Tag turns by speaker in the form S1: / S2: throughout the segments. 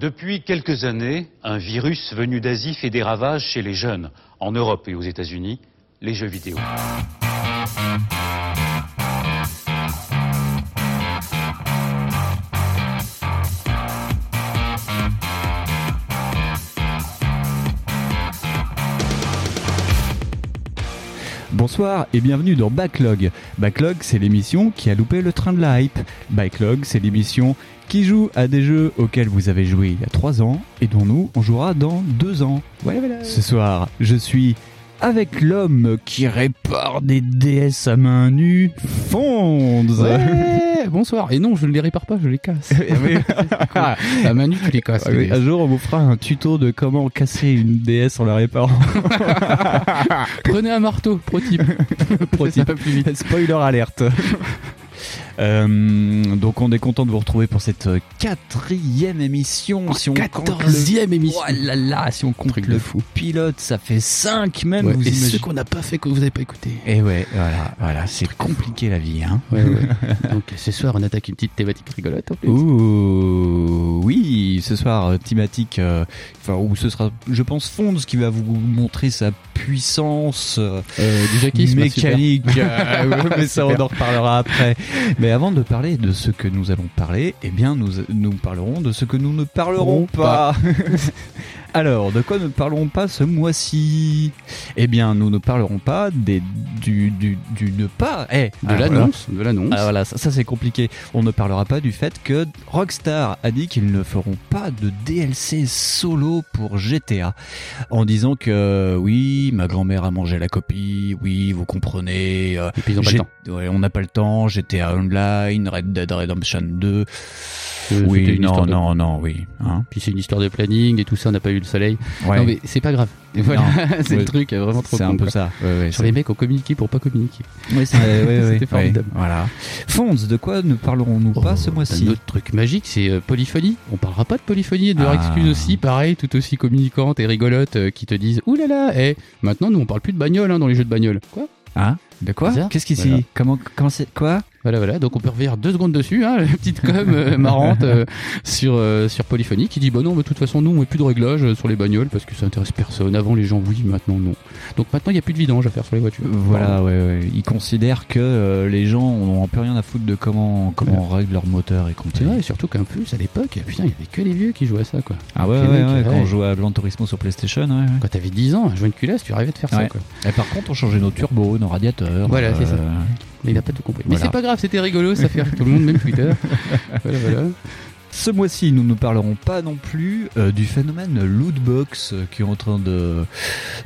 S1: Depuis quelques années, un virus venu d'Asie fait des ravages chez les jeunes, en Europe et aux États-Unis, les jeux vidéo.
S2: Bonsoir et bienvenue dans Backlog. Backlog, c'est l'émission qui a loupé le train de la hype. Backlog, c'est l'émission qui joue à des jeux auxquels vous avez joué il y a 3 ans et dont nous, on jouera dans 2 ans.
S3: Voilà.
S2: Ce soir, je suis avec l'homme qui répare des DS à main nue, Fonds.
S3: Ouais, bonsoir. Et non, je ne les répare pas, je les casse. à main nue, tu les casses.
S2: Ah un jour, on vous fera un tuto de comment casser une DS en la réparant.
S3: Prenez un marteau, pro type.
S2: Pro
S3: Ça va plus vite.
S2: Spoiler alerte. Euh, donc on est content de vous retrouver pour cette euh, quatrième émission. si on compte le...
S3: Quatorzième émission.
S2: Oh là là, si on compte
S3: Truc
S2: le
S3: de fou.
S2: pilote, ça fait 5 même.
S3: Ouais,
S2: vous
S3: et
S2: imaginez
S3: ceux qu'on n'a pas fait, que vous n'avez pas écouté.
S2: Et ouais, voilà, voilà, c'est compliqué la vie, hein.
S3: Ouais, ouais. Donc ce soir, on attaque une petite thématique rigolote en plus.
S2: Ouh, oui, ce soir, euh, thématique, euh, enfin, où ce sera, je pense, Fonds qui va vous montrer sa puissance euh,
S3: du
S2: mécanique, mais ça on en reparlera après. Mais avant de parler de ce que nous allons parler, eh bien nous, nous parlerons de ce que nous ne parlerons pas. Alors, de quoi ne parlerons pas ce mois-ci? Eh bien, nous ne parlerons pas des, du, du, du ne pas. Eh,
S3: De
S2: ah, voilà.
S3: l'annonce, de l'annonce.
S2: Ah voilà, ça, ça, c'est compliqué. On ne parlera pas du fait que Rockstar a dit qu'ils ne feront pas de DLC solo pour GTA. En disant que oui, ma grand-mère a mangé la copie, oui, vous comprenez. euh,
S3: Et puis ils ont pas le temps.
S2: ouais, on n'a pas le temps, GTA Online, Red Dead Redemption 2.
S3: Euh,
S2: oui, non,
S3: de-
S2: non, non, oui. Hein
S3: Puis c'est une histoire de planning et tout ça, on n'a pas eu le soleil.
S2: ouais,
S3: Non mais c'est pas grave. Et voilà, c'est le truc euh, vraiment trop
S2: c'est un peu
S3: quoi.
S2: ça. Ouais, ouais,
S3: Sur les mecs ont communiqué pour pas communiquer.
S2: Ouais,
S3: C'était formidable.
S2: voilà. Fonds, de quoi ne parlerons-nous pas ce
S3: Oh,
S2: mois-ci
S3: Un autre truc magique, c'est euh, polyphonie. On parlera pas de polyphonie et de leur
S2: Ah.
S3: excuse aussi, pareil, tout aussi communicante et rigolote, euh, qui te disent Ouh là là, eh, maintenant nous on parle plus de bagnole hein, dans les jeux de bagnole. Quoi?
S2: Hein? De quoi? Qu'est-ce qu'ici
S3: Voilà.
S2: Comment, comment c'est Quoi?
S3: Voilà, voilà. Donc on peut revenir deux secondes dessus, hein, la petite com euh, marrante euh, sur euh, sur polyphonie qui dit bah non, mais de toute façon nous on met plus de réglages euh, sur les bagnoles parce que ça intéresse personne. Avant les gens oui, maintenant non. Donc maintenant il y a plus de vidange à faire sur les voitures.
S2: Voilà, ouais, ouais. Ils considèrent que les gens n'ont plus rien à foutre de comment, comment on règle leur moteur et
S3: C'est
S2: compagnie.
S3: vrai, et surtout qu'en plus à l'époque, putain, il y avait que les vieux qui jouaient à ça quoi.
S2: Ah ouais,
S3: Les
S2: ouais,
S3: mecs,
S2: ouais,
S3: ouais.
S2: quand on jouait à Gran Turismo sur PlayStation, ouais.
S3: Quand t'avais 10 ans, jouer une culasse, tu rêvais de faire ça quoi.
S2: Et par contre, on changeait nos turbos, nos radiateurs.
S3: Voilà, c'est ça. Mais il a pas tout compris. Mais
S2: Voilà.
S3: c'est pas grave, c'était rigolo, ça fait rire tout le monde, même Twitter. voilà, voilà.
S2: Ce mois-ci, nous ne parlerons pas non plus euh, du phénomène lootbox euh, qui est en train de,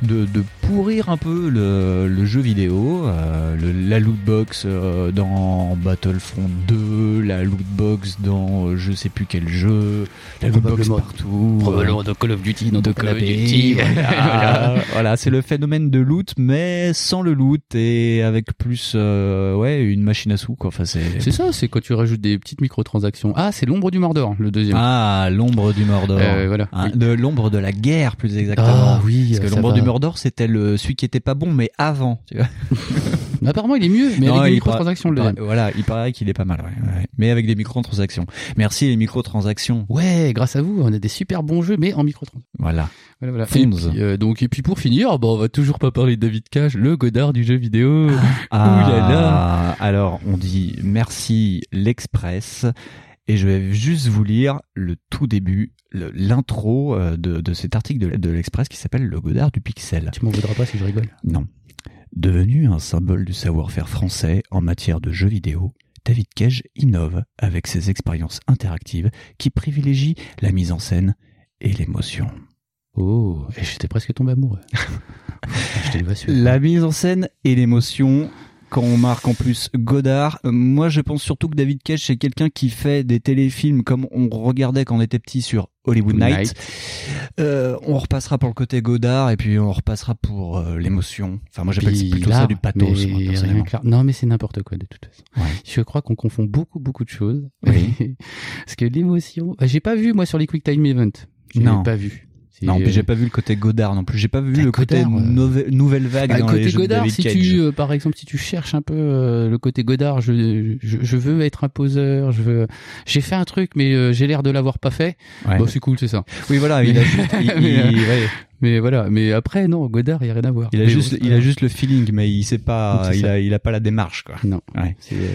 S2: de, de pourrir un peu le, le jeu vidéo. Euh, le- la lootbox euh, dans Battlefront 2, la lootbox dans je sais plus quel jeu, la lootbox partout.
S3: Probablement de Call of Duty,
S2: de
S3: Call of Duty.
S2: Voilà, Voilà, c'est le phénomène de loot, mais sans le loot et avec plus, euh, ouais, une machine à sous, quoi. Enfin, c'est.
S3: C'est ça, c'est quand tu rajoutes des petites microtransactions. Ah, c'est l'ombre du Mordor, le deuxième.
S2: Ah, l'ombre du Mordor.
S3: Euh, voilà.
S2: Hein,
S3: Oui.
S2: De l'ombre de la guerre, plus exactement.
S3: Ah oui,
S2: Parce que l'ombre du Mordor, c'était le celui qui était pas bon, mais avant. Tu vois.
S3: Mais apparemment, il est mieux, mais
S2: Non,
S3: avec des
S2: para-
S3: microtransactions, le
S2: para-. Voilà, il paraît qu'il est pas mal, ouais, ouais. mais avec des microtransactions. Merci les microtransactions.
S3: Ouais, grâce à vous, on a des super bons jeux, mais en microtransactions.
S2: Voilà.
S3: Voilà, voilà.
S2: Fonds.
S3: Et puis, euh, donc, et puis pour finir, bon, on va toujours pas parler de David Cage, le Godard du jeu vidéo.
S2: Ah,
S3: là là.
S2: Alors, on dit merci l'Express. Et je vais juste vous lire le tout début, l'intro euh, de, de cet article de, de l'Express qui s'appelle Le Godard du Pixel.
S3: Tu m'en voudras pas si je rigole.
S2: Non. Devenu un symbole du savoir-faire français en matière de jeux vidéo, David Cage innove avec ses expériences interactives qui privilégient la mise en scène et l'émotion.
S3: Oh, et j'étais presque tombé amoureux. je te vois sûr.
S2: La mise en scène et l'émotion, quand on marque en plus Godard, euh, moi je pense surtout que David Cage c'est quelqu'un qui fait des téléfilms comme on regardait quand on était petit sur Hollywood Night.
S3: Night.
S2: Euh, on repassera pour le côté Godard et puis on repassera pour euh, l'émotion. Enfin moi j'appelle plutôt ça du pathos.
S3: mais
S2: moi,
S3: Non, mais c'est n'importe quoi de toute façon.
S2: Ouais.
S3: Je crois qu'on confond beaucoup, beaucoup de choses.
S2: Oui.
S3: Parce que l'émotion, bah, j'ai pas vu moi sur les Quick Time Event. Je
S2: Non.
S3: pas vu.
S2: Non, puis j'ai pas vu le côté Godard non plus. J'ai pas vu le côté
S3: Godard, euh,
S2: nouvelle vague
S3: Bah,
S2: dans
S3: côté
S2: les jeux de
S3: Godard,
S2: David
S3: si
S2: Cage.
S3: tu, euh, par exemple, si tu cherches un peu euh, le côté Godard, je, je, je veux être un poseur, je veux, j'ai fait un truc, mais euh, j'ai l'air de l'avoir pas fait.
S2: Ouais.
S3: Bon, c'est cool, c'est ça.
S2: Oui, voilà, il a juste, il,
S3: Mais,
S2: il- ouais,
S3: Mais voilà, mais après, non, Godard, il y a rien à voir.
S2: il a
S3: Mais
S2: juste, il a juste le feeling, mais il sait pas, il a, il a pas la démarche, quoi.
S3: Non.
S2: Ouais.
S3: c'est, euh,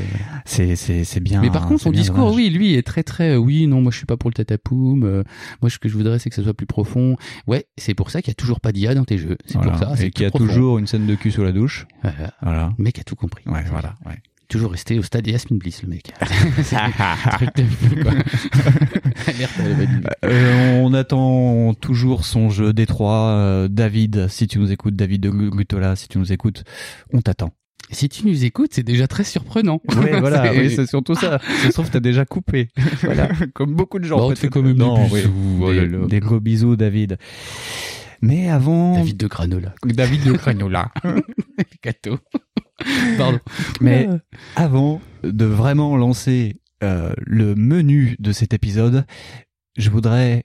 S2: C'est, c'est, c'est bien.
S3: Mais par contre, son discours,
S2: dommage.
S3: oui, lui est très très. euh, oui, non, moi je suis pas pour le tatapoum. euh, moi, ce que je voudrais, c'est que ça soit plus profond. Ouais, c'est pour ça qu'il y a toujours pas d'IA dans tes jeux. C'est
S2: Voilà.
S3: pour ça.
S2: Et qu'il y a
S3: profond.
S2: toujours une scène de cul sous la douche.
S3: Voilà.
S2: Voilà.
S3: Le mec a tout compris.
S2: Ouais, voilà. Ouais.
S3: Toujours resté au stade Yasmin Bliss, le mec. Truc de fou, quoi.
S2: Euh, on attend toujours son jeu Détroit. Euh, David, si tu nous écoutes, David de Gutola, si tu nous écoutes, on t'attend.
S3: Si tu nous écoutes, c'est déjà très surprenant.
S2: Ouais, voilà,
S3: C'est-
S2: oui, surtout ça. Ça se trouve, t'as déjà coupé. Voilà. Comme beaucoup de gens.
S3: Bah, on te fait quand même des
S2: Non,
S3: bisous.
S2: oui.
S3: Oh
S2: Des,
S3: là.
S2: des gros bisous, David. Mais avant,
S3: David de Granola.
S2: David de Cragnola.
S3: Gâteau. Pardon.
S2: Mais avant de vraiment lancer euh, le menu de cet épisode, je voudrais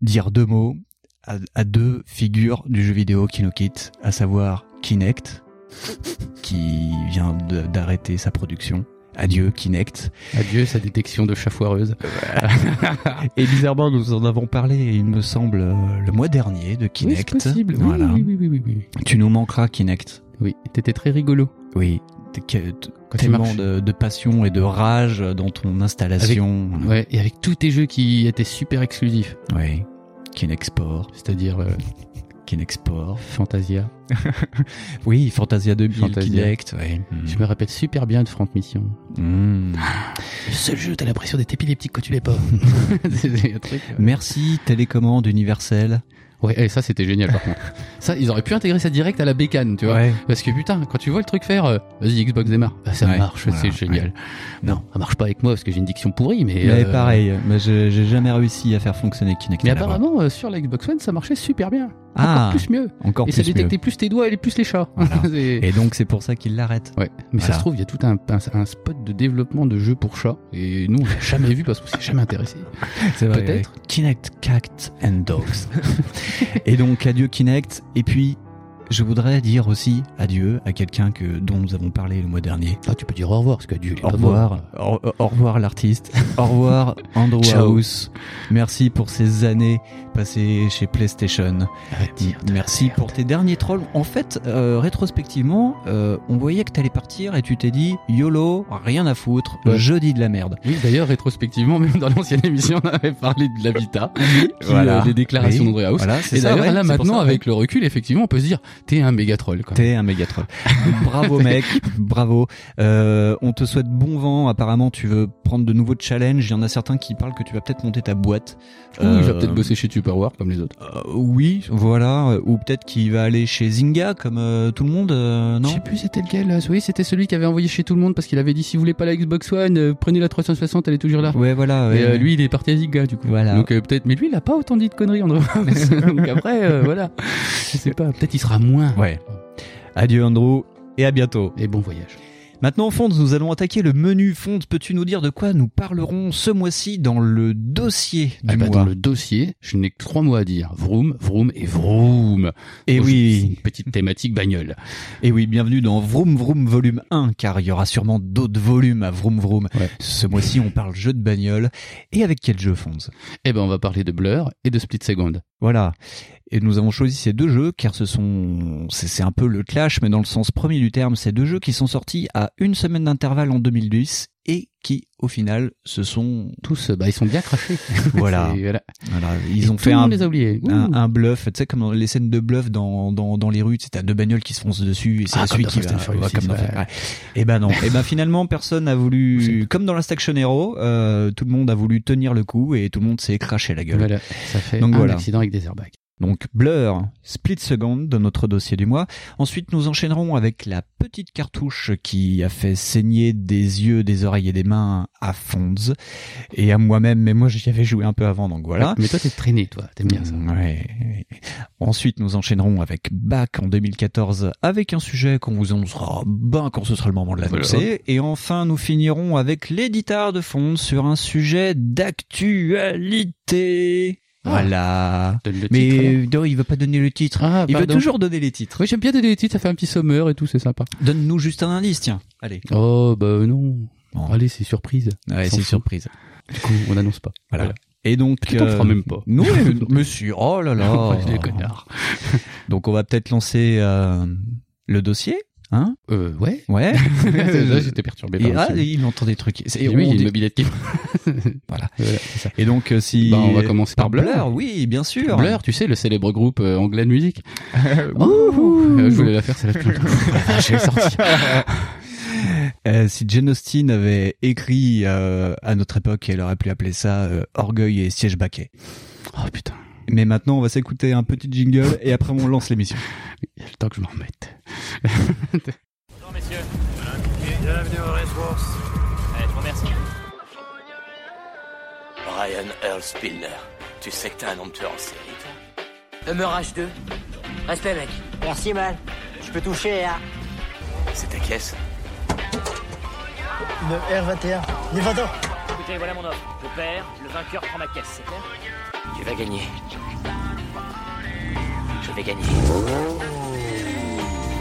S2: dire deux mots à, à deux figures du jeu vidéo qui nous quittent, à savoir Kinect, qui vient d'arrêter sa production. Adieu Kinect.
S3: Adieu, sa détection de chat foireuse.
S2: Et bizarrement, nous en avons parlé, il me semble, euh, le mois dernier de Kinect.
S3: Oui, c'est possible.
S2: Voilà.
S3: Oui, oui, oui, oui, oui.
S2: Tu nous manqueras Kinect.
S3: Oui, t'étais très rigolo.
S2: Oui. Tellement de, de passion et de rage dans ton installation.
S3: Ouais, et avec tous tes jeux qui étaient super exclusifs.
S2: Oui. Kinexport,
S3: C'est-à-dire euh,
S2: Kinexport.
S3: Fantasia.
S2: Oui, Fantasia 2000,
S3: Fantasia.
S2: Kinect, oui.
S3: Je me répète super bien de Front Mission.
S2: Mm.
S3: Le seul jeu, t'as l'impression d'être épileptique quand tu l'es pas. c'est un truc.
S2: Merci télécommande universelle.
S3: Ouais, et ça c'était génial par contre. Ça, ils auraient pu intégrer ça direct à la bécane, tu vois.
S2: Ouais.
S3: Parce que putain, quand tu vois le truc faire, euh, vas-y Xbox démarre. Bah, ça
S2: Ouais,
S3: marche,
S2: voilà,
S3: c'est génial. Non, ça marche pas avec moi parce que j'ai une diction pourrie, mais.
S2: Mais
S3: euh,
S2: pareil, mais j'ai jamais réussi à faire fonctionner Kinect.
S3: Mais apparemment, euh, sur la Xbox One, ça marchait super bien.
S2: Ah.
S3: Encore plus mieux.
S2: Encore
S3: et ça
S2: mieux.
S3: détectait plus tes doigts et plus les chats.
S2: Voilà. Et donc c'est pour ça qu'il l'arrête.
S3: Ouais, mais ça se trouve, il y a tout un, un, un spot de développement de jeux pour chats, et nous, on l'a jamais vu parce qu'on s'est jamais intéressé.
S2: C'est vrai.
S3: Peut-être.
S2: ouais. Kinect, Cats and Dogs. Et donc adieu Kinect. Et puis je voudrais dire aussi adieu à quelqu'un que dont nous avons parlé le mois dernier.
S3: Ah, tu peux dire au revoir, parce que Dieu, il est
S2: Au revoir, au, revoir l'artiste. Au revoir Andrew. House. Merci pour ces années passées chez PlayStation.
S3: Dire,
S2: Merci pour tes derniers trolls. En fait, euh, rétrospectivement, euh, on voyait que t'allais partir et tu t'es dit YOLO, rien à foutre,
S3: Ouais.
S2: jeudi de la merde.
S3: Oui, d'ailleurs, rétrospectivement, même dans l'ancienne émission, on avait parlé de l'Habitat,
S2: Voilà.
S3: euh, des déclarations
S2: Oui.
S3: d'André House.
S2: Voilà,
S3: Et
S2: ça,
S3: d'ailleurs,
S2: ouais,
S3: là, maintenant,
S2: ça, ouais.
S3: avec le recul, effectivement, on peut se dire, t'es un méga troll.
S2: T'es un méga troll. bravo mec, bravo. On te souhaite bon vent. Apparemment, tu veux prendre de nouveaux challenges. Il y en a certains qui parlent que tu vas peut-être monter ta boîte.
S3: Oui, il va
S2: Euh,
S3: peut-être bosser chez Tupperware, comme les autres.
S2: euh, oui, voilà. Ou peut-être qu'il va aller chez Zynga comme euh, tout le monde, euh, non?
S3: Je sais plus c'était lequel, là. Oui, c'était celui qui avait envoyé chez tout le monde parce qu'il avait dit, si vous voulez pas la Xbox One, euh, prenez la 360, elle est toujours là.
S2: Ouais, voilà.
S3: Et
S2: ouais.
S3: euh, lui, il est parti à Zynga, du coup.
S2: Voilà.
S3: Donc euh, peut-être, mais lui, il a pas autant dit de conneries, Andrew. Donc après, euh, voilà. Je sais pas. Peut-être il sera moins.
S2: Ouais. Adieu Andrew et à bientôt.
S3: Et bon voyage.
S2: Maintenant, Fonds, nous allons attaquer le menu. Fonds, peux-tu nous dire de quoi nous parlerons ce mois-ci dans le dossier du
S3: Ah bah,
S2: mois
S3: dans le dossier, je n'ai que trois mots à dire. Vroom, vroom et vroom.
S2: Et
S3: c'est
S2: oui,
S3: Une petite thématique bagnole.
S2: et oui, bienvenue dans Vroom Vroom volume 1, car il y aura sûrement d'autres volumes à Vroom Vroom.
S3: Ouais.
S2: Ce mois-ci, on parle jeu de bagnole. Et avec quel jeu, Fonds?
S3: Eh ben, on va parler de Blur et de Split Second.
S2: Voilà. Et nous avons choisi ces deux jeux car ce sont, c'est un peu le clash, mais dans le sens premier du terme, ces deux jeux qui sont sortis à une semaine d'intervalle en 2010 et qui, au final, se sont,
S3: Tous, euh, bah, ils sont bien crachés.
S2: voilà,
S3: voilà. Et
S2: ils ont fait un,
S3: les a
S2: un, un bluff, tu sais, comme dans les scènes de bluff dans, dans, dans les rues, tu t'as deux bagnoles qui se foncent dessus et c'est
S3: Ah,
S2: celui qui va,
S3: Furious
S2: ouais, comme dans-
S3: ouais.
S2: Et ben non. Et ben finalement, personne n'a voulu, comme dans la Station Hero, euh, tout le monde a voulu tenir le coup et tout le monde s'est craché la gueule.
S3: Voilà. Ça fait
S2: Donc
S3: un
S2: voilà.
S3: accident avec des airbags.
S2: Donc Blur, Split Second de notre dossier du mois. Ensuite, nous enchaînerons avec la petite cartouche qui a fait saigner des yeux, des oreilles et des mains à Fonds et à moi-même. Mais moi, j'y avais joué un peu avant, donc voilà.
S3: Mais toi, t'es traîné, toi. T'aimes bien ça.
S2: Ouais. Ensuite, nous enchaînerons avec Back en 2014 avec un sujet qu'on vous annoncera ben quand ce sera le moment de l'annoncer. Et enfin, nous finirons avec l'éditeur de Fonds sur un sujet d'actualité. Voilà.
S3: Donne le titre.
S2: Mais non, il veut pas donner le titre.
S3: Ah,
S2: il veut
S3: pardon.
S2: toujours donner les titres.
S3: Oui, j'aime bien donner les titres, ça fait un petit sommaire et tout, c'est sympa.
S2: Donne-nous juste un indice, tiens. Allez.
S3: Oh, bah non.
S2: Bon.
S3: Allez, c'est surprise.
S2: Ouais, c'est surprise.
S3: Du coup, on n'annonce pas.
S2: Voilà. Et donc,
S3: on le fera même pas.
S2: Non, monsieur. Oh là là.
S3: Ouais, les connards.
S2: Donc, on va peut-être lancer euh, le dossier, hein
S3: Euh, ouais.
S2: Ouais.
S3: Là, j'étais perturbé par
S2: Et,
S3: le
S2: ah, il entend des trucs.
S3: Et
S2: on
S3: oui, il y a une mobilette qui...
S2: Voilà.
S3: Voilà, ça.
S2: Et donc, euh, si
S3: Bah, on va commencer par Blur.
S2: oui, bien sûr.
S3: Blur, tu sais, le célèbre groupe euh, anglais de musique.
S2: Ouh.
S3: Euh, je voulais la faire, c'est la plus sortie.
S2: Euh, si Jane Austen avait écrit euh, à notre époque, elle aurait pu appeler ça Orgueil et siège baquet.
S3: Oh putain,
S2: Mais maintenant, on va s'écouter un petit jingle et après on lance l'émission.
S3: il y a le temps que je m'en remette.
S4: Bonjour messieurs. Bienvenue au. Allez, je vous remercie.
S5: Ryan Earl Spillner. Tu sais que t'es un homme tueur en série, toi
S6: Demeure H2. Respect, mec.
S7: Merci, man. Je peux toucher, hein
S5: C'est ta caisse
S7: Une R21. Les vendants.
S4: Écoutez, voilà mon offre. Je perds, le vainqueur prend ma caisse, c'est clair?
S5: Tu vas gagner. Je vais gagner.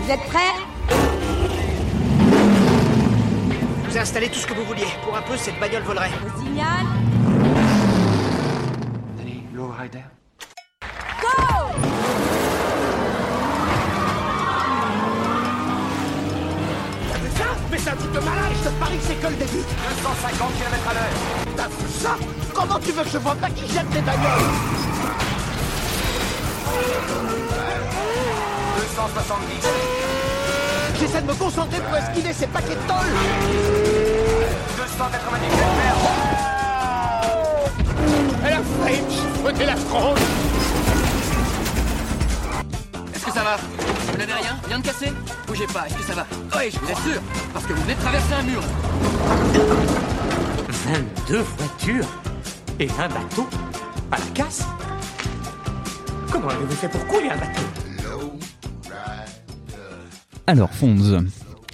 S8: Vous êtes prêts?
S7: Vous installez tout ce que vous vouliez. Pour un peu, cette bagnole volerait.
S8: Au signal
S7: T'as c'est un truc de malade, je te parie que c'est que le début. 250 km à l'heure. T'as vu ça Comment tu veux que je vois pas qui jette des bagnoles 270. J'essaie de me concentrer pour esquiver ces paquets de tôle 290 km Elle a French Côté la France
S6: ça va Vous n'avez rien Rien de cassé Bougez pas, est-ce que ça va Oui, je vous assure, parce que vous venez de traverser un mur.
S9: 22 voitures et un bateau à la casse Comment avez-vous fait pour couler un bateau
S2: Alors, Fonz.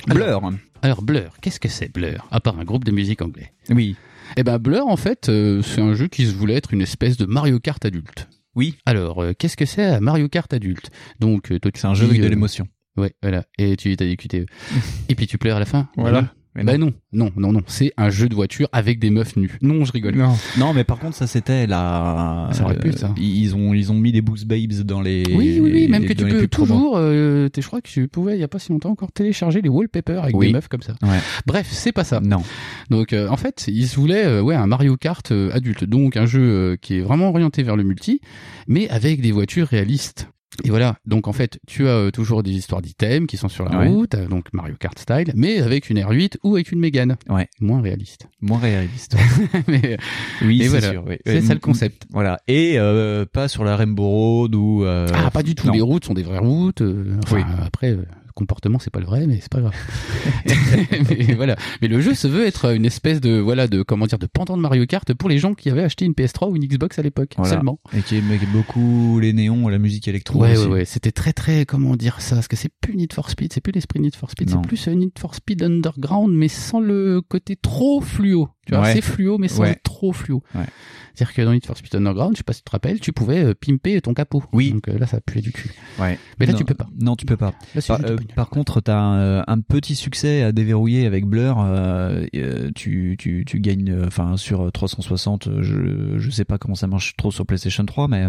S2: Blur.
S3: Alors Blur, qu'est-ce que c'est Blur À part un groupe de musique anglais?
S2: Oui.
S3: Eh ben Blur, en fait, euh, c'est un jeu qui se voulait être une espèce de Mario Kart adulte.
S2: Oui.
S3: Alors, euh, qu'est-ce que c'est Mario Kart adulte? Donc, euh, toi, tu
S2: C'est un jeu avec de
S3: euh,
S2: l'émotion.
S3: Ouais, voilà. Et tu t'as QTE. Et puis tu pleures à la fin
S2: Voilà.
S3: Bah
S2: Mais
S3: non. Bah non, non, non, non. C'est un jeu de voiture avec des meufs nues. Non, je rigole.
S2: Non. non, mais par contre, ça c'était la.
S3: Ça aurait pu, ça.
S2: Ils ont, ils ont mis des Boost Babes dans les.
S3: Oui, oui, oui, même que tu peux toujours, euh, t'es- je crois que tu pouvais, il y a pas si longtemps encore, télécharger les wallpapers avec
S2: Oui.
S3: des meufs comme ça.
S2: Ouais.
S3: Bref, c'est pas ça.
S2: Non.
S3: Donc, euh, en fait, ils voulaient, euh, ouais, un Mario Kart euh, adulte. Donc, un jeu euh, qui est vraiment orienté vers le multi, mais avec des voitures réalistes. Et voilà. Donc, en fait, tu as euh, toujours des histoires d'items qui sont sur la
S2: Ouais.
S3: route, euh, donc Mario Kart style, mais avec une R8 ou avec une Mégane.
S2: Ouais.
S3: Moins réaliste.
S2: Moins réaliste.
S3: mais,
S2: Oui,
S3: Et
S2: c'est
S3: voilà.
S2: sûr. oui.
S3: C'est
S2: Euh,
S3: ça le concept.
S2: Voilà. Et euh, pas sur la Rainbow Road ou. euh,
S3: ah, pas du tout.
S2: non.
S3: Les routes sont des vraies routes. euh, enfin,
S2: Oui.
S3: après, euh, comportement, c'est pas le vrai, mais c'est pas grave. mais voilà. Mais le jeu se veut être une espèce de, voilà, de, comment dire, de pendant de Mario Kart pour les gens qui avaient acheté une PS3 ou une Xbox à l'époque.
S2: Voilà.
S3: Seulement.
S2: Et qui aimait beaucoup les néons, la musique électro.
S3: Ouais,
S2: aussi.
S3: ouais, ouais. C'était très, très, comment dire ça? Parce que c'est plus Need for Speed, c'est plus l'esprit Need for Speed, c'est plus euh, Need for Speed Underground, mais sans le côté trop fluo. Tu vois,
S2: Ouais.
S3: c'est fluo, mais sans
S2: Ouais.
S3: être trop fluo.
S2: Ouais.
S3: C'est-à-dire que dans Need for Speed Underground, je sais pas si tu te rappelles, tu pouvais euh, pimper ton capot.
S2: Oui.
S3: Donc euh, là, ça puait du cul.
S2: Ouais.
S3: Mais là,
S2: Non,
S3: tu peux pas.
S2: Non, tu peux pas.
S3: Là,
S2: euh, par contre, t'as un, euh, un petit succès à déverrouiller avec Blur. euh, euh, tu, tu, tu gagnes, euh, enfin sur 360, euh, je, je sais pas comment ça marche trop sur PlayStation 3, mais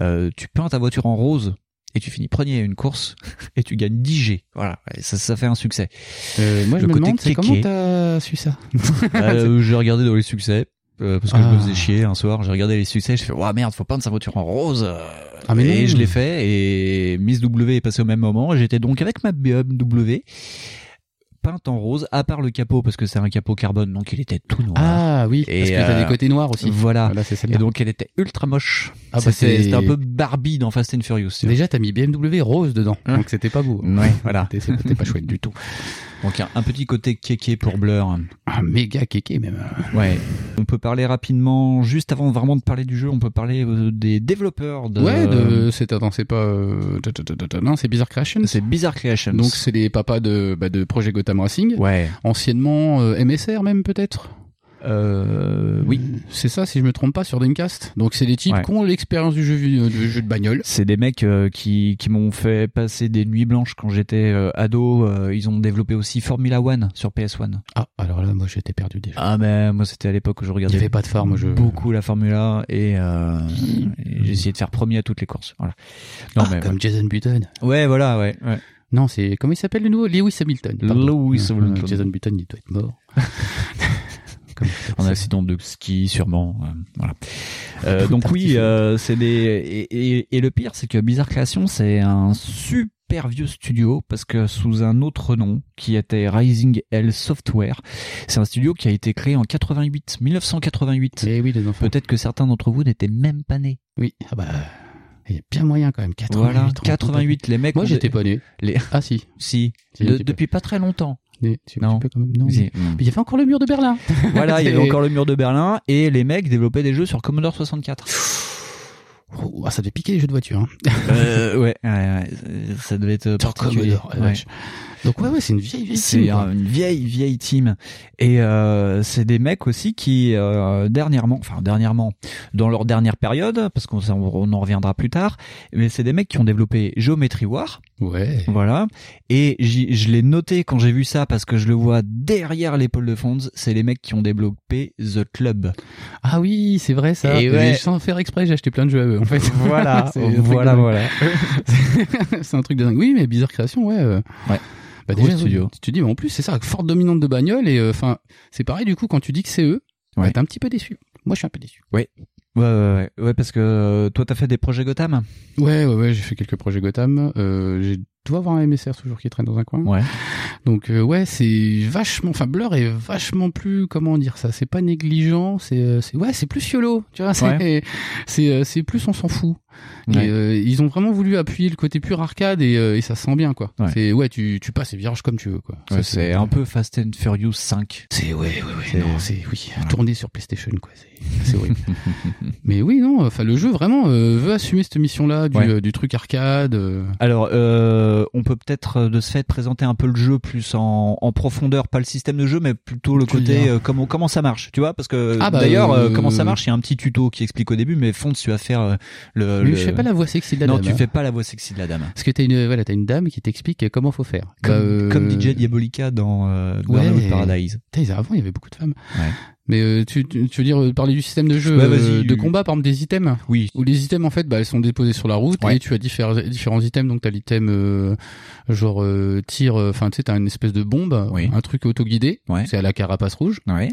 S2: euh, tu peins ta voiture en rose et tu finis premier à une course et tu gagnes 10 G. Voilà, ça, ça fait un succès.
S3: Euh, moi, je me demande, comment t'as su ça?
S2: Euh, j'ai regardé dans les succès. Euh, parce que je
S3: Ah.
S2: me faisais chier un soir, j'ai regardé les succès, je fais ouah merde, faut peindre sa voiture en rose.
S3: Ah, mais
S2: et
S3: non.
S2: je l'ai fait et Miss W est passée au même moment. J'étais donc avec ma BMW peinte en rose, à part le capot parce que c'est un capot carbone, donc il était tout noir.
S3: Ah oui,
S2: Et,
S3: parce que t'as
S2: euh,
S3: des côtés noirs aussi.
S2: Voilà.
S3: Voilà, c'est
S2: Et donc elle était ultra moche.
S3: Ah, bah,
S2: C'était un peu Barbie dans Fast and Furious.
S3: Déjà, t'as mis BMW rose dedans,
S2: Hein
S3: donc c'était pas beau.
S2: Ouais, voilà.
S3: C'était pas chouette du tout.
S2: Donc un, un petit côté kéké pour Blur.
S3: Un méga kéké même.
S2: Ouais. On peut parler rapidement, juste avant vraiment de parler du jeu, on peut parler euh, des développeurs de.
S3: Ouais, de, c'est attends, c'est pas euh, non, c'est Bizarre Creations.
S2: C'est Bizarre Creations.
S3: Donc c'est les papas de bah, de Projet Gotham Racing,
S2: ouais.
S3: anciennement euh, MSR même peut-être?
S2: Euh, Oui.
S3: C'est ça, si je me trompe pas, sur Dreamcast. Donc c'est des types
S2: Ouais.
S3: qui ont l'expérience du jeu, vi- du jeu de bagnole.
S2: C'est des mecs euh, qui, qui m'ont fait passer des nuits blanches quand j'étais euh, ado. Euh, ils ont développé aussi Formula One sur PS1.
S3: Ah, alors là, moi j'étais perdu déjà.
S2: Ah mais moi c'était à l'époque où je
S3: Il
S2: regardais
S3: avait pas de phare, moi je.
S2: beaucoup la Formula et, euh, et essayé de faire premier à toutes les courses. Voilà. Non
S3: Ah,
S2: mais
S3: comme Jason Button.
S2: ouais voilà ouais. ouais.
S3: Non, c'est comment il s'appelle le nouveau? Lewis Hamilton. pardon.
S2: Lewis
S3: Euh,
S2: Hamilton.
S3: Jason Button, il doit être mort. Comme-
S2: En accident de ski sûrement. euh, voilà. Euh, donc oui, euh, c'est des et, et, et le pire c'est que Bizarre Création c'est un super vieux studio parce que sous un autre nom qui était Rising Hell Software. C'est un studio qui a été créé en 88, 1988.
S3: Eh oui, les enfants.
S2: Peut-être que certains d'entre vous n'étaient même pas nés.
S3: Oui, ah bah. Il y a bien moyen quand même. 88.
S2: Voilà,
S3: rends compte.
S2: 88 les mecs.
S3: Moi j'étais pas né.
S2: Les...
S3: Ah si.
S2: Si,
S3: un
S2: de- depuis pas très longtemps. Non.
S3: quand même- non.
S2: Si.
S3: Mais il y avait encore le mur de Berlin.
S2: Voilà, il y avait encore le mur de Berlin et les mecs développaient des jeux sur Commodore 64.
S3: Oh, ah, ça devait piquer les jeux de voiture. Hein.
S2: euh, ouais, ouais, ouais, ça devait être
S3: Sur. Commodore,
S2: Ouais.
S3: Donc ouais, ouais, c'est une vieille vieille
S2: C'est
S3: team,
S2: un- une vieille vieille team et euh, c'est des mecs aussi qui euh, dernièrement, enfin dernièrement, dans leur dernière période, parce qu'on on en reviendra plus tard, mais c'est des mecs qui ont développé Geometry War,
S3: Ouais.
S2: voilà, et j'y- je l'ai noté quand j'ai vu ça parce que je le vois derrière l'épaule de Fonds, c'est les mecs qui ont développé The Club.
S3: Ah oui, c'est vrai ça.
S2: Et ouais.
S3: Sans faire exprès, j'ai acheté plein de jeux à eux en fait.
S2: Voilà,
S3: C'est
S2: voilà, voilà.
S3: c'est un truc de dingue. Oui, mais Bizarre Création, ouais. euh,
S2: Ouais.
S3: Bah
S2: Gros
S3: déjà,
S2: studio.
S3: tu dis, mais en plus, c'est ça, forte dominante de bagnole et euh, enfin, c'est pareil du coup quand tu dis que c'est eux,
S2: Ouais.
S3: bah, t'es un petit peu déçu. Moi, je suis un peu déçu.
S2: Ouais, ouais, ouais, ouais, parce que euh, toi t'as fait des projets Gotham?
S3: Ouais, ouais, ouais, j'ai fait quelques projets Gotham. Euh, j'ai dois avoir un MSR toujours qui traîne dans un coin.
S2: Ouais.
S3: Donc euh, ouais, c'est vachement, enfin Blur est vachement plus, comment dire ça, c'est pas négligent, c'est, c'est ouais, c'est plus yolo, tu vois, c'est, c'est, euh, c'est plus on s'en fout.
S2: Ouais.
S3: Et euh, ils ont vraiment voulu appuyer le côté pur arcade et, euh, et ça se sent bien quoi.
S2: Ouais.
S3: C'est ouais, tu, tu passes les virages comme tu veux quoi.
S2: Ouais, c'est un peu Fast and Furious 5.
S3: c'est ouais, ouais, ouais, non, c'est oui,
S2: Voilà.
S3: tourné sur PlayStation quoi, c'est, horrible. Mais oui, non, enfin le jeu vraiment euh, veut assumer cette du,
S2: Ouais.
S3: euh, du truc arcade.
S2: Alors, on peut peut-être de ce fait présenter un peu le jeu plus en, en profondeur, pas le système de jeu, mais plutôt le
S3: Tu
S2: côté comment comment ça marche, tu vois? Parce que
S3: Ah bah,
S2: d'ailleurs, comment ça marche? Il y a un petit tuto qui explique au début, mais Fonds, tu vas faire euh, le.
S3: Mais
S2: le-
S3: je fais pas la voix sexy de la
S2: non,
S3: dame.
S2: tu
S3: hein.
S2: fais pas la voix sexy de la dame.
S3: Parce que t'as une, voilà, t'as une dame qui t'explique comment faut faire.
S2: Comme,
S3: Bah, euh,
S2: comme DJ Diabolica dans euh,
S3: ouais.
S2: Paradise.
S3: Avant, il y avait beaucoup de femmes.
S2: Ouais.
S3: Mais euh, tu, tu, veux dire euh, parler du système de jeu
S2: Ouais,
S3: euh, de combat, par exemple des items
S2: Oui.
S3: Où les items en fait, bah, elles sont déposés sur la route
S2: Ouais.
S3: et tu as différents, différents items. Donc t'as l'item euh, genre euh, tir, enfin tu sais, t'as une espèce de bombe,
S2: Oui.
S3: un truc autoguidé.
S2: Ouais.
S3: C'est à la carapace rouge.
S2: Ouais.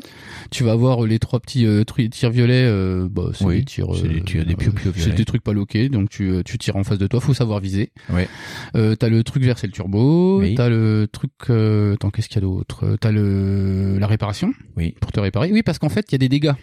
S3: Tu vas avoir les trois petits euh, tirs violets. Euh, bah, c'est
S2: Oui,
S3: des tirs.
S2: c'est des tirs- des violets.
S3: des trucs pas loqués. Donc tu, tu tires en face de toi. Faut savoir viser.
S2: Ouais.
S3: T'as le truc vert, c'est le turbo.
S2: Oui.
S3: T'as le truc. Attends, qu'est-ce qu'il y a d'autre? T'as le la réparation.
S2: Oui.
S3: Pour te réparer. Oui, parce qu'en fait, il y a des dégâts.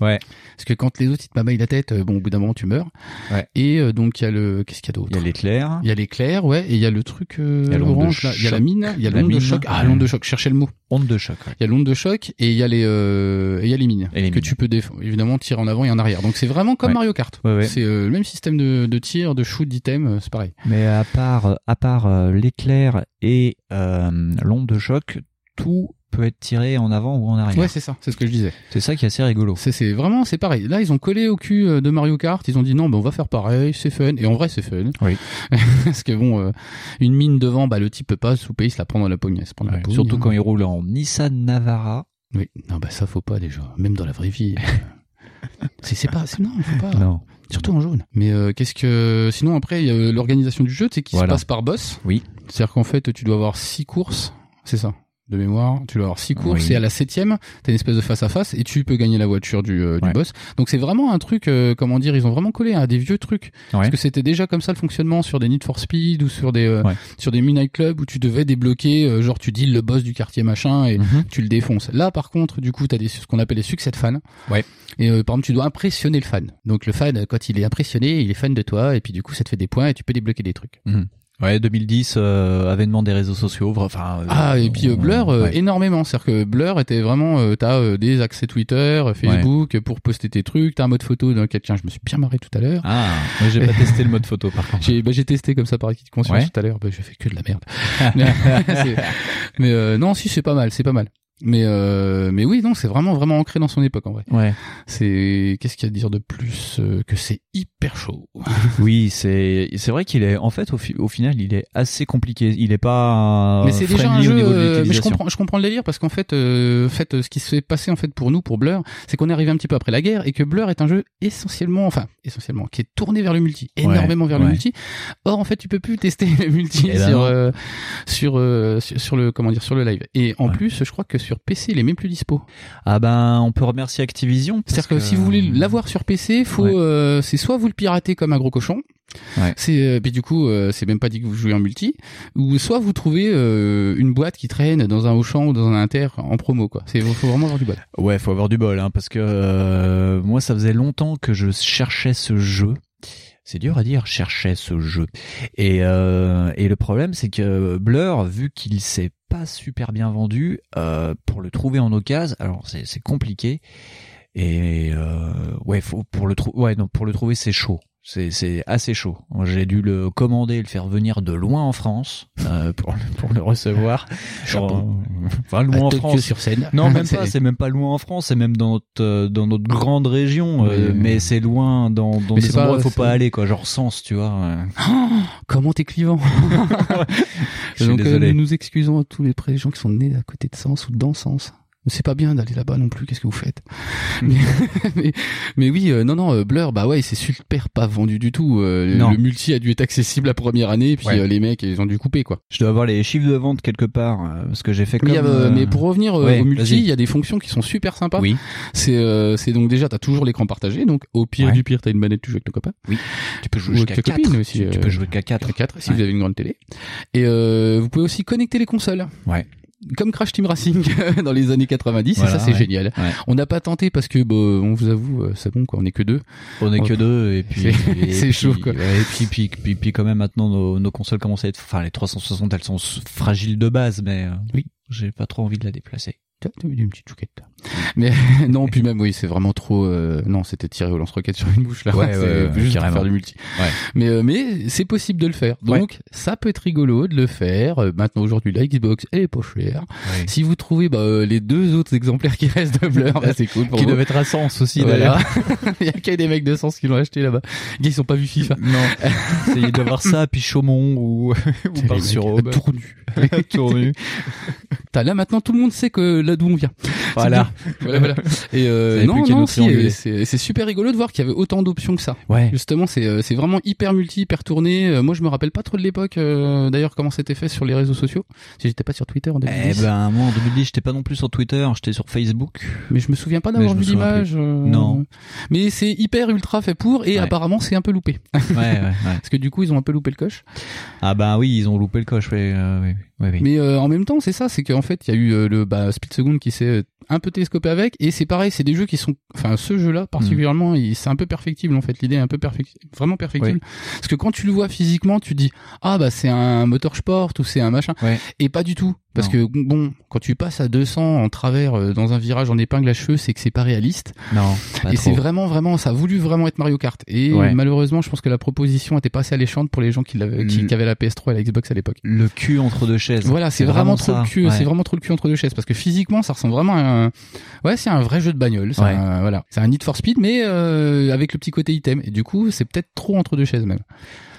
S2: Ouais.
S3: Parce que quand les autres ils te mamaillent la tête, euh, bon, au bout d'un moment, tu meurs.
S2: Ouais.
S3: Et euh, donc il y a le. Qu'est-ce qu'il y a d'autre
S2: Il y a l'éclair.
S3: Il y a l'éclair, ouais, et il y a le truc euh,
S2: Il
S3: orange là. Il y a la mine, il y a l'onde de choc. Ah, l'onde de choc. Cherchez le mot.
S2: Onde de choc. ouais.
S3: Il y a l'onde de choc et il y a les euh, et il y a les mines
S2: Et les
S3: que
S2: mines.
S3: tu peux évidemment tirer en avant et en arrière. Donc c'est vraiment comme
S2: Ouais.
S3: Mario Kart.
S2: Ouais.
S3: C'est euh, le même système de, de tir, de shoot, d'item, euh, c'est pareil.
S2: Mais à part, à part euh, l'éclair et euh, l'onde de choc, tout peut être tiré en avant ou en arrière.
S3: Ouais, c'est ça, c'est ce que je disais.
S2: c'est ça qui est assez rigolo.
S3: C'est vraiment c'est pareil. Là, ils ont collé au cul euh, de Mario Kart. Ils ont dit non, ben on va faire pareil, c'est fun. Et en vrai, c'est fun.
S2: Oui.
S3: Parce que bon, euh, une mine devant, bah le type peut pas souper, il se la prend dans la la
S2: Ouais, Surtout
S3: hein.
S2: quand il roule en Nissan Navara.
S3: Oui. Non, bah ça faut pas déjà. Même dans la vraie vie. euh, c'est pas, non, faut pas.
S2: Non.
S3: Surtout en jaune. Mais euh, qu'est-ce que sinon après l'organisation du jeu, c'est qu'il
S2: Voilà.
S3: se passe par boss.
S2: Oui.
S3: C'est-à-dire qu'en fait tu dois avoir six courses, c'est ça? De mémoire, tu dois avoir six courses
S2: Oui.
S3: et à la septième, t'as une espèce de face à face et tu peux gagner la voiture du, euh, du
S2: Ouais.
S3: boss. Donc c'est vraiment un truc, euh, comment dire, ils ont vraiment collé à des vieux trucs.
S2: Ouais.
S3: Parce que c'était déjà comme ça le fonctionnement sur des Need for Speed ou sur des euh,
S2: Ouais.
S3: sur des Midnight Club où tu devais débloquer, euh, genre tu deals le boss du quartier machin et
S2: Mhm.
S3: tu le défonces. Là par contre, du coup, t'as des ce qu'on appelle les succès de fans.
S2: Ouais.
S3: Et euh, par exemple, tu dois impressionner le fan. Donc le fan, quand il est impressionné, il est fan de toi et puis du coup, ça te fait des points et tu peux débloquer des trucs.
S2: Ouais, 2010, euh, avènement des réseaux sociaux. Enfin. euh,
S3: Ah et puis euh, Blur euh,
S2: ouais.
S3: énormément, c'est-à-dire que Blur était vraiment euh, t'as euh, des accès Twitter, Facebook pour poster tes trucs, t'as un mode photo d'un quelqu'un, je me suis bien marré tout à l'heure.
S2: Ah, moi j'ai pas testé le mode photo par contre.
S3: J'ai bah, j'ai testé comme ça par acquis de conscience
S2: Ouais.
S3: tout à l'heure, bah, j'ai fait que de la merde. mais euh, non, si c'est pas mal, c'est pas mal. Mais euh, mais oui, non, c'est vraiment vraiment ancré dans son époque en vrai.
S2: Ouais.
S3: C'est qu'est-ce qu'il y a à dire de plus euh, que c'est hyper chaud?
S2: Oui, c'est c'est vrai qu'il est en fait au, fi- au final il est assez compliqué. Il est pas.
S3: mais c'est déjà un jeu. euh, mais je comprends, je comprends le délire parce qu'en fait, euh, fait, ce qui s'est passé en fait pour nous, pour Blur, c'est qu'on est arrivé un petit peu après la guerre et que Blur est un jeu essentiellement, enfin essentiellement, qui est tourné vers le multi, énormément vers le multi. Or en fait, tu peux plus tester le multi
S2: ben
S3: sur, euh, sur euh, sur sur le comment dire sur le live. Et en
S2: Ouais.
S3: plus, je crois que sur PC, il est même plus dispo.
S2: Ah ben on peut remercier Activision.
S3: C'est-à-dire que, si vous voulez l'avoir sur PC, faut
S2: Ouais.
S3: euh, c'est soit vous le piratez comme un gros cochon.
S2: Ouais.
S3: C'est euh, puis du coup euh, c'est même pas dit que vous jouez en multi ou soit vous trouvez euh, une boîte qui traîne dans un Auchan ou dans un Inter en promo quoi. C'est faut vraiment avoir du bol.
S2: Ouais, faut avoir du bol, hein, parce que euh, moi, ça faisait longtemps que je cherchais ce jeu. C'est dur à dire, cherchais ce jeu. Et, euh, et le problème, c'est que Blur, vu qu'il s'est pas super bien vendu, euh, pour le trouver en occasion, alors c'est compliqué. Et euh, ouais, faut pour le ouais, non, pour le trouver, c'est chaud. C'est c'est assez chaud. J'ai dû le commander, et le faire venir de loin en France euh, pour le- pour le recevoir.
S3: Chapeau.
S2: Euh, Enfin, loin en
S3: À
S2: France.
S3: sur scène.
S2: Non, même pas. C'est même pas loin en France. C'est même dans notre euh, dans notre grande région, euh,
S3: Mais-
S2: c'est loin dans dans
S3: Mais
S2: des endroits où il faut pas aller, quoi. Genre Sens, tu vois. euh.
S3: Comment t'es clivant.
S2: Je suis
S3: Donc euh, nous nous excusons à tous les gens qui sont nés à côté de Sens ou dans Sens. C'est pas bien d'aller là-bas non plus. Qu'est-ce que vous faites mais, mais, mais oui, euh, non, non, euh, Blur, bah ouais, c'est super pas vendu du tout. Euh,
S2: Non.
S3: le multi a dû être accessible la première année, et puis
S2: Ouais.
S3: euh, les mecs, ils ont dû couper quoi.
S2: Je dois avoir les chiffres de vente quelque part euh, parce que j'ai fait comme.
S3: Mais, a, euh,
S2: euh,
S3: mais pour revenir
S2: ouais,
S3: au multi, il y a des fonctions qui sont super sympas.
S2: Oui.
S3: C'est euh, c'est donc déjà t'as toujours l'écran partagé, donc au pire
S2: Ouais.
S3: du pire t'as une manette tu joues avec ton copain.
S2: Tu peux jouer
S3: avec ta
S2: 4
S3: copine aussi,
S2: Tu, peux jouer qu'à 4
S3: À 4 si vous avez une grande télé. Et euh, vous pouvez aussi connecter les consoles.
S2: Ouais.
S3: Comme Crash Team Racing dans les années 90,
S2: Voilà,
S3: et ça c'est
S2: ouais.
S3: génial.
S2: Ouais.
S3: On n'a pas tenté parce que bah, on vous avoue, euh, c'est bon quoi, on est que deux.
S2: On est que deux et puis
S3: C'est- chaud, quoi.
S2: et puis, puis, puis, puis quand même maintenant nos, nos consoles commencent à être, enfin les 360 elles sont fragiles de base, mais euh,
S3: Oui.
S2: j'ai pas trop envie de la déplacer.
S3: Tu as une petite chouquette. Mais non, puis même oui, c'est vraiment trop. euh, non, c'était tiré au lance-roquette sur une bouche là.
S2: Ouais, ouais, ouais,
S3: juste
S2: carrément.
S3: faire du multi.
S2: Ouais.
S3: Mais euh, mais c'est possible de le faire. Donc ça peut être rigolo de le faire. Euh, maintenant aujourd'hui la Xbox elle est pas chère. Si vous trouvez bah, euh, les deux autres exemplaires qui restent de Blur, bah, c'est cool pour
S2: Qui
S3: vous.
S2: doivent être à Sens aussi
S3: Voilà. Il y a que des mecs de sens qui l'ont acheté là-bas. Ils sont pas vu FIFA.
S2: Non. Essayez de voir ça, puis Chaumont ou, ou sur
S3: tournus.
S2: Tournu.
S3: T'as là maintenant tout le monde sait que là d'où on vient.
S2: Voilà.
S3: voilà, voilà. Et euh, non, non, si, et c'est super rigolo de voir qu'il y avait autant d'options que ça.
S2: Ouais.
S3: Justement, c'est euh, c'est vraiment hyper multi, hyper tourné. Euh, moi, je me rappelle pas trop de l'époque. euh, D'ailleurs, comment c'était fait sur les réseaux sociaux. Si j'étais pas sur Twitter en 2010.
S2: Eh ben, moi, en 2010, j'étais pas non plus sur Twitter, j'étais sur Facebook.
S3: Mais je me souviens pas d'avoir vu l'image. euh,
S2: Non.
S3: Mais c'est hyper ultra fait pour et
S2: Ouais.
S3: apparemment c'est un peu loupé.
S2: Ouais, ouais, ouais.
S3: Parce que du coup ils ont un peu loupé le coche.
S2: Ah bah oui, ils ont loupé le coche, ouais, euh, oui, oui, oui.
S3: Mais euh, en même temps c'est ça, c'est qu'en fait il y a eu euh, le bah, Split Second qui s'est euh, un peu télescopé avec et c'est pareil, c'est des jeux qui sont, enfin ce jeu-là particulièrement, il- c'est un peu perfectible en fait. L'idée est un peu perfectible, vraiment perfectible. Parce que quand tu le vois physiquement, tu dis ah bah c'est un moteur sport ou c'est un machin et pas du tout. Parce
S2: Non.
S3: que bon, quand tu passes à 200 en travers euh, dans un virage en épingle à cheveux, c'est que c'est pas réaliste.
S2: Non, pas
S3: et c'est vraiment, vraiment, ça a voulu vraiment être Mario Kart. Et
S2: Ouais.
S3: malheureusement, je pense que la proposition était pas assez alléchante pour les gens qui, l'avaient, qui, qui avaient la PS3 et la Xbox à l'époque.
S2: Le cul entre deux chaises.
S3: Voilà, c'est vraiment, trop le cul,
S2: Ouais.
S3: c'est vraiment trop le cul entre deux chaises parce que physiquement, ça ressemble vraiment à un, ouais, c'est un vrai jeu de bagnole.
S2: Ouais.
S3: un, voilà, c'est un Need for Speed, mais euh, avec le petit côté item. Et du coup, c'est peut-être trop entre deux chaises même.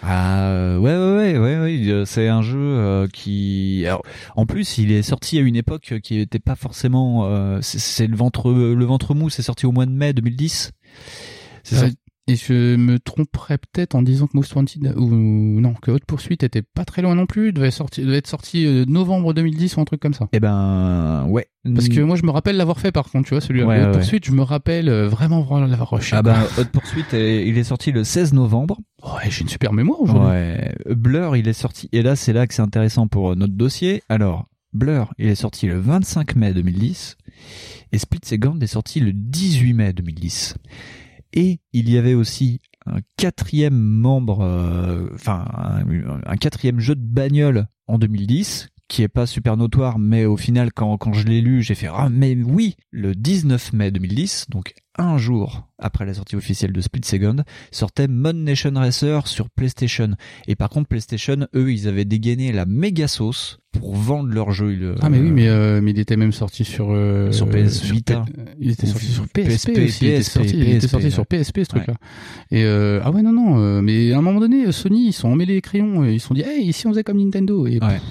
S2: Ah euh, ouais ouais ouais ouais, ouais, euh, c'est un jeu euh, qui alors, en plus il est sorti à une époque qui était pas forcément euh, c'est- le ventre le ventre mou c'est sorti au mois de mai 2010 c'est ça
S3: Euh, Et je me tromperais peut-être en disant que Most Wanted ou non que Haute Poursuite était pas très loin non plus, devait sortir, devait être sorti euh, novembre 2010 ou un truc comme ça.
S2: eh ben ouais
S3: Parce que moi je me rappelle l'avoir fait par contre, tu vois, celui-là.
S2: Ouais,
S3: Haute
S2: ouais.
S3: Poursuite, je me rappelle euh, vraiment vraiment l'avoir rushé.
S2: ah ben Hot Pursuit est- il est sorti le 16 novembre
S3: Ouais, j'ai une super mémoire aujourd'hui.
S2: ouais Blur il est sorti et là c'est là que c'est intéressant pour euh, notre dossier alors Blur il est sorti le 25 mai 2010 et Split Second est sorti le 18 mai 2010 et il y avait aussi un quatrième membre, euh, enfin un, un quatrième jeu de bagnole en 2010 qui est pas super notoire, mais au final quand, quand je l'ai lu, j'ai fait ah mais oui le 19 mai 2010, donc un jour après la sortie officielle de Split Second, sortait Mod Nation Racer sur PlayStation. Et par contre, PlayStation, eux, ils avaient dégainé la méga sauce pour vendre leur jeu. Le-
S3: Ah mais oui, mais, euh, mais il était même sorti sur euh,
S2: Sur PS Vita.
S3: Euh, il était sorti sur
S2: PSP,
S3: PSP, aussi. il était
S2: PSP,
S3: sorti, il était sur. PSP ce truc-là. Et euh, ah ouais non non, euh, mais à un moment donné, Sony ils sont emmêlés les crayons, et ils se sont dit hey ici on faisait comme Nintendo et
S2: Ouais.
S3: pff,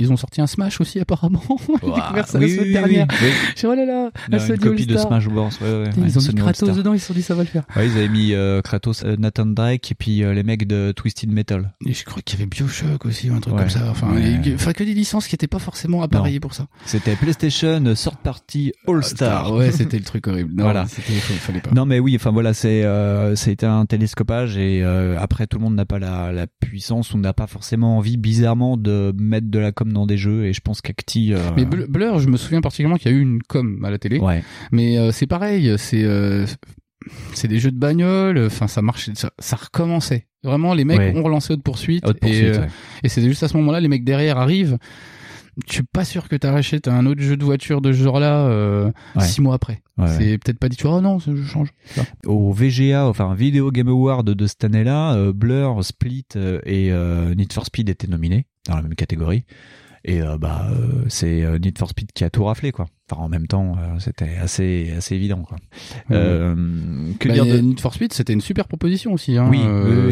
S3: ils ont sorti un Smash aussi apparemment. J'ai découvert ça
S2: oui,
S3: la
S2: oui,
S3: dernière.
S2: oui.
S3: Je dis, oh là là, la
S2: Une copie de. Smash Bros. Ouais,
S3: Ils ont mis Kratos dedans, ils se sont dit ça va le faire.
S2: Ouais, ils avaient mis euh, Kratos, euh, Nathan Drake et puis euh, les mecs de Twisted Metal.
S3: Et je crois qu'il y avait Bioshock aussi, ou un truc
S2: Ouais.
S3: comme ça. Enfin, a- enfin, que des licences qui étaient pas forcément appareillées pour ça.
S2: C'était PlayStation Third Party All-Star.
S3: Ouais, c'était le truc horrible. Non,
S2: Voilà.
S3: c'était, il fallait pas.
S2: Non mais oui, enfin voilà, c'est été un télescopage et après tout le monde n'a pas la, la puissance ou n'a pas forcément envie bizarrement de mettre de la com dans des jeux et je pense qu'Acti euh,
S3: Mais Bl- Blur, je me souviens particulièrement qu'il y a eu une com à la télé.
S2: ouais,
S3: Mais euh, c'est pareil, c'est euh, c'est des jeux de bagnole. Enfin, ça marchait, ça, ça recommençait. Vraiment, les mecs
S2: Ouais.
S3: ont relancé Haute Poursuite.
S2: haute
S3: et,
S2: poursuite.
S3: euh,
S2: ouais.
S3: et c'est juste à ce moment-là, les mecs derrière arrivent. Je suis pas sûr que t'as rachète un autre jeu de voiture de ce genre-là euh,
S2: Ouais.
S3: six mois après. C'est peut-être pas dit, tu vois, oh non, je change. Ça.
S2: Au VGA, enfin Video Game Award de cette année-là, euh, Blur, Split et euh, Need for Speed étaient nominés dans la même catégorie. Et euh, bah euh, c'est euh, Need for Speed qui a tout raflé quoi. Enfin en même temps, euh, c'était assez assez évident quoi. Que
S3: Bah,
S2: dire de
S3: Need for Speed, c'était une super proposition aussi. Hein.
S2: Oui.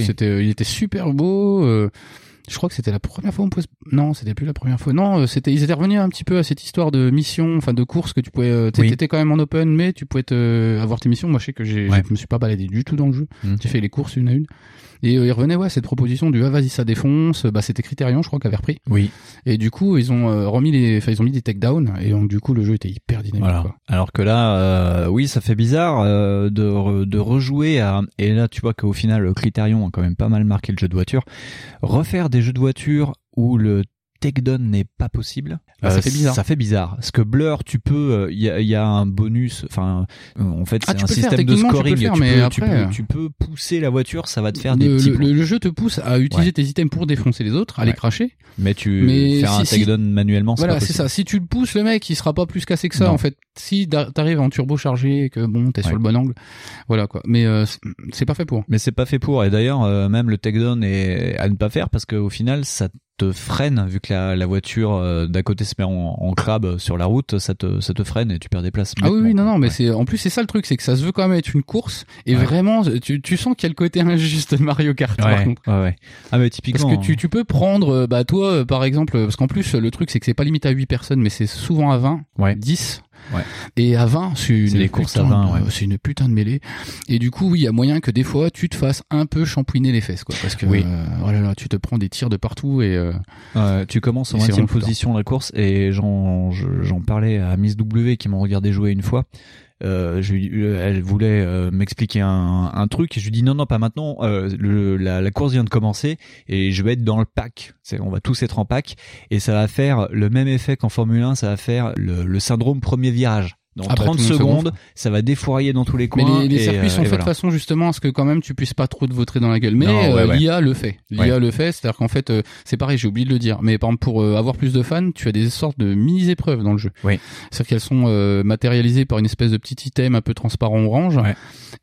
S3: C'était, il était super beau. je crois que c'était la première fois. On pouvait... Non, c'était plus la première fois. Non, c'était. Ils étaient revenus un petit peu à cette histoire de mission, enfin de course que tu pouvais. T'étais quand même en open, mais tu pouvais te... avoir tes missions. Moi, je sais que j'ai,
S2: Ouais.
S3: je me suis pas baladé du tout dans le jeu.
S2: Mm.
S3: J'ai fait les courses une à une. Et euh, ils revenaient ouais cette proposition du ah vas-y ça défonce. Bah c'était Criterion, je crois, qui avait repris.
S2: Oui,
S3: Et du coup ils ont euh, remis les, enfin ils ont mis des takedowns et donc du coup le jeu était hyper dynamique.
S2: voilà.
S3: Quoi.
S2: Alors que là, euh, oui, ça fait bizarre euh, de re- de rejouer à et là tu vois qu'au final Criterion a quand même pas mal marqué le jeu de voiture. Refaire des jeux de voiture où le takedown n'est pas possible.
S3: Ah, ça fait bizarre.
S2: Ça fait bizarre. Parce que Blur, tu peux, il y, a, y a un bonus. Enfin, euh, en fait,
S3: Ah,
S2: c'est un système de
S3: techniquement, tu peux
S2: scoring.
S3: faire,
S2: tu,
S3: mais
S2: peux, tu,
S3: après-
S2: peux, tu peux pousser la voiture, ça va te faire
S3: le,
S2: des petits.
S3: le- jeu te pousse à utiliser
S2: Ouais.
S3: tes items pour défoncer les autres, à les cracher.
S2: Mais tu
S3: mais
S2: faire un
S3: si- si-
S2: takedown manuellement, c'est
S3: Voilà, c'est ça. Si tu le pousses, le mec, il sera pas plus cassé que ça.
S2: Non.
S3: En fait, si t'arrives en turbo chargé et que bon, t'es
S2: Ouais.
S3: sur le bon angle, voilà quoi. Mais euh, c'est- c'est pas fait pour.
S2: Mais c'est pas fait pour. Et d'ailleurs, euh, même le takedown est à ne pas faire parce qu'au final, ça te freine vu que la, la voiture euh, d'à côté se met en, en crabe sur la route, ça te ça te freine et tu perds des places.
S3: Ah oui, oui, non, non, mais c'est en plus c'est ça le truc, c'est que ça se veut quand même être une course et
S2: Ouais.
S3: vraiment, tu, tu sens qu'il y a le côté injuste de Mario Kart. par
S2: Ouais,
S3: contre.
S2: ouais, ouais. Ah mais
S3: Parce
S2: typiquement.
S3: que tu, tu peux prendre, euh, bah toi euh, par exemple, parce qu'en plus le truc c'est que c'est pas limité à 8 personnes, mais c'est souvent à 20,
S2: Ouais.
S3: 10.
S2: Ouais.
S3: Et à 20, c'est une,
S2: les courses
S3: putain
S2: à 20,
S3: de-
S2: ouais.
S3: c'est une putain de mêlée. Et du coup, oui, il y a moyen que des fois tu te fasses un peu champouiner les fesses, quoi. Parce que,
S2: Oui.
S3: euh, oh là là, tu te prends des tirs de partout et euh,
S2: Euh, tu commences en
S3: Et c'est
S2: 20
S3: vraiment foutant.
S2: position de la course et j'en je- j'en parlais à Miss W qui m'ont regardé jouer une fois. Euh, je, euh, elle voulait euh, m'expliquer un, un truc. Et je lui dis non non pas maintenant. Euh, le, la, la course vient de commencer et je vais être dans le pack. C'est- on va tous être en pack. Et ça va faire le même effet qu'en Formule 1 ça va faire le, le syndrome premier virage dans
S3: Ah bah,
S2: 30
S3: tout le monde se
S2: secondes ça va défourailler dans tous les
S3: mais
S2: coins
S3: les, les
S2: et,
S3: circuits
S2: euh,
S3: sont
S2: et
S3: faits
S2: voilà.
S3: de façon justement à ce que quand même tu puisses pas trop te vautrer dans la gueule. Mais
S2: ouais,
S3: euh,
S2: ouais.
S3: l'IA le fait. L'IA
S2: Ouais.
S3: le fait, c'est-à-dire qu'en fait, euh, c'est pareil, j'ai oublié de le dire. Mais par exemple, pour euh, avoir plus de fans, tu as des sortes de mini épreuves dans le jeu.
S2: Oui.
S3: C'est-à-dire qu'elles sont euh, matérialisées par une espèce de petit item un peu transparent orange.
S2: Ouais.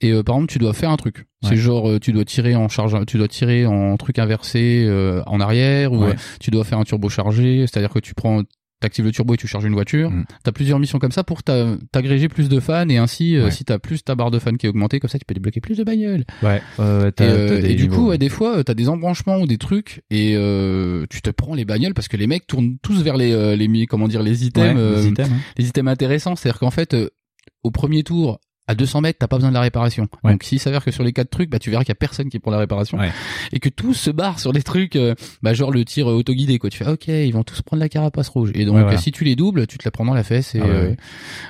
S3: Et euh, par exemple, tu dois faire un truc.
S2: Ouais.
S3: C'est genre, euh, tu dois tirer en charge, tu dois tirer en truc inversé euh, en arrière, ou
S2: Ouais.
S3: euh, tu dois faire un turbo chargé. C'est-à-dire que tu prends T'actives le turbo et tu charges une voiture.
S2: Mm.
S3: T'as plusieurs missions comme ça pour t'a- t'agréger plus de fans et ainsi, euh, si t'as plus ta barre de fans qui est augmentée, comme ça tu peux débloquer plus de bagnoles.
S2: ouais,
S3: Et, euh, et du coup, ouais, des fois, euh, t'as des embranchements ou des trucs et euh, tu te prends les bagnoles parce que les mecs tournent tous vers les, euh, les comment dire les items,
S2: Ouais,
S3: euh,
S2: les items, hein.
S3: les items intéressants. C'est-à-dire qu'en fait, euh, au premier tour, à 200 mètres, t'as pas besoin de la réparation.
S2: Ouais.
S3: Donc, s'il s'avère que sur les quatre trucs, bah, tu verras qu'il y a personne qui prend la réparation.
S2: Ouais.
S3: Et que tous se barrent sur des trucs, euh, bah, genre le tir euh, autoguidé, quoi. Tu fais, ok, ils vont tous prendre la carapace rouge. Et donc,
S2: Ouais, voilà.
S3: si tu les doubles, tu te la prends dans la fesse et,
S2: Ah
S3: euh,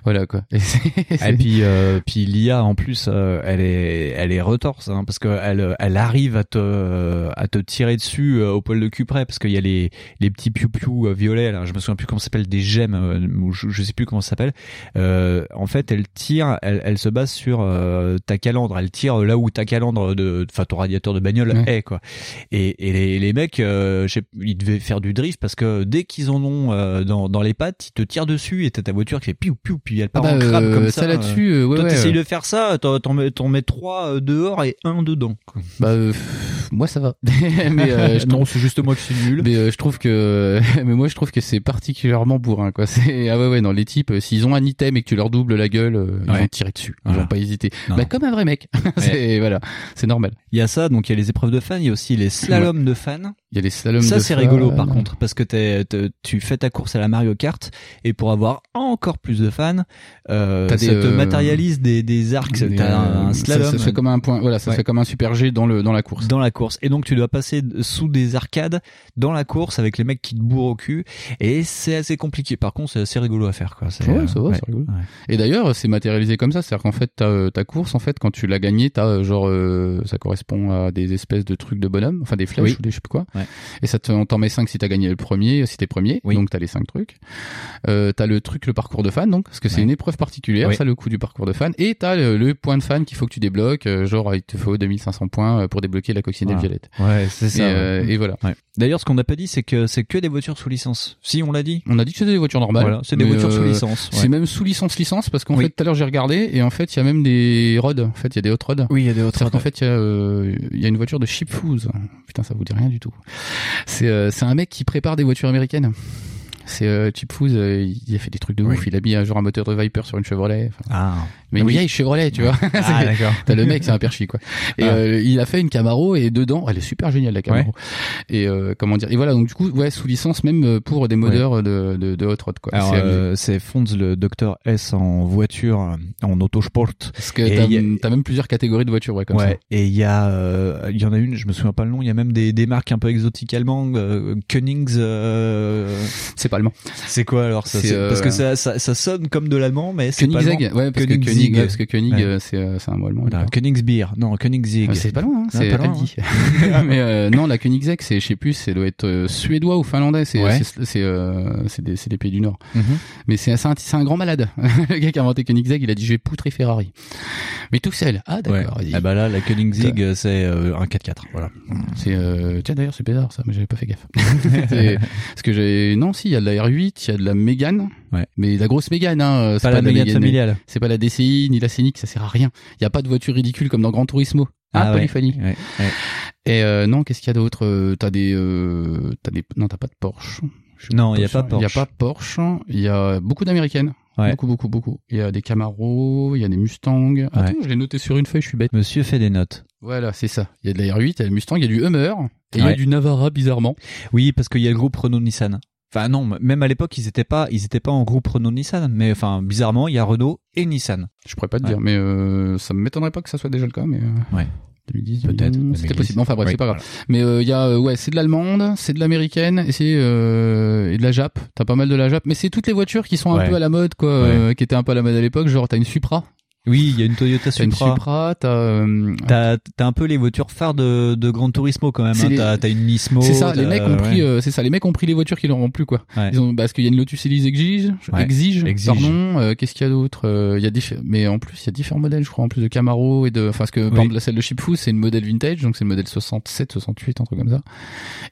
S3: voilà, quoi. Et
S2: puis, euh, puis l'IA en plus, euh, elle est, elle est retorse, hein, parce que elle, elle arrive à te, à te tirer dessus au poil de cul près, parce qu'il y a les, les petits piou piou violets. Là, je me souviens plus comment ça s'appelle, des gemmes, ou je, je sais plus comment ça s'appelle. Euh, en fait, elle tire, elle, elle se base sur euh, ta calandre. Elle tire là où ta calandre de, enfin ton radiateur de bagnole est quoi. Et, et les, les mecs, euh, je sais- ils devaient faire du drift parce que dès qu'ils en ont euh, dans, dans les pattes, ils te tirent dessus et t'as ta voiture qui fait piou piou puis elle
S3: Ah
S2: part
S3: bah,
S2: en crabe
S3: euh,
S2: comme ça.
S3: ça là-dessus, euh, ouais,
S2: Toi,
S3: ouais,
S2: t'essayes
S3: euh,
S2: de faire ça, t'en mets, trois euh, dehors et un dedans. quoi.
S3: Bah, euh, moi ça va. mais euh, je
S2: non, c'est juste moi qui suis nul.
S3: mais euh, je trouve que, mais moi je trouve que c'est particulièrement bourrin quoi. C'est ah ouais ouais, non les types, euh, s'ils ont un item et que tu leur doubles la gueule, euh, ils
S2: Ouais.
S3: vont tirer dessus. Ils
S2: Voilà.
S3: vont pas hésiter.
S2: Non.
S3: Bah comme un vrai mec. c'est voilà, c'est normal.
S2: Il y a ça, donc il y a les épreuves de fans, il y a aussi les slaloms de fans.
S3: Il y a les slaloms.
S2: Ça
S3: de
S2: c'est rigolo par contre parce que t'es- tu fais ta course à la Mario Kart et pour avoir encore plus de fans, euh, ça
S3: des,
S2: te
S3: euh,
S2: matérialise des, des arcs. T'as un slalom
S3: Ça, ça fait comme un point. Voilà, ça fait comme un super G dans le dans la course.
S2: dans la course et donc tu dois passer sous des arcades dans la course avec les mecs qui te bourrent au cul et c'est assez compliqué. Par contre c'est assez rigolo à faire quoi.
S3: Ouais,
S2: euh,
S3: ça va,
S2: ouais.
S3: c'est rigolo.
S2: Ouais.
S3: Et d'ailleurs, c'est matérialisé comme ça, c'est-à-dire qu'en fait, t'as, euh, ta course, en fait, quand tu l'as gagnée, t'as euh, genre, euh, ça correspond à des espèces de trucs de bonhomme, enfin des flèches
S2: Oui.
S3: ou des je sais plus quoi.
S2: Ouais.
S3: Et ça te, on t'en met 5 si t'as gagné le premier, si t'es premier,
S2: Oui.
S3: donc t'as les 5 trucs. Euh, t'as le truc, le parcours de fan, donc, parce que c'est
S2: Ouais.
S3: une épreuve particulière,
S2: Oui.
S3: ça, le coup du parcours de fan. Et t'as le, le point de fan qu'il faut que tu débloques, euh, genre, il te faut 2500 points pour débloquer la coccinelle
S2: Voilà.
S3: violette.
S2: Ouais, c'est
S3: Et,
S2: ça.
S3: euh,
S2: ouais.
S3: et voilà.
S2: Ouais. D'ailleurs, ce qu'on n'a pas dit, c'est que c'est que des voitures sous licence. Si, on l'a dit.
S3: On a dit que c'était des voitures normales.
S2: Voilà, c'est des voitures sous
S3: euh,
S2: licence.
S3: C'est même sous licence licence parce qu'en
S2: Oui.
S3: fait tout à l'heure j'ai regardé et en fait il y a même des rods. En fait il y a des hot rods.
S2: Oui, il y a des autres.
S3: C'est-à-dire qu'en fait, il y, a, euh, il y a une voiture de Chip Foose. Putain, ça vous dit rien du tout. C'est euh, c'est un mec qui prépare des voitures américaines. C'est euh, Chip Foose, euh, il a fait des trucs de
S2: Oui.
S3: ouf. Il a mis un genre un moteur de Viper sur une Chevrolet. Enfin,
S2: Ah.
S3: mais une
S2: Oui.
S3: vieille Chevrolet, tu vois.
S2: Ah, d'accord.
S3: T'as le mec, c'est un perchi quoi. Et
S2: Ah.
S3: euh, il a fait une Camaro et dedans, elle est super géniale la Camaro. Et euh, comment dire Et voilà, donc du coup, ouais, sous licence même euh, pour des modeurs de, de, de hot rod quoi.
S2: Alors,
S3: C'est
S2: euh, Fonz le docteur S en voiture, euh, en autosport.
S3: Parce que t'as
S2: a-
S3: même plusieurs catégories de voitures, ouais, comme ça.
S2: ouais. Et il y a, euh, il y en a une, je me souviens pas le nom. Il y a même des, des marques un peu exotiques allemandes. Euh, euh,
S3: C'est pas allemand.
S2: c'est quoi alors ça
S3: euh,
S2: Parce que ça, ça, ça sonne comme de l'allemand, mais c'est pas allemand.
S3: ouais, parce que ouais, parce que
S2: Ouais.
S3: euh, c'est euh, c'est un mot allemand. D'accord.
S2: Königsbier. Non, Koenigsegg.
S3: Ah, C'est pas loin, hein,
S2: Ah,
S3: c'est
S2: pas loin,
S3: Aldi. Mais euh, non, la Koenigsegg, c'est, je sais plus, ça doit être euh, suédois ou finlandais. C'est, c'est, euh, des, c'est des pays du Nord.
S2: Mhm.
S3: Mais c'est, c'est un, c'est un grand malade. le gars qui a inventé Koenigsegg, il a dit, je vais poutrer Ferrari. Mais tout seul. Ah,
S2: Ouais.
S3: d'accord, vas-y.
S2: Ah bah là, la Koenigsegg, c'est euh, un 4x4. Voilà.
S3: C'est, euh, tiens, d'ailleurs, c'est bizarre, ça, mais j'avais pas fait gaffe. Parce que j'ai, non, si, il y a de la R8, il y a de la Mégane.
S2: Ouais.
S3: Mais la grosse Mégane, hein. c'est
S2: Pas la
S3: de
S2: Mégane familiale.
S3: C'est pas la DCI, ni la Scénic, ça sert à rien. Il y a pas de voiture ridicule comme dans Gran Turismo. Ah,
S2: ouais.
S3: polyphonie.
S2: Ouais, ouais.
S3: Et euh, non, qu'est-ce qu'il y a d'autre Euh, T'as des, euh, t'as des, non, t'as pas de Porsche.
S2: Non, il y a
S3: sûr.
S2: pas Porsche.
S3: Il y a pas Porsche. Il y a beaucoup d'américaines.
S2: Ouais.
S3: Beaucoup, beaucoup, beaucoup. Il y a des Camaro, il y a des Mustang. Attends, je l'ai noté sur une feuille, je suis bête.
S2: Monsieur fait des notes.
S3: Voilà, c'est ça. Il y a de la R8, il y a le Mustang, il y a du Hummer, et il y a du Navara, bizarrement.
S2: Oui, parce qu'il y a le groupe Renault-Nissan. Enfin non, même à l'époque, ils étaient pas, ils étaient pas en groupe Renault-Nissan, mais enfin bizarrement, il y a Renault et Nissan.
S3: Je pourrais pas te dire, mais euh, ça m'étonnerait pas que ça soit déjà le cas, mais... euh,
S2: Ouais.
S3: 2010,
S2: Peut-être.
S3: 2011, C'était
S2: 2010.
S3: possible. Enfin bref,
S2: Oui,
S3: c'est pas grave.
S2: voilà.
S3: Mais euh, il y a euh, ouais, c'est de l'allemande, c'est de l'américaine et c'est euh, et de la Jap. T'as pas mal de la Jap, mais c'est toutes les voitures qui sont un
S2: Ouais.
S3: peu à la mode quoi, euh, qui étaient un peu à la mode à l'époque. Genre t'as une Supra,
S2: Oui, il y a une Toyota
S3: t'as une
S2: Supra.
S3: Supra, t'as euh,
S2: T'as, un peu les voitures phares de, de Gran Turismo quand même. Hein.
S3: les-
S2: T'as, une Nismo.
S3: c'est ça. Les mecs ont pris,
S2: ouais.
S3: euh, c'est ça. Les mecs ont pris les voitures qui leur ont plu quoi.
S2: Ouais.
S3: Ils ont parce qu'il y a une Lotus Elise exige,
S2: Ouais.
S3: exige,
S2: Exige.
S3: pardon. euh, Qu'est-ce qu'il y a d'autre Euh, Il y a diffé- mais en plus il y a différents modèles, je crois, en plus de Camaro et de, enfin parce que par
S2: Oui.
S3: exemple la celle de Chipfoo c'est une modèle vintage, donc c'est le modèle 67, 68, un truc comme ça.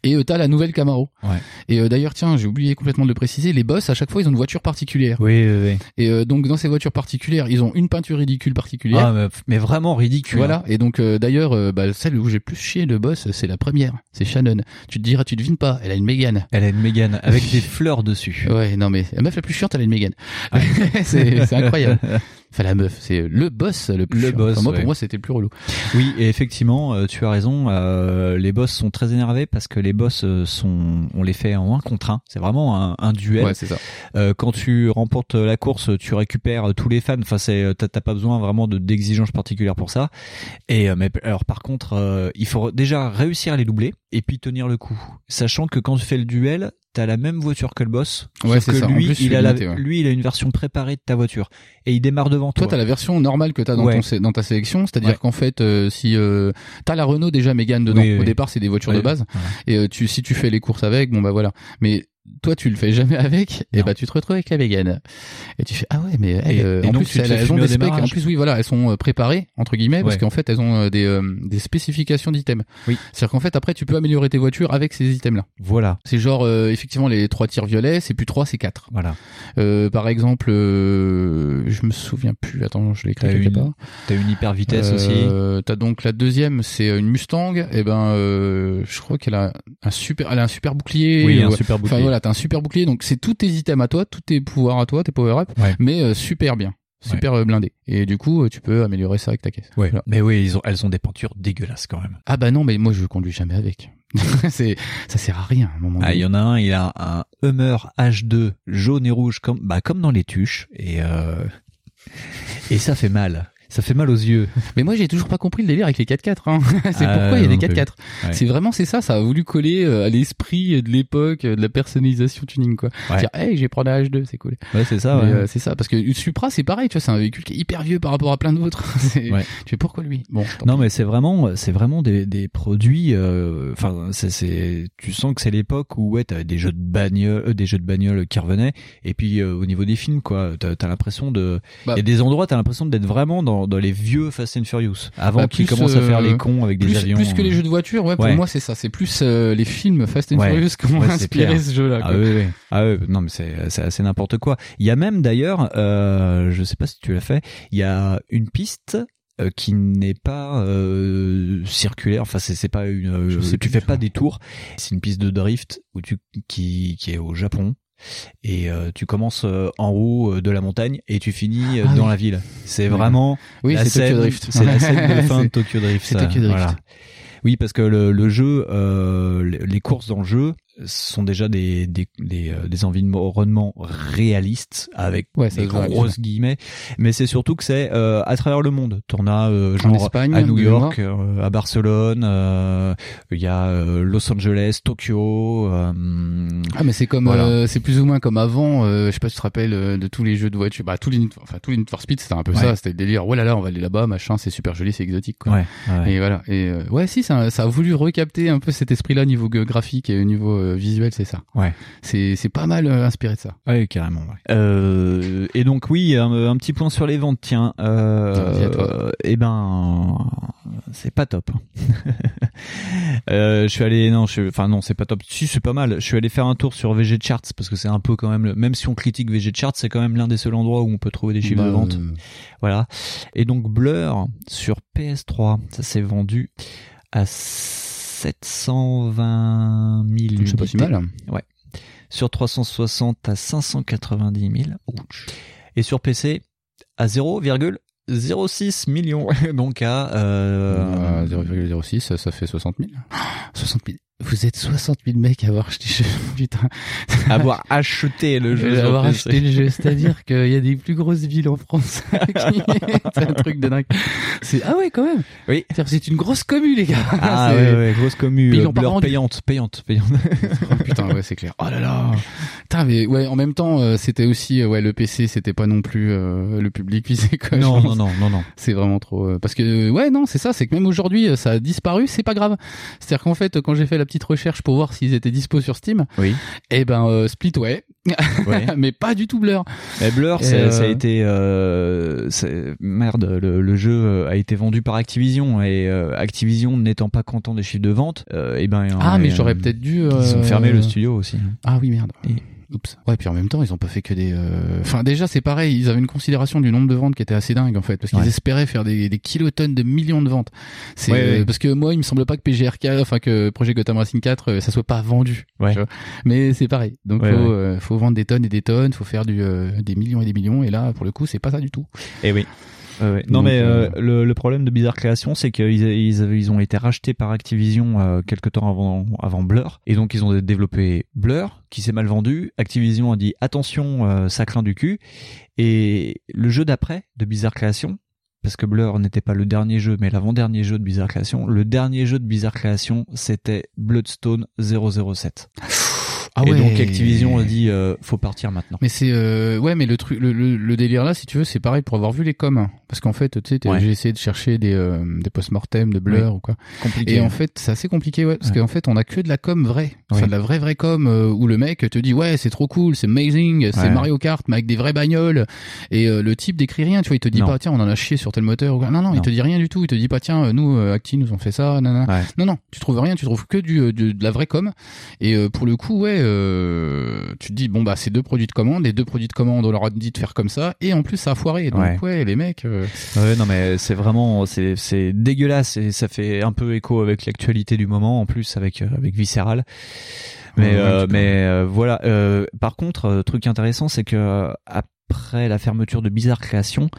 S3: Et euh, t'as la nouvelle Camaro.
S2: Ouais.
S3: Et euh, d'ailleurs tiens, j'ai oublié complètement de le préciser, les boss à chaque fois ils ont une voiture particulière.
S2: Oui, oui, oui.
S3: Et donc dans ces voitures particulières, ils ont une peinture ridicule particulière.
S2: Ah, mais, mais vraiment ridicule.
S3: Voilà. Et donc euh, d'ailleurs, euh, bah, celle où j'ai plus chié le boss, c'est la première. C'est Shannon. Tu te diras, tu devines pas, elle a une Mégane.
S2: Elle a une Mégane avec des fleurs dessus.
S3: Ouais, non mais la meuf la plus chiante, elle a une Mégane. c'est incroyable. Enfin la meuf, c'est le boss le plus
S2: Le
S3: chiant.
S2: boss,
S3: Enfin, moi
S2: ouais.
S3: pour moi c'était le plus relou.
S2: Oui, et effectivement, euh, tu as raison. euh, les boss sont très énervés parce que les boss euh, sont, on les fait en un contre un. C'est vraiment un, un duel.
S3: Ouais, c'est ça.
S2: Euh, quand tu remportes la course, tu récupères tous les fans. Enfin, c'est t'as t'as pas besoin vraiment de d'exigences particulières pour ça. Et euh, mais alors par contre, euh, il faut déjà réussir à les doubler et puis tenir le coup, sachant que quand tu fais le duel, t'as la même voiture que le boss.
S3: Ouais, c'est
S2: que
S3: ça. En
S2: lui,
S3: plus,
S2: il a la,
S3: limiter, ouais.
S2: lui, il a une version préparée de ta voiture et il démarre devant
S3: Toi,
S2: toi.
S3: t'as la version normale que t'as dans,
S2: Ouais.
S3: ton sé- dans ta sélection, c'est-à-dire
S2: Ouais.
S3: qu'en fait, euh, si euh, t'as la Renault déjà Mégane dedans,
S2: Oui,
S3: au
S2: oui.
S3: départ c'est des voitures de base, et euh, tu si tu fais les courses avec, bon bah voilà. Mais toi tu le fais jamais avec, et
S2: Non.
S3: bah tu te retrouves avec la vegan. Et tu fais ah ouais mais elles,
S2: Et-
S3: euh,
S2: et
S3: en
S2: donc,
S3: plus elles, ont des specs. En plus oui voilà elles sont euh, préparées entre guillemets parce qu'en fait elles ont euh, des euh, des spécifications d'items.
S2: Oui.
S3: C'est-à-dire qu'en fait après tu peux améliorer tes voitures avec ces items là.
S2: Voilà,
S3: C'est genre euh, effectivement les trois tirs violets c'est plus trois c'est quatre.
S2: voilà.
S3: Euh, par exemple euh, je me souviens plus attends je l'ai écrit quelque part.
S2: T'as une hyper vitesse aussi.
S3: T'as donc la deuxième, c'est une Mustang. Et ben, euh, je crois qu'elle a un super, elle a un super bouclier.
S2: Oui, un super bouclier.
S3: Voilà, t'as un super bouclier. Donc c'est tous tes items à toi, tous tes pouvoirs à toi, tes power up,
S2: Ouais.
S3: mais euh, super bien, super euh, blindé. Et du coup, euh, tu peux améliorer ça avec ta caisse.
S2: Ouais.
S3: Voilà.
S2: Mais oui, ils ont, elles ont des peintures dégueulasses quand même.
S3: Ah bah non, mais moi je conduis jamais avec. c'est, ça sert à rien à un moment
S2: Ah, il y en a un, il a un Hummer H2 jaune et rouge comme, bah, comme dans les tuches et euh, et ça fait mal. Ça fait mal aux yeux.
S3: Mais moi j'ai toujours pas compris le délire avec les 4x4. Hein. c'est
S2: Ah,
S3: pourquoi il y a des
S2: non plus.
S3: 4x4.
S2: Ouais.
S3: C'est vraiment c'est ça, ça a voulu coller euh, à l'esprit de l'époque euh, de la personnalisation tuning quoi.
S2: Ouais.
S3: Dire hey, je vais prendre un H2, c'est cool.
S2: Ouais, c'est ça. Ouais.
S3: euh, c'est ça, parce que le Supra, c'est pareil, tu vois, c'est un véhicule qui est hyper vieux par rapport à plein d'autres. Tu fais pourquoi lui? Bon,
S2: Non mais c'est vraiment c'est vraiment des, des produits enfin c'est c'est tu sens que c'est l'époque où ouais t'avais des jeux de bagnole euh, des jeux de bagnole qui revenaient et puis au niveau des films quoi t'as as, l'impression de il
S3: Bah.
S2: y a des endroits t'as l'impression d'être vraiment dans, dans les vieux Fast and Furious avant
S3: Bah,
S2: qu'ils commencent à faire
S3: euh,
S2: les cons avec des
S3: plus,
S2: avions
S3: plus que les jeux de voiture, ouais, pour
S2: Ouais.
S3: moi c'est ça, c'est plus euh, les films Fast and
S2: Ouais.
S3: Furious qui ont inspiré ce jeu-là.
S2: Ah oui, oui. Ah oui, non mais c'est c'est assez n'importe quoi. Il y a même d'ailleurs, euh, je sais pas si tu l'as fait, il y a une piste euh, qui n'est pas euh, circulaire. Enfin, c'est c'est pas une. euh, tu fais pas des tours. C'est une piste de drift où tu qui qui est au Japon. Et euh, tu commences euh, en haut euh, de la montagne et tu finis euh,
S3: Ah
S2: dans
S3: oui.
S2: la ville. C'est vraiment
S3: Oui,
S2: la scène-
S3: Drift.
S2: La scène de fin de Tokyo Drift.
S3: c'est
S2: ça.
S3: Tokyo Drift.
S2: Voilà. Oui, parce que le, le jeu, euh, les les courses dans le jeu sont déjà des des des, euh, des environnements réalistes avec
S3: Ouais,
S2: des grosses guillemets. Mais c'est surtout que c'est euh, à travers le monde. T'en as euh,
S3: En
S2: genre
S3: Espagne,
S2: à New York, euh, à Barcelone, euh, il y a euh, Los Angeles, Tokyo. euh,
S3: Ah mais c'est comme
S2: Voilà.
S3: euh, c'est plus ou moins comme avant euh, je sais pas si tu te rappelles euh, de tous les jeux de voiture bah tous les enfin tous les Need for Speed c'était un peu
S2: Ouais.
S3: ça c'était le délire oh là là on va aller là-bas machin c'est super joli c'est exotique quoi
S2: ouais.
S3: Et voilà. Et euh, ouais, si, ça, ça a voulu recapter un peu cet esprit-là niveau gue- graphique et au niveau euh, visuel, c'est ça.
S2: Ouais.
S3: C'est c'est pas mal euh, inspiré de ça.
S2: Ouais, carrément. Ouais. Euh, et donc oui, un, un petit point sur les ventes. Tiens, euh, eh ben, c'est pas top. euh, je suis allé, non, je, enfin non, c'est pas top. Si, c'est pas mal. Je suis allé faire un tour sur VG Charts parce que c'est un peu quand même, le- même si on critique VG Charts, c'est quand même l'un des seuls endroits où on peut trouver des chiffres
S3: Bah,
S2: de vente.
S3: euh,
S2: Voilà. Et donc Blur sur PS3, ça s'est vendu à 720 000 unités.
S3: c'est pas si mal.
S2: Sur 360 à 590 000. Et sur PC à 0,06 millions. Donc à... Euh,
S3: Euh, 0,06, ça, ça fait 60 000. 60 000. Vous êtes 60 000 mecs à avoir acheté le jeu. Putain.
S2: avoir acheté le jeu.
S3: Euh, avoir acheté le jeu. C'est-à-dire qu'il y a des plus grosses villes en France. c'est un truc de dingue. C'est, ah ouais, quand même.
S2: Oui.
S3: C'est une grosse commune, les gars.
S2: Ah ouais, ouais, grosse commu.
S3: Puis ils
S2: euh,
S3: pas rendu.
S2: payante, payante, payante.
S3: Oh, putain, ouais, c'est clair. Oh là là. Putain, mais ouais, en même temps, euh, c'était aussi, euh, ouais, le PC, c'était pas non plus euh, le public visé, quoi.
S2: non, non, non, non, non.
S3: C'est vraiment trop. euh, parce que, ouais, non, c'est ça, c'est que même aujourd'hui, ça a disparu, c'est pas grave. C'est-à-dire qu'en fait, quand j'ai fait la petite recherche pour voir s'ils étaient dispo sur Steam,
S2: Oui.
S3: eh ben, euh, Split, ouais.
S2: Ouais.
S3: mais pas du tout Blur.
S2: Mais Blur,
S3: Et, euh,
S2: ça a été euh, merde. Le, le jeu a été vendu par Activision et Activision n'étant pas content des chiffres de vente, et ben
S3: Ah, mais j'aurais peut-être dû.
S2: Ils ont fermé le studio aussi.
S3: Ah oui, merde.
S2: Et-
S3: Oups. Ouais, puis en même temps, ils ont pas fait que des. euh, Enfin, déjà, c'est pareil. Ils avaient une considération du nombre de ventes qui était assez dingue en fait, parce qu'ils
S2: Ouais.
S3: espéraient faire des, des kilotonnes de millions de ventes. C'est
S2: Ouais, ouais.
S3: euh, parce que moi, il me semble pas que PGRK, enfin que Projet Gotham Racing 4, euh, ça soit pas vendu.
S2: Ouais.
S3: tu vois. Mais c'est pareil. Donc faut, euh, faut vendre des tonnes et des tonnes, faut faire du euh, des millions et des millions. Et là, pour le coup, c'est pas ça du tout.
S2: Et oui. Ouais. Non
S3: Donc,
S2: mais euh,
S3: euh,
S2: le, le problème de Bizarre Création, c'est qu'ils ils, ils ont été rachetés par Activision euh, quelque temps avant avant Blur, et donc ils ont développé Blur, qui s'est mal vendu. Activision a dit attention, euh, ça craint du cul. Et le jeu d'après de Bizarre Création, parce que Blur n'était pas le dernier jeu, mais l'avant-dernier jeu de Bizarre Création, le dernier jeu de Bizarre Création, c'était Bloodstone 007.
S3: Ah
S2: et
S3: ouais.
S2: donc Activision a dit euh, faut partir maintenant.
S3: Mais c'est euh, ouais, mais le truc, le, le, le délire là, si tu veux, c'est pareil pour avoir vu les coms, parce qu'en fait, tu sais,
S2: Ouais.
S3: j'ai essayé de chercher des euh, des post-mortem de Blur ou quoi.
S2: Compliqué.
S3: Et en fait, c'est assez compliqué, ouais, parce
S2: Ouais.
S3: qu'en fait, on a que de la com vraie, enfin de la vraie vraie com euh, où le mec te dit ouais, c'est trop cool, c'est amazing, c'est. Mario Kart mais avec des vraies bagnoles. Et euh, le type décrit rien, tu vois, il te dit
S2: Non.
S3: pas tiens, on en a chié sur tel moteur ou quoi. Non, non, il
S2: Non.
S3: te dit rien du tout. Il te dit pas tiens, euh, nous Acti nous on fait ça, nanana. Non, non, tu trouves rien, tu trouves que du, de la vraie com. Et pour le coup, ouais, euh, tu te dis bon bah c'est deux produits de commande, les deux produits de commande on leur a dit de faire comme ça, et en plus ça a foiré. Donc ouais,
S2: Ouais.
S3: les mecs. euh,
S2: Ouais, non mais c'est vraiment c'est c'est dégueulasse et ça fait un peu écho avec l'actualité du moment en plus avec euh, avec Visceral. Mais
S3: Ouais,
S2: mais voilà. par contre, truc intéressant, c'est que euh, après la fermeture de Bizarre Création,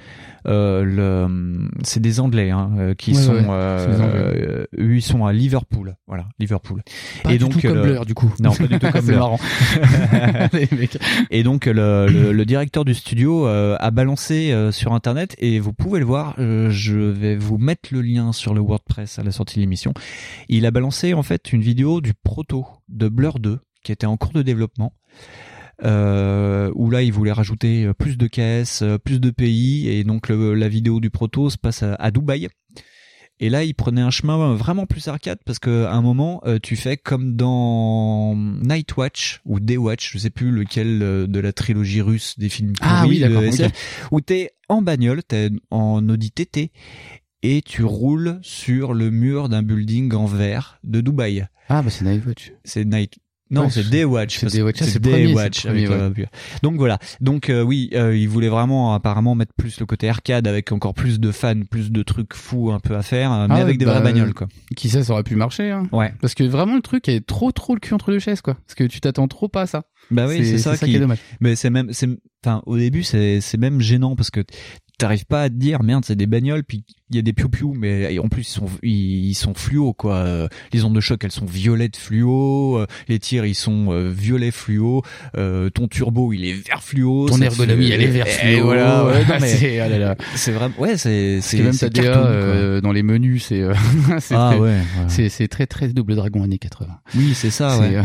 S2: euh, le c'est des Anglais hein, euh, qui
S3: Ouais,
S2: sont
S3: ouais,
S2: euh,
S3: Anglais.
S2: euh, eux, ils sont à Liverpool. Voilà, Liverpool.
S3: pas
S2: et
S3: du
S2: donc
S3: tout comme
S2: le-
S3: du coup.
S2: Non, pas du tout comme Blur.
S3: marrant.
S2: Et donc le, le, le directeur du studio euh, a balancé euh, sur internet et vous pouvez le voir. euh, je vais vous mettre le lien sur le WordPress à la sortie de l'émission. Il a balancé en fait une vidéo du proto de Blur 2 qui était en cours de développement. Euh, où là il voulait rajouter euh, plus de caisses, euh, plus de pays et donc le- la vidéo du proto se passe à, à Dubaï. Et là, il prenait un chemin vraiment plus arcade parce que à un moment, tu fais comme dans Night Watch ou Day Watch, je sais plus lequel de la trilogie russe des films
S3: Ah
S2: pourris
S3: oui,
S2: de SF, où t'es en bagnole, t'es en Audi TT et tu roules sur le mur d'un building en verre de Dubaï.
S3: Ah bah c'est Nightwatch.
S2: C'est Night. Non,
S3: Ouais,
S2: c'est
S3: c'est-
S2: Day Watch.
S3: c'est
S2: parce
S3: Day
S2: que
S3: Watch. Ah, c'est le
S2: Day
S3: premier, c'est
S2: Watch
S3: le premier,
S2: avec, euh, Donc voilà. Donc euh, oui, euh, il voulait vraiment apparemment mettre plus le côté arcade avec encore plus de fans, plus de trucs fous un peu à faire, euh, mais
S3: Ah ouais,
S2: avec des
S3: bah,
S2: vraies bagnoles quoi.
S3: Qui sait, ça aurait pu marcher. Hein.
S2: Ouais.
S3: Parce que vraiment le truc est trop trop le cul entre deux chaises quoi. Parce que tu t'attends trop pas à ça.
S2: Bah oui, c'est ça,
S3: qui...
S2: qui
S3: est dommage.
S2: Mais c'est même, c'est, enfin, au début, c'est, c'est même gênant parce que t'arrives pas à te dire, merde, c'est des bagnoles, puis il y a des piou-piou, mais en plus, ils sont, ils, ils sont fluo, quoi. Euh, Les ondes de choc, elles sont violettes fluo, euh, les tirs, ils sont euh, violets fluo, euh, ton turbo, il est vert fluo.
S3: Ton ergonomie, elle est vert
S2: et
S3: fluo.
S2: voilà, ouais, mais
S3: c'est, ah là là.
S2: c'est vraiment, ouais, c'est, c'est,
S3: même ta DA euh, dans les menus, c'est, c'est
S2: ah
S3: très,
S2: ouais, ouais.
S3: très très double dragon années 80.
S2: Oui, c'est ça, ouais.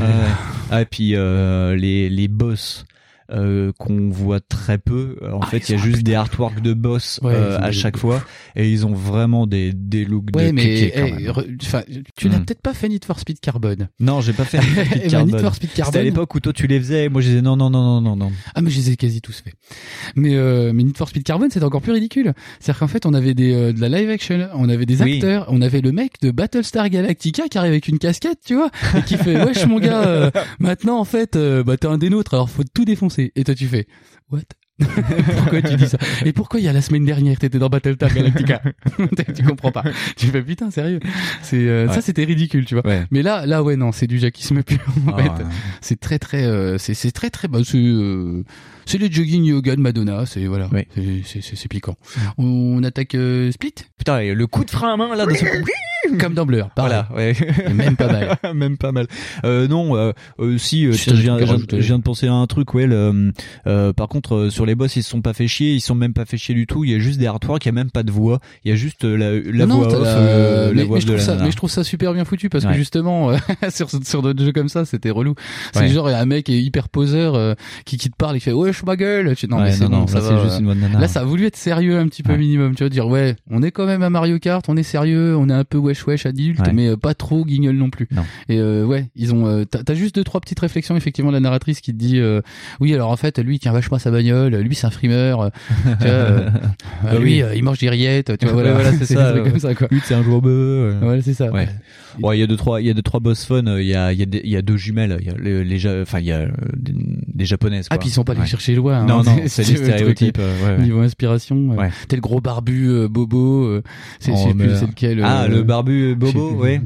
S2: Ah, et puis les les boss euh, qu'on voit très peu. En
S3: Ah,
S2: fait, il y a juste des artworks de boss
S3: Ouais,
S2: euh, à chaque fois, et ils ont vraiment des des looks
S3: Ouais,
S2: de
S3: mais
S2: quand
S3: hey,
S2: même.
S3: re- enfin, tu n'as
S2: Mm.
S3: peut-être pas fait Need for Speed Carbone.
S2: Non, j'ai pas fait Need for Speed Carbone.
S3: Need for Speed
S2: C'était à l'époque où toi tu les faisais, et moi je disais non non non non non non.
S3: Ah mais je les ai quasi tous faits. Mais euh, mais Need for Speed Carbone c'était encore plus ridicule. C'est-à-dire qu'en fait on avait des euh, de la live action, on avait des
S2: Oui.
S3: acteurs, on avait le mec de Battlestar Galactica qui arrive avec une casquette, tu vois, et qui fait wesh mon gars, euh, maintenant en fait euh, bah t'es un des nôtres, alors faut tout défoncer. Et toi tu fais what? Pourquoi tu dis ça? Et pourquoi il y a la semaine dernière t'étais dans Battlestar Galactica? Tu comprends pas. Tu fais putain sérieux. C'est euh,
S2: Ouais.
S3: ça c'était ridicule, tu vois.
S2: Ouais.
S3: Mais là là ouais non, c'est du Jackie Smith en
S2: Ah,
S3: fait.
S2: ouais.
S3: C'est très très euh, c'est c'est très très bah, c'est euh, c'est les jogging yoga de Madonna, c'est voilà,
S2: Oui.
S3: c'est c'est c'est- c'est piquant. On attaque euh, Split?
S2: Putain, le coup de frein à main là de ce...
S3: comme dans Blur.
S2: Voilà, ouais.
S3: Même pas mal.
S2: même pas mal. Euh, non, euh, euh, si, euh, je viens, je viens- de penser à un truc, ouais. le, euh, par contre, euh, sur les boss, ils se sont pas fait chier, ils sont même pas fait chier du tout. Il y a juste des artworks, il y a même pas de voix, il y a juste euh, la, la
S3: Non, non,
S2: voix
S3: t'as
S2: off, euh, la
S3: mais,
S2: voix
S3: mais je
S2: de
S3: trouve
S2: la
S3: ça, mais je trouve ça super bien foutu parce que
S2: Ouais.
S3: justement euh, sur sur d'autres jeux comme ça, c'était relou. C'est
S2: Ouais.
S3: genre un mec est hyper poseur euh, qui qui te parle, il fait wesh ma gueule. Tu- Non
S2: Ouais,
S3: mais c'est
S2: non, non,
S3: ça
S2: là,
S3: va.
S2: c'est juste une de nana.
S3: Là, ça a voulu être sérieux un petit peu
S2: Ouais.
S3: minimum, tu vois, dire ouais, on est quand même à Mario Kart, on est sérieux, on est un peu wesh wesh adulte,
S2: Ouais.
S3: mais euh, pas trop guignol non plus.
S2: Non.
S3: Et euh, ouais, ils ont, euh, t'as juste deux trois petites réflexions effectivement de la narratrice qui te dit euh, oui alors en fait lui il tient vachement sa bagnole, lui c'est un frimeur, euh, tu vois, euh,
S2: Bah
S3: lui
S2: oui.
S3: il mange des rillettes, tu vois
S2: Ouais,
S3: voilà,
S2: voilà, c'est ça, ouais.
S3: comme ça quoi.
S2: Lui, c'est un joueur euh.
S3: Voilà c'est ça.
S2: Ouais. Bon, il y a deux trois, il y a deux trois boss fun. Il y a, il y a, des- il y a deux jumelles. Il y a les, enfin, il y a des, des japonaises.
S3: Ah
S2: quoi.
S3: puis ils sont pas allés
S2: Ouais.
S3: Chercher loin. hein.
S2: Non, non, c'est des stéréotypes. euh, ouais.
S3: Niveau inspiration,
S2: Ouais.
S3: t'es le gros barbu euh, bobo, euh, c'est
S2: Oh,
S3: plus c'est lequel.
S2: Ah,
S3: euh,
S2: le barbu bobo, ouais.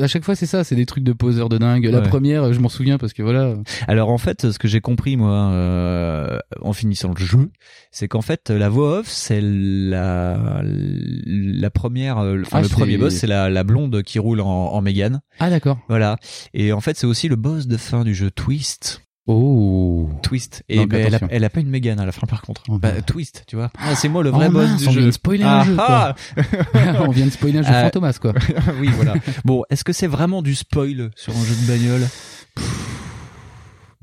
S3: À chaque fois, c'est ça, c'est des trucs de poseurs de dingue. La première, je m'en souviens parce que voilà.
S2: Alors en fait, ce que j'ai compris moi euh, en finissant le jeu, c'est qu'en fait la voix off c'est la la première, enfin
S3: Ah,
S2: le premier boss c'est la, la blonde qui roule en, en Mégane.
S3: Ah d'accord.
S2: Voilà. Et en fait c'est aussi le boss de fin du jeu Twist.
S3: Oh.
S2: Twist. Et
S3: Donc,
S2: ben, elle, a,
S3: attention.
S2: elle a pas une Mégane à la fin par contre.
S3: Oh,
S2: bah. Twist, tu vois. Ah, c'est moi le vrai
S3: Oh,
S2: boss
S3: mince,
S2: du
S3: on
S2: jeu.
S3: vient de spoiler un
S2: ah,
S3: jeu,
S2: ah
S3: on vient de spoiler un jeu
S2: Euh,
S3: Fantomas quoi.
S2: oui, voilà. Bon, est-ce que c'est vraiment du spoil sur un jeu de bagnole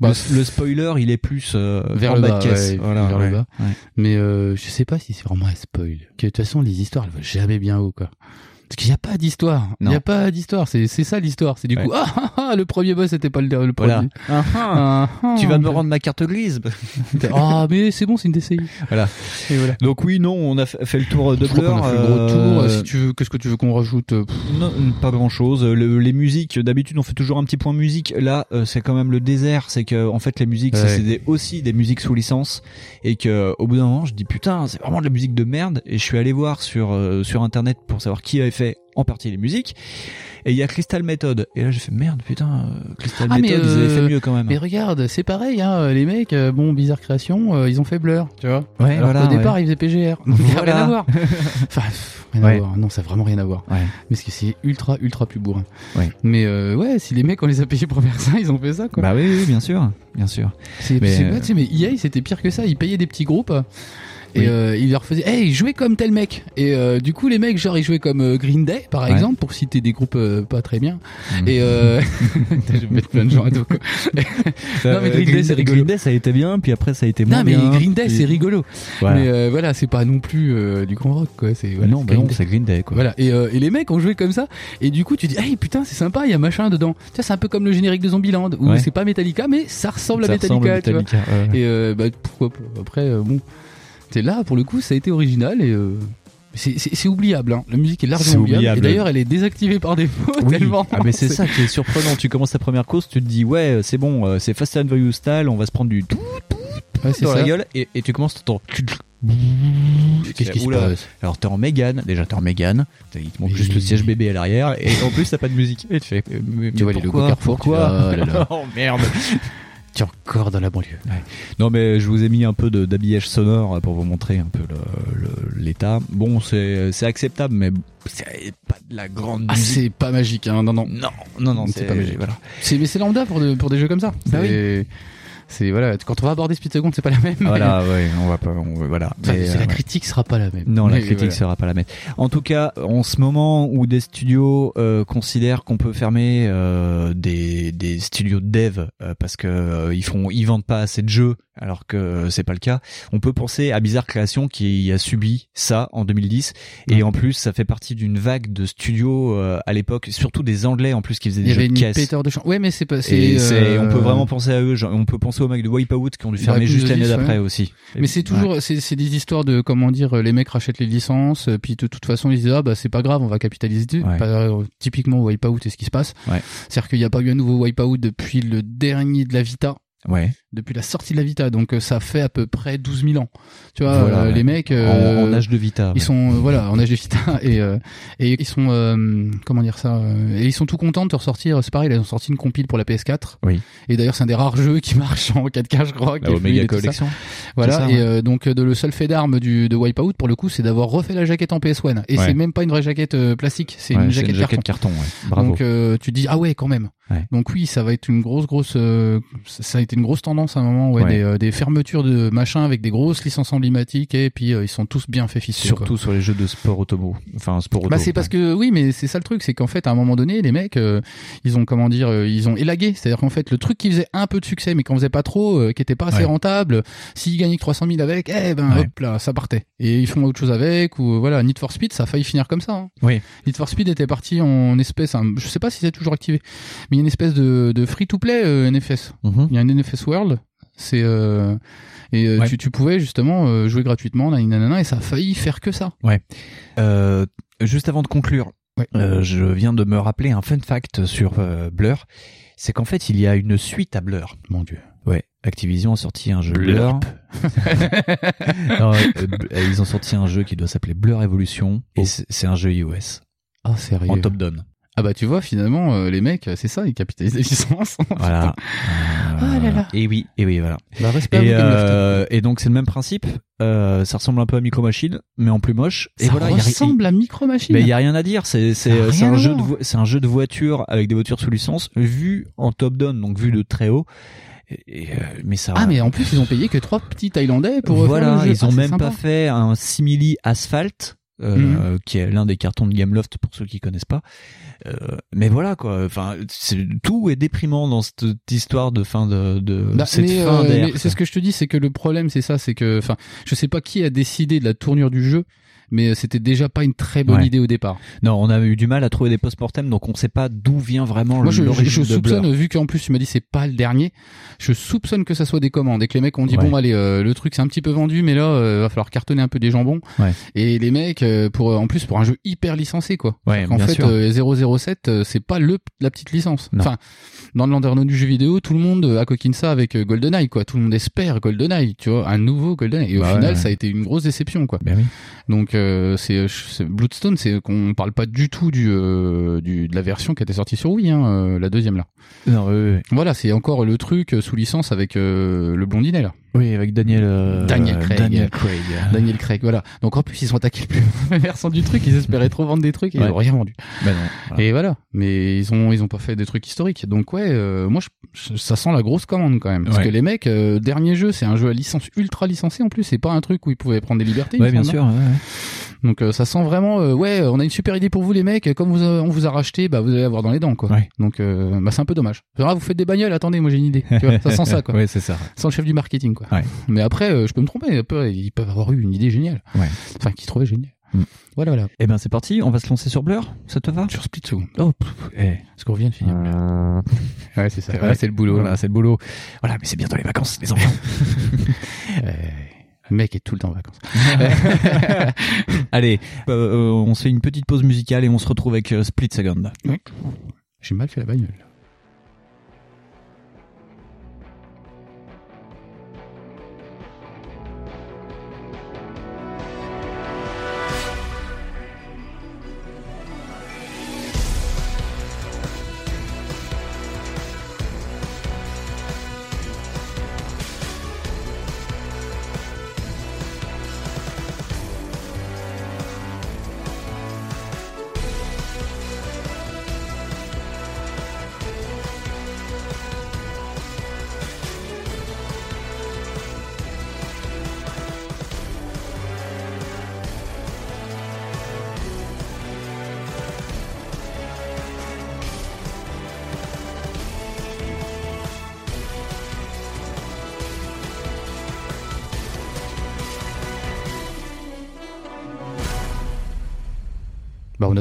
S3: Bah,
S2: le, le spoiler, il est plus euh,
S3: vers le
S2: bas
S3: bas,
S2: de caisse.
S3: ouais,
S2: Voilà,
S3: vers
S2: ouais.
S3: le bas.
S2: Ouais.
S3: Mais euh, je sais pas si c'est vraiment un spoil. Que de toute façon, les histoires, elles vont jamais bien haut, quoi. Parce qu'il n'y a pas d'histoire. Il n'y a pas d'histoire. C'est c'est ça l'histoire. C'est du coup, ah, ah, ah, le premier boss c'était pas le, le premier.
S2: Voilà. Ah, ah.
S3: Ah,
S2: Tu vas me rendre ma carte grise.
S3: Ah, mais c'est bon, c'est une DCI.
S2: Voilà.
S3: Et voilà.
S2: Donc oui, non, on a fait le tour de Blur.
S3: qu'on a fait le gros tour.
S2: euh,
S3: Si tu veux, qu'est-ce que tu veux qu'on rajoute euh,
S2: Non, pas grand chose. les musiques, d'habitude, on fait toujours un petit point musique. Là, euh, c'est quand même le désert. C'est que, en fait, les musiques,
S3: Ouais.
S2: c'est des- aussi des musiques sous licence. Et que, au bout d'un moment, je dis putain, c'est vraiment de la musique de merde. Et je suis allé voir sur euh, sur internet pour savoir qui avait fait en partie les musiques. Et il y a Crystal Method. Et là, j'ai fait merde, putain, euh, Crystal
S3: Ah,
S2: Method, ils avaient fait
S3: euh,
S2: mieux quand même.
S3: Mais regarde, c'est pareil, hein, les mecs, euh, bon, Bizarre Création, euh, ils ont fait Blur, tu vois.
S2: Ouais,
S3: Alors
S2: voilà,
S3: qu'au départ,
S2: ouais.
S3: ils faisaient PGR. Donc,
S2: Voilà.
S3: rien à voir. Enfin, rien
S2: Ouais.
S3: à voir. Non, ça a vraiment rien à voir.
S2: Ouais.
S3: Mais parce que c'est ultra, ultra plus bourrin. Mais euh, ouais, si les mecs, on les a payés pour faire ça, ils ont fait ça, quoi.
S2: Bah oui, oui, bien sûr, bien sûr.
S3: c'est
S2: mais, euh,
S3: mais EA, c'était pire que ça. Ils payaient des petits groupes. Et
S2: Oui.
S3: euh, ils leur faisaient, hey, jouez comme tel mec. Et euh, du coup, les mecs, genre, ils jouaient comme euh, Green Day, par
S2: Ouais.
S3: exemple, pour citer des groupes euh, pas très bien.
S2: Mhm.
S3: Et euh... je vais mettre plein de gens à dos, quoi. Non, mais Green Day, c'est rigolo.
S2: Green Day, ça a été bien, puis après, ça a été moins
S3: Non, mais
S2: bien.
S3: Green Day,
S2: puis-
S3: c'est rigolo.
S2: Voilà.
S3: Mais euh, voilà, c'est pas non plus euh, du grand rock, quoi. C'est voilà,
S2: non,
S3: c'est
S2: bah
S3: Green
S2: non,
S3: Day.
S2: c'est Green Day, quoi.
S3: Voilà. Et, euh, et les mecs ont joué comme ça. Et du coup, tu dis, hey putain, c'est sympa, il y a machin dedans. Tu vois, c'est un peu comme le générique de Zombieland, où
S2: Ouais.
S3: c'est pas Metallica, mais ça ressemble
S2: Ça
S3: à Metallica,
S2: ressemble à
S3: tu vois.
S2: Metallica, ouais.
S3: Et euh, bah, pourquoi pas. Après, bon, c'est là, pour le coup, ça a été original et. Euh... C'est oubliable, hein. la musique est largement oubliable.
S2: oubliable.
S3: Et d'ailleurs, elle est désactivée par défaut
S2: Oui.
S3: tellement.
S2: Ah mais c'est ça qui est surprenant. Tu commences ta première course, tu te dis ouais c'est bon, euh, c'est Fast and Furious style, on va se prendre du tout
S3: Ouais, c'est
S2: dans
S3: ça.
S2: la gueule et, et tu commences t'entends.
S3: Qu'est-ce qui se passe?
S2: Alors t'es en Mégane, déjà t'es en Mégane, il te manque juste le siège bébé à l'arrière et en plus t'as pas de musique. Et tu fais euh, mais-
S3: Tu
S2: mais
S3: vois les
S2: pourquoi,
S3: logos Carrefour,
S2: pourquoi
S3: là là.
S2: Oh merde.
S3: Encore dans la banlieue.
S2: Non mais je vous ai mis un peu d'habillage sonore pour vous montrer un peu l'état. Bon c'est c'est acceptable mais c'est pas de la grande
S3: Ah, c'est pas magique, hein. Non, non.
S2: Non non non
S3: C'est pas magique.
S2: Voilà.
S3: C'est mais c'est lambda pour, de- pour des jeux comme ça.
S2: Bah
S3: c'est c'est voilà, quand on va aborder Speed Second, c'est pas la même.
S2: Ah, Voilà ouais on va pas on- voilà.
S3: Enfin,
S2: Mais,
S3: c'est-
S2: euh,
S3: la
S2: ouais.
S3: critique sera pas la même.
S2: Non, la critique
S3: voilà.
S2: sera pas la même. En tout cas, en ce moment où des studios euh, considèrent qu'on peut fermer euh, des, des studios de dev euh, parce que euh, ils font ils vendent pas assez de jeux alors que c'est pas le cas, on peut penser à Bizarre Création qui a subi ça en 2010 et en plus ça fait partie d'une vague de studios euh, à l'époque, surtout des Anglais en plus qui faisaient
S3: Il
S2: des
S3: y
S2: jeux
S3: avait
S2: de
S3: une
S2: caisse.
S3: péteur de. Ouais, mais c'est pas.
S2: Et
S3: C'est. euh,
S2: on peut vraiment penser à eux, genre, on peut penser aux mecs de Wipeout qui ont dû fermer juste l'année d'après
S3: ouais.
S2: aussi.
S3: Mais c'est toujours, c'est c'est des histoires de comment dire, les mecs rachètent les licences, puis de toute façon ils disent ah bah c'est pas grave, on va capitaliser.
S2: Ouais.
S3: Pas- euh, typiquement Wipeout, c'est ce qui se passe.
S2: Ouais.
S3: C'est-à-dire qu'il n'y a pas eu un nouveau Wipeout depuis le dernier de la Vita.
S2: Ouais.
S3: Depuis la sortie de la Vita, donc euh, ça fait à peu près 12 000 ans. Tu vois,
S2: Voilà,
S3: euh, les mecs,
S2: En-
S3: euh,
S2: en, âge de Vita.
S3: ils
S2: ouais.
S3: sont euh, voilà en âge de Vita et et ils sont euh, comment dire ça et ils sont tout contents de te ressortir c'est pareil ils ont sorti une compile pour la PS4
S2: Oui.
S3: et d'ailleurs c'est un des rares jeux qui marche en 4K je crois
S2: La
S3: est
S2: Omega. Collection.
S3: voilà
S2: ça,
S3: et
S2: ouais.
S3: donc de le seul fait d'arme du de Wipeout pour le coup c'est d'avoir refait la jaquette en PS1 et
S2: Ouais.
S3: c'est même pas une vraie jaquette plastique c'est
S2: Ouais,
S3: une jaquette, carton.
S2: carton. ouais. Bravo.
S3: Donc tu te dis ah ouais quand même. Donc oui ça va être une grosse grosse ça a été une grosse tendance à un moment ouais,
S2: Ouais.
S3: Des, euh, des fermetures de machin avec des grosses licences emblématiques et puis euh, ils sont tous bien fait fister. quoi.
S2: Surtout sur les jeux de sport automo. Enfin, sport auto.
S3: Bah c'est parce que oui, mais c'est ça le truc, c'est qu'en fait à un moment donné, les mecs, euh, ils ont comment dire, ils ont élagué. C'est-à-dire qu'en fait, le truc qui faisait un peu de succès, mais qu'on faisait pas trop, qui était pas assez
S2: Ouais.
S3: rentable, s'ils gagnaient que 300 000 avec, eh ben hop là, ça partait. Et ils font autre chose avec ou voilà, Need for Speed, ça a failli finir comme ça. hein.
S2: Oui.
S3: Need for Speed était parti en espèce, un- je sais pas si c'est toujours activé, mais il y a une espèce de, de free-to-play NFS.
S2: Mhm.
S3: Il y a un NFS World. C'est euh, et euh,
S2: Ouais.
S3: tu, tu pouvais justement euh, jouer gratuitement, nanana, et ça a failli faire que ça.
S2: Euh, juste avant de conclure,
S3: Ouais.
S2: euh, je viens de me rappeler un fun fact sur euh, Blur. C'est qu'en fait, il y a une suite à Blur.
S3: Mon Dieu.
S2: Ouais. Activision a sorti un jeu Blur. Non, euh, ils ont sorti un jeu qui doit s'appeler Blur Evolution. Et c'est c'est un jeu iOS.
S3: Ah sérieux.
S2: En top down.
S3: Ah bah tu vois finalement euh, les mecs c'est ça ils capitalisent les licences.
S2: Voilà.
S3: Ah là là.
S2: Et oui, et oui, voilà.
S3: Bah
S2: Et, euh, et donc c'est le même principe. Euh, ça ressemble un peu à Micro Machine, mais en plus moche. Et
S3: ça
S2: voilà, y a ri-
S3: ressemble à Micro Machine.
S2: Mais il y a rien à dire, c'est c'est un jeu de c'est un jeu de voiture avec des voitures sous licence vu en top down donc vu de très haut. Et, et, euh, mais ça
S3: Ah mais en plus ils ont payé que trois petits Thaïlandais pour euh,
S2: voilà,
S3: faire le jeu.
S2: ils ont
S3: Ah, c'est
S2: même
S3: sympa.
S2: pas fait un simili asphalte euh, qui est l'un des cartons de Gameloft pour ceux qui connaissent pas. Euh, mais voilà quoi. Enfin, c'est- tout est déprimant dans cette histoire de fin de, de
S3: Bah,
S2: cette
S3: mais,
S2: fin
S3: euh, mais c'est ce que je te dis, c'est que le problème, c'est ça, c'est que, enfin, je sais pas qui a décidé de la tournure du jeu, mais c'était déjà pas une très bonne
S2: Ouais.
S3: idée au départ.
S2: Non, on a eu du mal à trouver des post-mortem, donc on sait pas d'où vient vraiment
S3: Moi, je, je, je
S2: de
S3: soupçonne, vu qu'en plus tu m'as dit c'est pas le dernier, je soupçonne que ça soit des commandes et que les mecs ont dit
S2: Ouais.
S3: bon allez, euh, le truc c'est un petit peu vendu, mais là euh, va falloir cartonner un peu des jambons.
S2: Ouais.
S3: Et les mecs, euh, pour euh, en plus pour un jeu hyper licencé quoi.
S2: Ouais,
S3: en fait,
S2: sûr.
S3: euh, 007 euh, c'est pas le la petite licence.
S2: Non.
S3: Enfin, dans le landerneau du jeu vidéo, tout le monde euh, coquine ça avec euh, GoldenEye quoi. Tout le monde espère GoldenEye, tu vois, un nouveau GoldenEye. Et au
S2: Bah
S3: final, ça a été une grosse déception quoi.
S2: Ben oui.
S3: Donc euh, c'est Bloodstone, c'est qu'on parle pas du tout du, euh, du de la version qui était sortie sur Wii, hein, euh, la deuxième là.
S2: Non.
S3: Voilà, c'est encore le truc sous licence avec euh, le blondinet là.
S2: Oui, avec Daniel. euh,
S3: Daniel Craig.
S2: Daniel Craig.
S3: Daniel Craig, voilà. Donc en plus ils sont attaqués le plus versant du truc, ils espéraient trop vendre des trucs et
S2: Ouais.
S3: ils ont rien vendu.
S2: Ben non. voilà.
S3: Et voilà, mais ils ont ils ont pas fait des trucs historiques. Donc ouais, euh, moi je, ça sent la grosse commande quand même parce
S2: Ouais.
S3: que les mecs euh, dernier jeu, c'est un jeu à licence ultra licencé en plus, c'est pas un truc où ils pouvaient prendre des libertés.
S2: Ouais, bien sûr. ouais.
S3: Donc euh, ça sent vraiment euh, ouais, on a une super idée pour vous les mecs, comme vous a- on vous a racheté, bah vous allez avoir dans les dents quoi.
S2: Ouais.
S3: Donc euh, bah c'est un peu dommage. Ah, vous faites des bagnoles, attendez, moi j'ai une idée. Tu vois, ça sent ça quoi.
S2: Ouais, c'est ça.
S3: Sans le chef du marketing quoi.
S2: Ouais.
S3: Mais après euh, je peux me tromper, Après, ils peuvent avoir eu une idée géniale.
S2: Ouais.
S3: Enfin qu'ils trouvaient géniale.
S2: Mm.
S3: Voilà voilà.
S2: Eh ben c'est parti, on va se lancer sur Blur, ça te va?
S3: Sur Split Second.
S2: Oh, pff, eh.
S3: Parce qu'on vient de finir. Ouais, c'est ça.
S2: Ouais,
S3: c'est le boulot.
S2: Voilà, c'est le boulot. Voilà, mais c'est bientôt les vacances, les enfants.
S3: Euh, le mec est tout le temps en vacances.
S2: Allez, euh, euh, on se fait une petite pause musicale et on se retrouve avec euh, Split Second.
S3: J'ai mal fait la bagnole.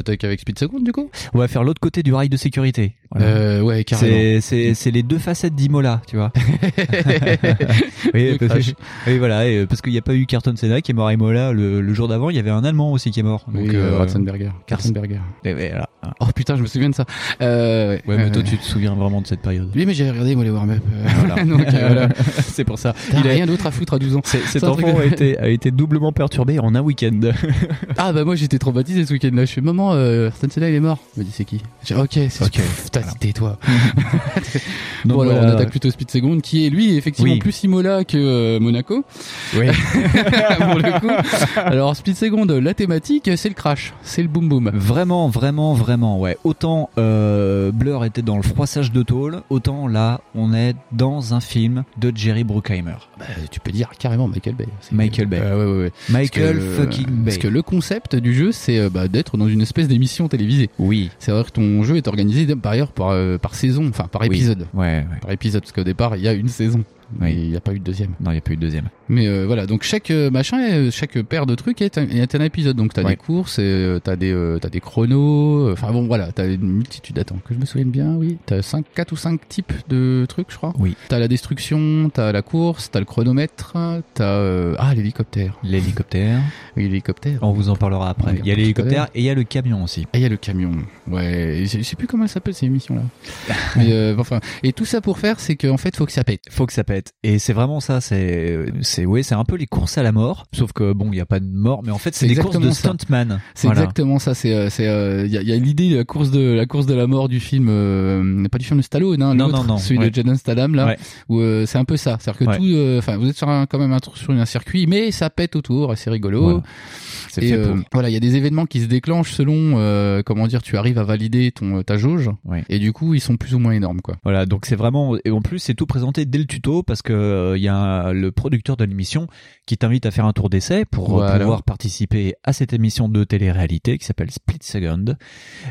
S3: Attaque avec Speed Second du coup.
S2: On va faire l'autre côté du rail de sécurité. Voilà.
S3: Euh, ouais carrément.
S2: C'est c'est c'est les deux facettes d'Imola, tu vois. oui, parce, oui, voilà, et parce qu'il n'y a pas eu Carton Senna qui est mort à Imola le, le jour d'avant. Il y avait un Allemand aussi qui est mort.
S3: Oui,
S2: Donc,
S3: euh,
S2: euh,
S3: Ratzenberger. Ratzenberger.
S2: et- et voilà.
S3: Oh putain, je me souviens de ça. Euh, ouais,
S2: Ouais, mais toi,
S3: Euh,
S2: tu te souviens vraiment de cette période.
S3: Oui, mais j'ai regardé moi les warm-up. euh,
S2: Voilà.
S3: Donc euh, voilà.
S2: c'est pour ça.
S3: T'as
S2: Il a-
S3: rien d'autre à foutre à 12 ans.
S2: c'est- cet enfant
S3: de-
S2: a été, a été doublement perturbé en un week-end.
S3: Ah bah moi j'étais traumatisé ce week-end là. Je fais maman, euh, Senna il est mort. Elle me dit c'est qui? J'ai ok, c'est
S2: Ok, voilà.
S3: tais-toi.
S2: Donc
S3: bon alors
S2: voilà.
S3: on attaque plutôt Speed Second qui est lui effectivement
S2: Oui.
S3: plus Imola que euh, Monaco.
S2: Oui.
S3: pour le coup. Alors Speed Second, la thématique c'est le crash, c'est le boom boom.
S2: Vraiment, vraiment, vraiment, ouais. Autant euh, Blur était dans le froissage de tôle, autant là, on est dans un film de Jerry Bruckheimer.
S3: Bah, tu peux dire carrément Michael Bay.
S2: Michael Bay.
S3: Euh, ouais, ouais, ouais.
S2: Michael
S3: que,
S2: fucking Bay.
S3: Parce que le concept du jeu, c'est euh, bah, d'être dans une espèce d'émission télévisée.
S2: Oui.
S3: C'est vrai que ton jeu est organisé par ailleurs par, euh, par saison, enfin par
S2: Oui.
S3: épisode.
S2: Ouais, ouais.
S3: Par épisode, parce qu'au départ, il y a une saison.
S2: Oui.
S3: Et il n'y a pas eu de deuxième.
S2: Non, il n'y a pas eu de deuxième.
S3: Mais euh, voilà, donc chaque euh, machin, euh, chaque paire de trucs est un, est un épisode. Donc t'as
S2: Ouais.
S3: des courses, euh, t'as des euh, t'as des chronos. Enfin bon, voilà, t'as une multitude. Attends, que je me souvienne bien, oui. T'as cinq, quatre ou cinq types de trucs, je crois.
S2: Oui.
S3: T'as la destruction, t'as la course, t'as le chronomètre, t'as euh, ah l'hélicoptère.
S2: L'hélicoptère,
S3: Oui, l'hélicoptère.
S2: on vous en parlera après. Il y a l'hélicoptère et il y a le camion aussi.
S3: Et il y a le camion. Ouais, je je sais plus comment elle s'appelle ces émissions là. Mais euh, enfin, et tout ça pour faire, c'est qu'en fait, faut que ça pète.
S2: Faut que ça pète. Et c'est vraiment ça, c'est, c'est, ouais, c'est un peu les courses à la mort. Sauf que bon, il n'y a pas de mort, mais en fait, c'est des courses de
S3: ça.
S2: stuntman.
S3: C'est
S2: Voilà.
S3: exactement ça. C'est euh, c'est euh, il y a, y a l'idée de la course de la course de la mort du film, euh, pas du film de Stallone, hein,
S2: Non, non, non,
S3: celui
S2: ouais.
S3: de Jaden Statham là,
S2: Ouais.
S3: où euh, c'est un peu ça. C'est-à-dire que
S2: Ouais.
S3: tout, euh, enfin, vous êtes sur un, quand même un, sur un circuit, mais ça pète autour, et c'est rigolo.
S2: Voilà. C'est
S3: Et
S2: fait
S3: euh,
S2: pour.
S3: voilà, il y a des événements qui se déclenchent selon euh, comment dire, tu arrives à valider ton ta jauge,
S2: Ouais.
S3: et du coup ils sont plus ou moins énormes quoi.
S2: Voilà, donc c'est vraiment et en plus c'est tout présenté dès le tuto parce que euh, il y a le producteur de nouvelle émission qui t'invite à faire un tour d'essai pour euh,
S3: Voilà.
S2: pouvoir participer à cette émission de télé-réalité qui s'appelle Split Second.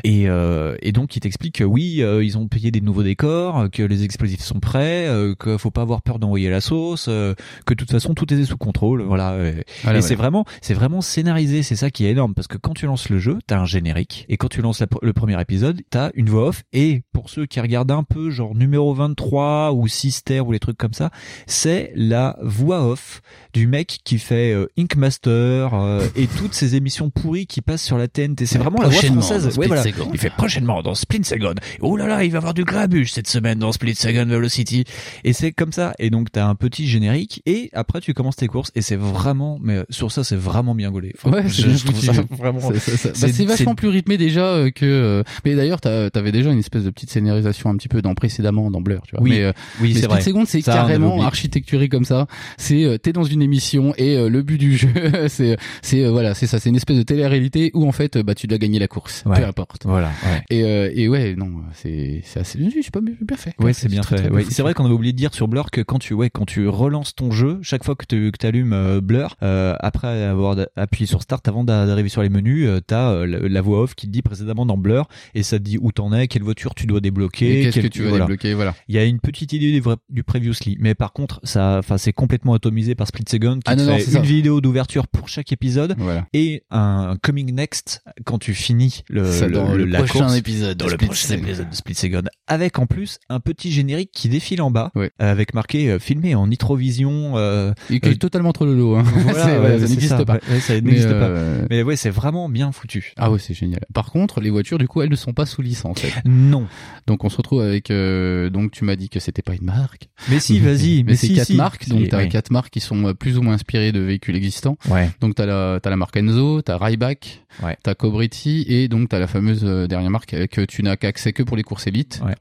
S2: Et, euh, et donc, il t'explique que oui, euh, ils ont payé des nouveaux décors, que les explosifs sont prêts, euh, qu'il faut pas avoir peur d'envoyer la sauce, euh, que de toute façon tout est sous contrôle. Voilà. Et,
S3: Voilà,
S2: et
S3: ouais.
S2: c'est vraiment, c'est vraiment scénarisé. C'est ça qui est énorme parce que quand tu lances le jeu, t'as un générique et quand tu lances la- le premier épisode, t'as une voix off. Et pour ceux qui regardent un peu, genre numéro 23 ou Sister ou les trucs comme ça, c'est la voix off du mec qui fait euh, Ink Master euh, et toutes ces émissions pourries qui passent sur la TNT. C'est vraiment la voix française. Ouais, voilà. Il fait prochainement dans Split Second. Oh là là, il va y avoir du grabuge cette semaine dans Split Second Velocity. Et c'est comme ça. Et donc t'as un petit générique et après tu commences tes courses et c'est vraiment, mais sur ça c'est vraiment bien gaulé. Enfin,
S3: Ouais,
S2: je, je trouve ça vraiment.
S3: Bah,
S2: c'est-
S3: c'est vachement plus rythmé déjà euh, que. euh, Mais d'ailleurs, t'avais déjà une espèce de petite scénarisation un petit peu dans précédemment dans Blur, tu vois.
S2: Oui,
S3: mais, euh,
S2: oui, c'est vrai.
S3: Second, c'est carrément architecturé comme ça. C'est t'es dans une émission et euh, le but du jeu, c'est c'est euh, voilà, c'est ça, c'est une espèce de télé-réalité où en fait, bah tu dois gagner la course,
S2: Ouais.
S3: peu importe.
S2: Voilà. Ouais.
S3: Et euh, et ouais, non, c'est c'est assez c'est pas bien, fait.
S2: Ouais, c'est bien
S3: très,
S2: fait. Ouais, c'est vrai qu'on avait oublié de dire sur Blur que quand tu, ouais, quand tu relances ton jeu, chaque fois que tu que allumes Blur, euh, après avoir appuyé sur Start, avant d'a- d'arriver sur les menus, euh, t'as euh, la, voix off qui te dit précédemment dans Blur et ça te dit où t'en es, quelle voiture tu dois débloquer,
S3: qu'est-ce
S2: quel-
S3: que tu veux
S2: voilà.
S3: débloquer, voilà.
S2: Il y a une petite idée du, du previously, mais par contre, ça, enfin, c'est complètement atomisé par Split Second qui
S3: Ah
S2: te
S3: non, non,
S2: fait
S3: ça.
S2: une vidéo d'ouverture pour chaque épisode
S3: Voilà.
S2: et un coming next quand tu finis le,
S3: Ça, dans le
S2: la
S3: prochain
S2: course
S3: épisode
S2: dans le
S3: Split
S2: prochain
S3: Second.
S2: épisode de Split Second avec en plus un petit générique qui défile en bas avec marqué euh, filmé en nitrovision euh,
S3: Et qui est
S2: Euh,
S3: totalement trop hein.
S2: voilà,
S3: C'est-
S2: ouais,
S3: voilà, ça n'existe pas.
S2: ouais, ça pas
S3: euh,
S2: mais ouais c'est vraiment bien foutu
S3: Ah ouais, c'est génial. Par contre, les voitures, du coup, elles ne sont pas sous licence.
S2: non
S3: Donc, on se retrouve avec. euh, donc, tu m'as dit que c'était pas une marque.
S2: mais si vas-y
S3: mais,
S2: mais,
S3: c'est
S2: si,
S3: quatre
S2: si.
S3: marques. Donc, t'as
S2: ouais.
S3: quatre marques qui sont euh, plus ou moins inspirées de véhicules existants.
S2: ouais
S3: Donc, t'as la, t'as la marque Enzo, t'as Ryback,
S2: Ouais.
S3: t'as Cobretti et donc t'as la fameuse dernière marque que tu n'as qu'accès que pour les courses élites.
S2: Ouais.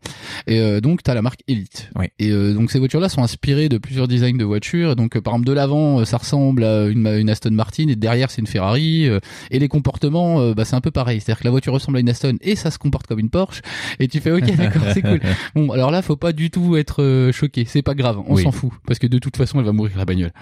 S3: Et euh, donc, t'as la marque Elite.
S2: Ouais.
S3: Et euh, donc, ces voitures-là sont inspirées de plusieurs designs de voitures. Donc, par exemple, de l'avant, ça ressemble à une, une Aston Martin et derrière, c'est une Ferrari. Euh, et les comportements, euh, bah, c'est un peu pareil. C'est-à-dire que la voiture ressemble à une Aston et ça se comporte comme une Porsche. Et tu fais, ok, d'accord, c'est cool. Bon, alors là, faut pas du tout être euh, choqué. C'est pas grave, on
S2: Oui.
S3: s'en fout parce que de toute façon, elle va mourir la bagnole.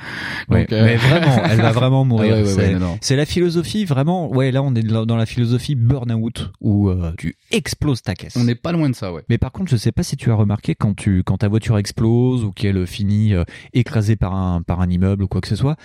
S2: Ouais,
S3: euh,
S2: mais vraiment elle va vraiment mourir
S3: Ah ouais, ouais,
S2: c'est la philosophie vraiment ouais là on est dans dans la philosophie burn-out où euh, tu exploses ta caisse
S3: On n'est pas loin de ça, ouais.
S2: Mais par contre, je sais pas si tu as remarqué quand tu quand ta voiture explose ou qu'elle finit euh, écrasée par un par un immeuble ou quoi que ce soit,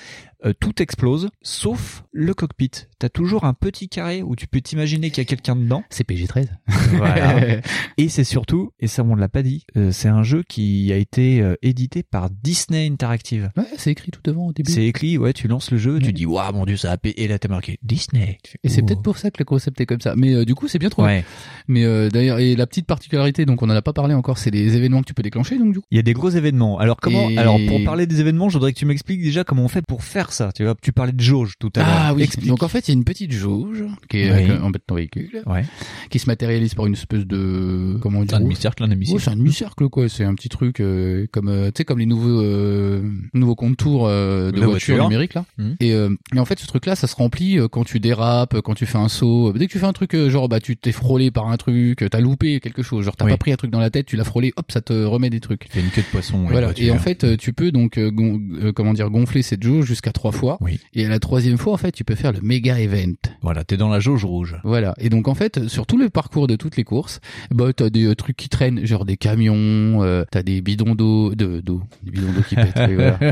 S2: euh, tout explose sauf le cockpit. T'as toujours un petit carré où tu peux t'imaginer qu'il y a quelqu'un dedans.
S3: C'est PG-13.
S2: Voilà. et c'est surtout, et ça on l'a pas dit, euh, c'est un jeu qui a été euh, édité par Disney Interactive.
S3: Ouais, c'est écrit tout devant au début.
S2: C'est écrit, ouais, tu lances le jeu,
S3: Ouais.
S2: tu dis waouh mon dieu ça a payé et là t'as marqué Disney.
S3: Et c'est peut-être pour ça que le concept est comme ça. Mais euh, du coup, c'est bien trouvé.
S2: Ouais.
S3: Mais euh, d'ailleurs, et la petite particularité, donc on en a pas parlé encore, c'est les événements que tu peux déclencher, donc du coup.
S2: Il y a des gros événements. Alors comment
S3: Et-
S2: Alors pour parler des événements, je voudrais que tu m'expliques déjà comment on fait pour faire ça. Tu vois, tu parlais de jauge tout à l'heure.
S3: Ah oui.
S2: Explique.
S3: Donc en fait, il y a une petite jauge qui est
S2: Oui.
S3: en bas de ton véhicule,
S2: Ouais.
S3: qui se matérialise par une espèce de comment on dit
S2: Un demi-cercle, un demi-cercle.
S3: c'est un demi-cercle quoi. C'est un petit truc euh, comme euh, tu sais comme les nouveaux euh, nouveaux contours euh, de voitures
S2: voiture.
S3: numériques là.
S2: Mhm.
S3: Et, euh, et en fait, ce truc-là, ça se remplit quand tu dérapes, quand tu fais un saut. Dès que tu fais un truc genre bah tu t'es frôlé par un truc, t'as loupé quelque chose, genre t'as
S2: Oui.
S3: pas pris un truc dans la tête, tu l'as frôlé, hop, ça te remet des trucs.
S2: fait une queue de poisson. ouais,
S3: Voilà. Et en fait, tu peux donc euh, euh, comment dire gonfler cette jauge jusqu'à trois fois.
S2: Oui.
S3: Et à la troisième fois, en fait, tu peux faire le méga event.
S2: Voilà, t'es dans la jauge rouge.
S3: Voilà. Et donc en fait, sur tout le parcours de toutes les courses, bah t'as des euh, trucs qui traînent, genre des camions, euh, t'as des bidons d'eau, de d'eau, des bidons d'eau qui pètent, oui, voilà.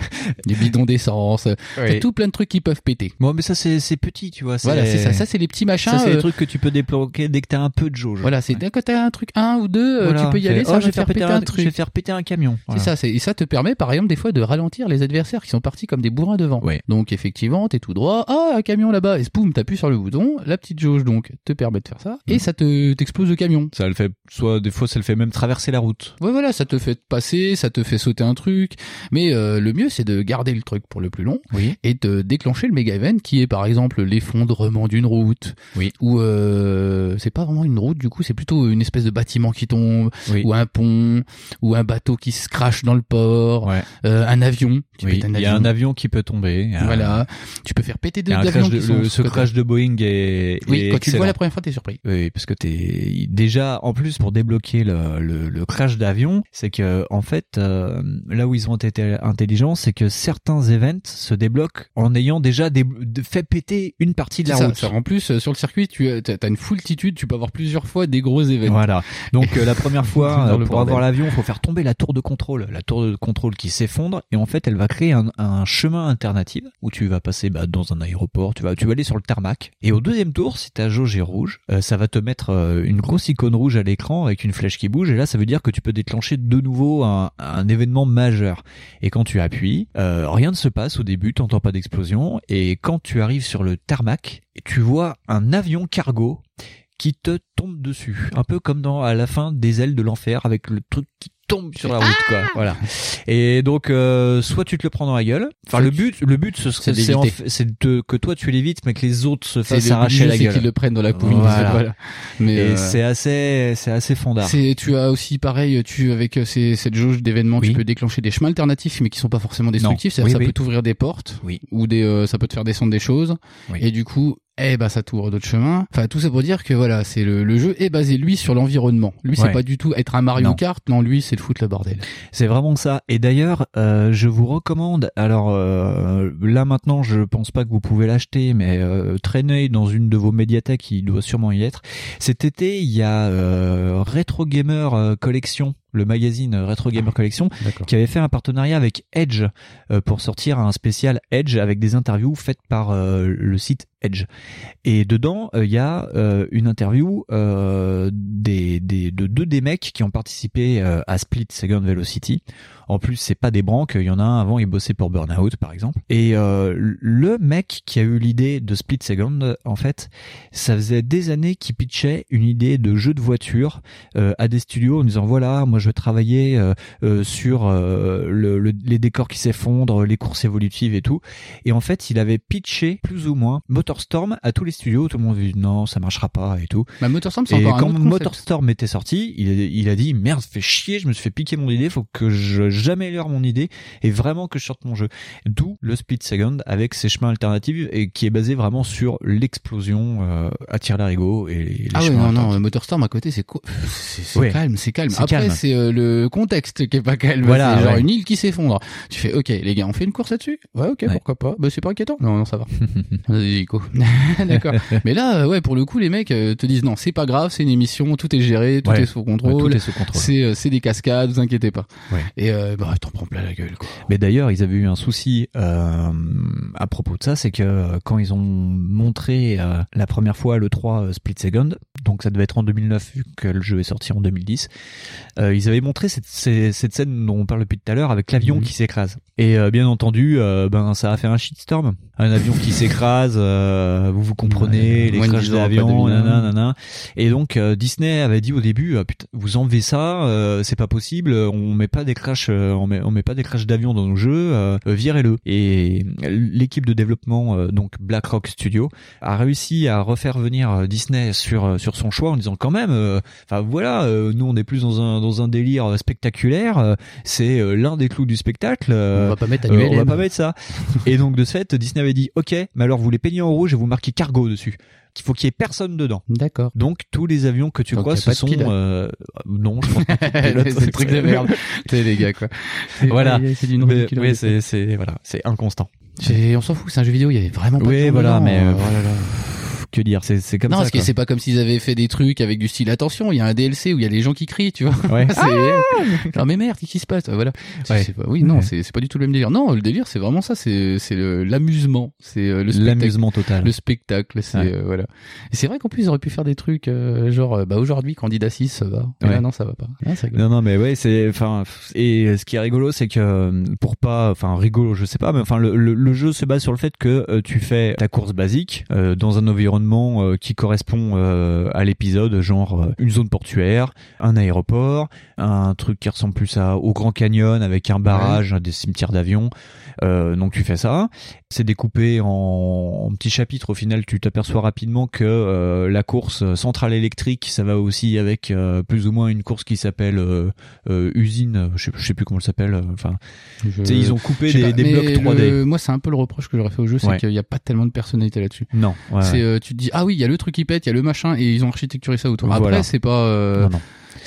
S3: Des bidons d'essence, t'as tout plein de trucs qui peuvent péter.
S2: Bon, mais ça c'est c'est petit, tu vois.
S3: Voilà, c'est ça. Ça c'est les petits machins.
S2: Ça c'est
S3: euh,
S2: les trucs que tu peux débloquer dès que t'as un peu de jauge.
S3: Voilà, c'est dès que t'as un truc un ou deux, euh,
S2: Voilà.
S3: tu peux y aller, ça
S2: oh,
S3: va
S2: je vais
S3: faire péter un
S2: Je vais
S3: truc.
S2: faire péter un camion.
S3: C'est ça, c'est, et ça te permet par exemple des fois de ralentir les adversaires qui sont partis comme des bourrins devant.
S2: Ouais.
S3: Donc effectivement, t'es tout droit, ah un camion là-bas, et boum, t'appuies sur le bouton, la petite jauge donc te permet de faire ça, et ça te t'explose le camion.
S2: Ça le fait, soit des fois ça le fait même traverser la route.
S3: Ouais voilà, ça te fait passer, ça te fait sauter un truc, mais euh, le mieux c'est de garder le truc pour le plus long
S2: Oui.
S3: et de déclencher le méga event qui est par exemple l'effondrement d'une route,
S2: Oui.
S3: ou euh, c'est pas vraiment une route du coup, c'est plutôt une espèce de bâtiment qui tombe,
S2: Oui.
S3: ou un pont, ou un bateau qui se crache dans le port,
S2: Ouais.
S3: euh, un avion qui
S2: Oui.
S3: pète un
S2: Il y a
S3: avion.
S2: un avion qui peut tomber. Euh,
S3: Voilà. Tu peux faire péter deux avions
S2: de-
S3: qui sont
S2: le- ce crash de Boeing est,
S3: Oui,
S2: est
S3: quand tu le vois la première fois, t'es surpris.
S2: Oui, parce que t'es déjà en plus pour débloquer le, le, le crash d'avion, c'est que en fait euh, là où ils ont été intelligents, c'est que certains events se débloquent en ayant déjà dé- fait péter une partie de la
S3: ça,
S2: route.
S3: ça. En plus, euh, sur le circuit, tu as t'as une foultitude, tu peux avoir plusieurs fois des gros événements.
S2: Voilà. Donc euh, la première fois, euh, pour
S3: bordel.
S2: avoir l'avion, il faut faire tomber la tour de contrôle, la tour de contrôle qui s'effondre et en fait, elle va créer un, un chemin alternatif où tu vas passer bah, dans un aéroport, tu vas aller sur le tarmac. Et au deuxième tour, si ta jauge est rouge, euh, ça va te mettre euh, une grosse icône rouge à l'écran avec une flèche qui bouge. Et là, ça veut dire que tu peux déclencher de nouveau un, un événement majeur. Et quand tu appuies, euh, rien ne se passe au début, t'entends pas d'explosion. Et quand tu arrives sur le tarmac, tu vois un avion cargo qui te tombe dessus. Un peu comme dans à la fin des ailes de l'enfer avec le truc qui tombe sur la route quoi. Voilà. Et donc euh, soit tu te le prends dans la gueule. Enfin le but le but ce serait
S3: C'est
S2: de que toi tu l'évites mais que les autres se fassent arracher la gueule.
S3: qu'ils le prennent dans la couille.
S2: Voilà.
S3: Voilà. Mais euh,
S2: c'est assez c'est assez fondard.
S3: C'est, tu as aussi pareil, tu avec euh, ces, cette jauge d'événements,
S2: Oui.
S3: tu peux déclencher des chemins alternatifs, mais qui sont pas forcément destructifs. C'est-à-dire
S2: Oui,
S3: ça
S2: oui.
S3: peut t'ouvrir des portes,
S2: Oui.
S3: ou des, euh, ça peut te faire descendre des choses,
S2: Oui.
S3: et du coup, eh ben ça t'ouvre d'autres chemins. Enfin, tout ça pour dire que voilà, c'est le, le jeu est basé lui sur l'environnement. Lui, c'est
S2: Ouais.
S3: pas du tout être un Mario
S2: Non.
S3: Kart. Non, lui, c'est le foutre le bordel.
S2: C'est vraiment ça. Et d'ailleurs, euh, je vous recommande. Alors euh, là maintenant, je pense pas que vous pouvez l'acheter, mais euh, traînez dans une de vos médiathèques, il doit sûrement y être. Cet été, il y a euh, Retro Gamer Collection, le magazine Retro Gamer Collection, qui avait fait un partenariat avec Edge euh, pour sortir un spécial Edge avec des interviews faites par euh, le site Edge. Et dedans, euh, il y a une interview des, des, de deux des mecs qui ont participé à Split Second Velocity. En plus, c'est pas des branques. Il y en a un avant, il bossait pour Burnout, par exemple. Et euh, le mec qui a eu l'idée de Split Second, en fait, ça faisait des années qu'il pitchait une idée de jeu de voiture euh, à des studios en disant voilà, moi je vais travailler euh, sur le- le- les décors qui s'effondrent, les courses évolutives et tout. Et en fait, il avait pitché plus ou moins Motorstorm à tous les studios. Tout le monde dit non, ça marchera pas et tout.
S3: Bah, Motorstorm, c'est
S2: Et
S3: encore un
S2: quand
S3: autre concept.
S2: Motorstorm était sorti, il, a- il a dit merde, fait chier, je me suis fait piquer mon idée, faut que je j'améliore mon idée et vraiment que je sorte mon jeu. D'où le Split Second avec ses chemins alternatifs et qui est basé vraiment sur l'explosion euh, à tir larigot et les
S3: Ah
S2: chemins
S3: non, non, Motorstorm à côté, c'est co-
S2: Ouais.
S3: calme, c'est calme. Après, c'est euh, le contexte qui est pas calme.
S2: Voilà,
S3: c'est genre
S2: ouais.
S3: une île qui s'effondre. Tu fais, ok, les gars, on fait une course là-dessus? Ouais, ok,
S2: Ouais.
S3: pourquoi pas Bah, c'est pas inquiétant. Non, non, ça va. D'accord. Mais là, euh, ouais, pour le coup, les mecs euh, te disent non, c'est pas grave, c'est une émission, tout est géré, tout est sous contrôle.
S2: tout est sous contrôle.
S3: C'est c'est des cascades, vous inquiétez pas. Et euh, bah t'en prends plein la gueule quoi.
S2: Mais d'ailleurs, ils avaient eu un souci euh, à propos de ça, c'est que euh, quand ils ont montré euh, la première fois le 3 euh, Split Second, donc ça devait être en 2009 vu que le jeu est sorti en 2010, euh, ils avaient montré cette, scène dont on parle depuis tout à l'heure avec l'avion
S3: Mhm.
S2: qui s'écrase. Et bien entendu, ben ça a fait un shitstorm, un avion qui s'écrase, euh, vous vous comprenez,
S3: Ouais,
S2: les
S3: moins de
S2: crashs
S3: 10 ans après
S2: d'avion,
S3: 2001.
S2: nanana, nanana. Et donc euh, Disney avait dit au début, euh, putain, vous enlevez ça, euh, c'est pas possible, on met pas des crashs, euh, on met on met pas des crashs d'avion dans nos jeux, virez-le. Et l'équipe de développement euh, donc BlackRock Studio a réussi à refaire venir Disney sur sur son choix en disant quand même, euh, enfin voilà, euh, nous on est plus dans un dans un délire spectaculaire, c'est l'un des clous du spectacle. euh,
S3: on va pas mettre annuel.
S2: on va pas mettre ça. et donc de ce fait, Disney avait dit OK, mais alors vous les peignez en rouge et vous marquez cargo dessus. Qu'il faut qu'il y ait personne dedans.
S3: D'accord.
S2: Donc tous les avions que tu
S3: Donc, a
S2: ce
S3: de
S2: sont euh, non, je pense pas. de
S3: c'est le truc de merde. C'est les gars quoi.
S2: Voilà.
S3: C'est ridicule.
S2: oui, c'est c'est voilà, c'est inconstant.
S3: On s'en fout, c'est un jeu vidéo, il y avait vraiment pas de
S2: Oui,
S3: tour
S2: voilà, mais
S3: euh, oh là.
S2: Que dire, c'est c'est comme
S3: non,
S2: ça.
S3: parce que c'est pas comme s'ils avaient fait des trucs avec du style attention, il y a un DLC où il y a les gens qui crient, tu vois.
S2: Ouais.
S3: c'est non mais merde, qu'est-ce qui se passe? Voilà.
S2: Ouais.
S3: c'est pas- oui, non,
S2: Ouais.
S3: c'est c'est pas du tout le même délire. Non, le délire, c'est vraiment ça, c'est c'est le- l'amusement, c'est euh, le spectacle.
S2: L'amusement total.
S3: Le spectacle, c'est
S2: Ouais.
S3: euh, voilà. Et c'est vrai qu'en plus ils auraient pu faire des trucs euh, genre bah aujourd'hui candidat 6 ça va. Et
S2: Ouais.
S3: là, non, ça va pas. Ah.
S2: Non non mais ouais c'est enfin et ce qui est rigolo c'est que pour pas enfin rigolo je sais pas mais enfin le, le, le jeu se base sur le fait que euh, tu fais ta course basique euh, dans un environnement environnement euh, qui correspond euh, à l'épisode, genre euh, une zone portuaire, un aéroport, un truc qui ressemble plus à, au Grand Canyon avec un barrage, des cimetières d'avions. Euh, donc tu fais ça. C'est découpé en, en petits chapitres. Au final, tu t'aperçois rapidement que euh, la course centrale électrique, ça va aussi avec euh, plus ou moins une course qui s'appelle usine. Je sais, je sais plus comment elle s'appelle. Enfin,
S3: Je-
S2: ils ont coupé des,
S3: pas,
S2: des
S3: mais
S2: blocs 3D.
S3: le- Moi, c'est un peu le reproche que j'aurais fait au jeu, c'est
S2: Ouais.
S3: qu'il n'y a pas tellement de personnalité là-dessus.
S2: Non, ouais,
S3: C'est tu te dis ah oui, il y a le truc qui pète, il y a le machin et ils ont architecturé ça autour. Après,
S2: Voilà.
S3: c'est pas. euh,
S2: Non, non.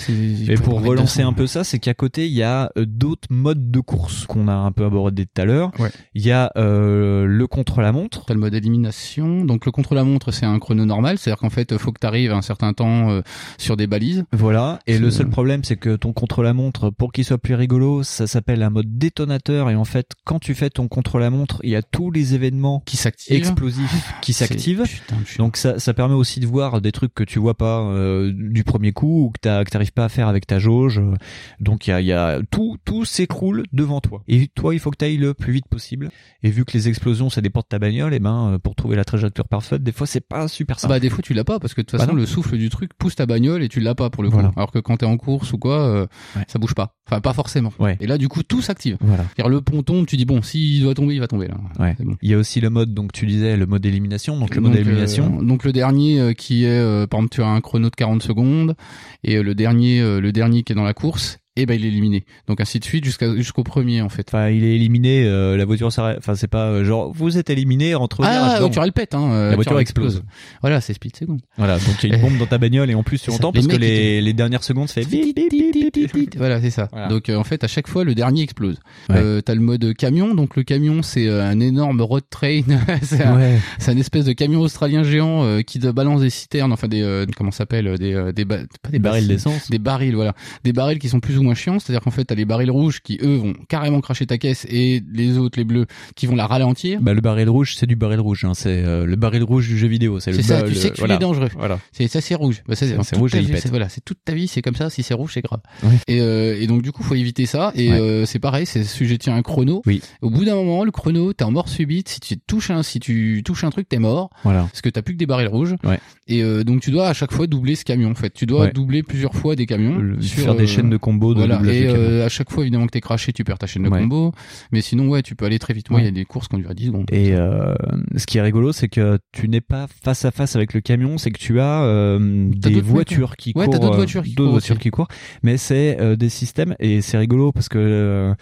S2: Et pour relancer
S3: 200.
S2: un peu ça, c'est qu'à côté, il y a euh, d'autres modes de course qu'on a un peu abordé tout à l'heure.
S3: Ouais.
S2: Il y a euh, le contre-la-montre.
S3: T'as le mode élimination. Donc le contre-la-montre, c'est un chrono normal, c'est-à-dire qu'en fait, faut que tu arrives un certain temps euh, sur des balises.
S2: Voilà. Et le seul problème, c'est que ton contre-la-montre, pour qu'il soit plus rigolo, ça s'appelle un mode détonateur. Et en fait, quand tu fais ton contre-la-montre, il y a tous les événements
S3: Qui s'active.
S2: explosifs qui
S3: C'est-
S2: s'activent. Donc ça, ça permet aussi de voir des trucs que tu vois pas euh, du premier coup ou que t'as- que t'arrives pas à faire avec ta jauge. Donc il y a, il y a tout, tout s'écroule devant toi. Et toi, il faut que tu ailles le plus vite possible. Et vu que les explosions, ça dépend de ta bagnole, et ben euh, pour trouver la trajectoire parfaite, des fois c'est pas super simple.
S3: bah des fois tu l'as pas parce que de toute
S2: Bah
S3: façon le souffle du truc pousse ta bagnole et tu l'as pas pour le coup.
S2: Voilà.
S3: Alors que quand t'es en course ou quoi, euh,
S2: Ouais.
S3: ça bouge pas. Enfin pas forcément.
S2: Ouais.
S3: Et là du coup tout s'active.
S2: Voilà.
S3: Le pont tombe, tu dis bon s'il doit tomber il va tomber là.
S2: Ouais.
S3: C'est bon.
S2: Il y a aussi le mode, donc tu disais le mode élimination. Donc le mode
S3: Donc,
S2: élimination.
S3: euh, donc le dernier euh, qui est euh, par exemple tu as un chrono de 40 secondes et euh, le dernier euh, le dernier qui est dans la course et ben il est éliminé. Donc ainsi de suite jusqu'à jusqu'au premier en fait.
S2: Enfin, il est éliminé. euh, la voiture s'arrête. Enfin, c'est pas euh, genre vous êtes éliminé entre
S3: Ah, la voiture elle pète hein. euh,
S2: La voiture
S3: elle
S2: explose.
S3: Voilà, c'est speed second.
S2: Voilà. Donc il y a une bombe dans ta bagnole et en plus tu entends parce que les, les dernières secondes ça fait bip, bip, bip, bip, bip.
S3: Voilà, c'est ça.
S2: Voilà.
S3: Donc euh, en fait, à chaque fois, le dernier explose.
S2: Ouais.
S3: Euh, T'as le mode camion. Donc le camion, c'est euh, un énorme road train. c'est un,
S2: Ouais.
S3: c'est un espèce de camion australien géant euh, qui te balance des citernes, enfin des euh, comment ça s'appelle euh, des euh, des ba- pas des
S2: Des barils d'essence.
S3: des barils, voilà, des barils qui sont plus ou moins chiants. C'est-à-dire qu'en fait, t'as les barils rouges qui eux vont carrément cracher ta caisse et les autres, les bleus, qui vont la ralentir.
S2: Bah, le baril rouge, c'est du baril rouge. Hein. C'est euh, le baril rouge du jeu vidéo. C'est le
S3: C'est ça, tu sais que tu
S2: voilà.
S3: es dangereux.
S2: Voilà.
S3: C'est ça, c'est rouge. Bah,
S2: C'est- rouge
S3: ta vie, Voilà, c'est toute ta vie, c'est comme ça. Si c'est rouge, c'est grave.
S2: Ouais.
S3: Et, euh, et donc du coup, faut éviter ça. Et
S2: Ouais.
S3: euh, c'est pareil, c'est sujetti à un chrono.
S2: Oui.
S3: Au bout d'un moment, le chrono, t'es en mort subite. Si tu touches un, si tu touches un truc, t'es mort
S2: Voilà.
S3: parce que t'as plus que des barils rouges.
S2: Ouais.
S3: Et euh, donc tu dois à chaque fois doubler ce camion. En fait, tu dois doubler plusieurs fois des camions.
S2: Le-
S3: sur,
S2: faire des
S3: euh,
S2: chaînes de combos de
S3: voilà.
S2: doublage
S3: Et euh, à chaque fois, évidemment que t'es craché, tu perds ta chaîne de
S2: Ouais.
S3: combo. Mais sinon, ouais, tu peux aller très vite. Moi, il
S2: Ouais.
S3: y a des courses qui ont duré 10 secondes.
S2: Et euh, ce qui est rigolo, c'est que tu n'es pas face à face avec le camion, c'est que tu as euh, des
S3: d'autres
S2: voitures qui
S3: Ouais,
S2: courent,
S3: t'as d'autres voitures qui courent
S2: voitures qui courent, mais c'est des systèmes et c'est rigolo parce que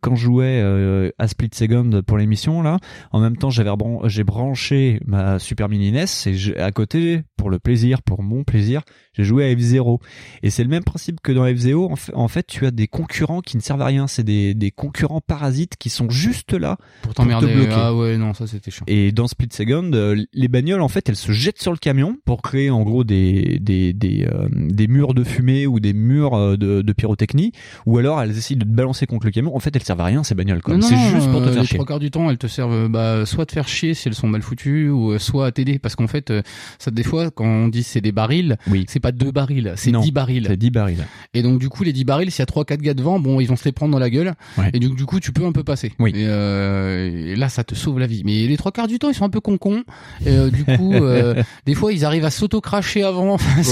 S2: quand je jouais à Split Second pour l'émission là, en même temps j'avais j'ai branché ma Super Mini NES et à côté pour le plaisir, pour mon plaisir, j'ai joué à F0 et c'est le même principe que dans F0. En fait, en fait, tu as des concurrents qui ne servent à rien, c'est des, des concurrents parasites qui sont juste là
S3: Pour t'emmerder.
S2: te bloquer.
S3: Ah ouais, non, ça c'était chiant.
S2: et dans Split Second, euh, les bagnoles en fait, elles se jettent sur le camion pour créer en gros des des des, euh, des murs de fumée ou des murs euh, de, de pyrotechnie, ou alors elles essayent de te balancer contre le camion. En fait, elles servent à rien ces bagnoles. C'est juste pour te faire
S3: les
S2: chier.
S3: trois quarts du temps, elles te servent bah, soit te faire chier si elles sont mal foutues, ou soit à t'aider. Parce qu'en fait, ça des fois, quand on dit c'est des barils,
S2: Oui.
S3: c'est pas deux barils, c'est dix barils.
S2: C'est 10 barils.
S3: Et donc du coup, les 10 barils, s'il y a trois quatre gars devant, bon, ils vont se les prendre dans la gueule.
S2: Ouais.
S3: Et donc du coup, tu peux un peu passer.
S2: Oui.
S3: Et, euh, et là, ça te sauve la vie. Mais les trois quarts du temps, ils sont un peu con-con. Et euh, du coup, euh, des fois, ils arrivent à s'auto-cracher avant. Enfin,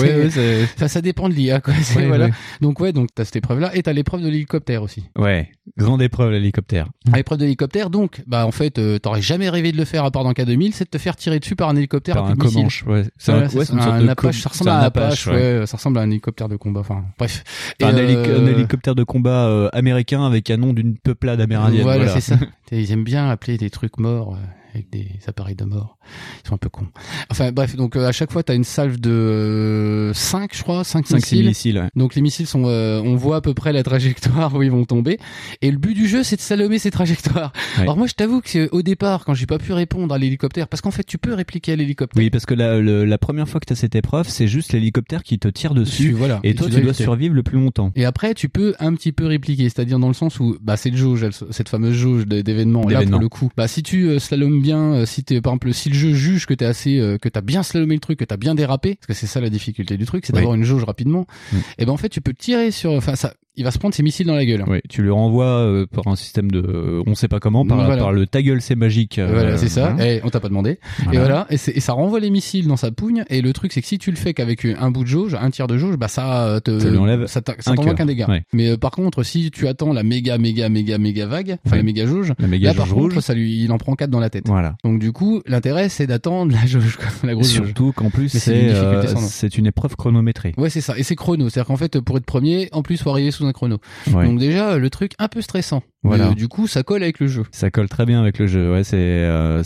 S3: ça, ça dépend de l'IA, quoi. Voilà. Donc ouais, donc t'as cette épreuve-là, et t'as l'épreuve de l'hélicoptère aussi.
S2: Ouais, grande épreuve l'hélicoptère.
S3: L'épreuve de l'hélicoptère, donc, bah en fait, euh, t'aurais jamais rêvé de le faire à part dans K2000, c'est de te faire tirer dessus par un hélicoptère
S2: Par
S3: à
S2: un
S3: de.
S2: Comanche, ouais. C'est
S3: Voilà,
S2: un,
S3: c'est
S2: ouais,
S3: ça,
S2: c'est une sorte
S3: un
S2: de
S3: Apache, ça ressemble à
S2: un
S3: Apache,
S2: ouais.
S3: ça ressemble à un hélicoptère de combat, enfin, bref. Et,
S2: un,
S3: euh,
S2: hélic- un hélicoptère de combat euh, américain avec un nom d'une peuplade amérindienne.
S3: Voilà,
S2: Voilà,
S3: c'est ça. Ils aiment bien appeler des trucs morts euh, avec des appareils de mort. Ils sont un peu cons. Enfin bref, donc euh, à chaque fois, t'as une salve de 5, je crois, 5
S2: 5
S3: missiles.
S2: missiles. ouais.
S3: Donc les missiles sont, euh, on voit à peu près la trajectoire où ils vont tomber. Et le but du jeu, c'est de salomer ces trajectoires.
S2: Ouais.
S3: Alors moi, je t'avoue que euh, au départ, quand j'ai pas pu répondre à l'hélicoptère, parce qu'en fait, tu peux répliquer à l'hélicoptère.
S2: Oui, parce que la, le- la première fois que tu as cette épreuve, c'est juste l'hélicoptère qui te tire dessus.
S3: voilà.
S2: Et toi, tu dois survivre le plus longtemps.
S3: Et après, tu peux un petit peu répliquer, c'est-à-dire dans le sens où, bah, cette jauge, elle- cette fameuse jauge d'événements, là pour le coup, bah, si tu euh, bien, euh, si t'es, par exemple, si le jeu juge que t'es assez, euh, que t'as bien slalomé le truc, que t'as bien dérapé, parce que c'est ça la difficulté du truc, c'est
S2: Oui.
S3: d'avoir une jauge rapidement,
S2: Mm.
S3: et ben en fait, tu peux tirer sur, enfin ça, il va se prendre ses missiles dans la gueule.
S2: Oui, tu le renvoies euh, par un système de, euh, on sait pas comment, par,
S3: Voilà.
S2: par le ta gueule c'est magique. euh,
S3: Voilà, c'est ça.
S2: voilà.
S3: Et on t'a pas demandé.
S2: Voilà.
S3: Et voilà, et, ça renvoie les missiles dans sa pougne. Et le truc, c'est que si tu le fais qu'avec un bout de jauge, un tiers de jauge, bah ça euh, te,
S2: Ça
S3: ça t'envoie qu'un dégât.
S2: Ouais.
S3: Mais par contre, si tu attends la méga, méga, méga, méga vague, enfin
S2: Ouais.
S3: la méga jauge,
S2: La méga
S3: là par contre,
S2: rouge.
S3: ça lui, il en prend quatre dans la tête.
S2: Voilà.
S3: Donc du coup, l'intérêt, c'est d'attendre la jauge, quoi, la grosse jauge.
S2: Surtout qu'en plus
S3: c'est une
S2: c'est une épreuve chronométrée.
S3: Ouais, c'est ça. Et c'est chrono. C'est-à-dire qu'en fait, pour être premier, en plus, faut arriver sous un chrono.
S2: Ouais.
S3: Donc déjà, le truc un peu stressant.
S2: Voilà.
S3: Mais, euh, du coup, ça colle avec le jeu.
S2: Ça colle très bien avec le jeu. Ouais, c'est euh,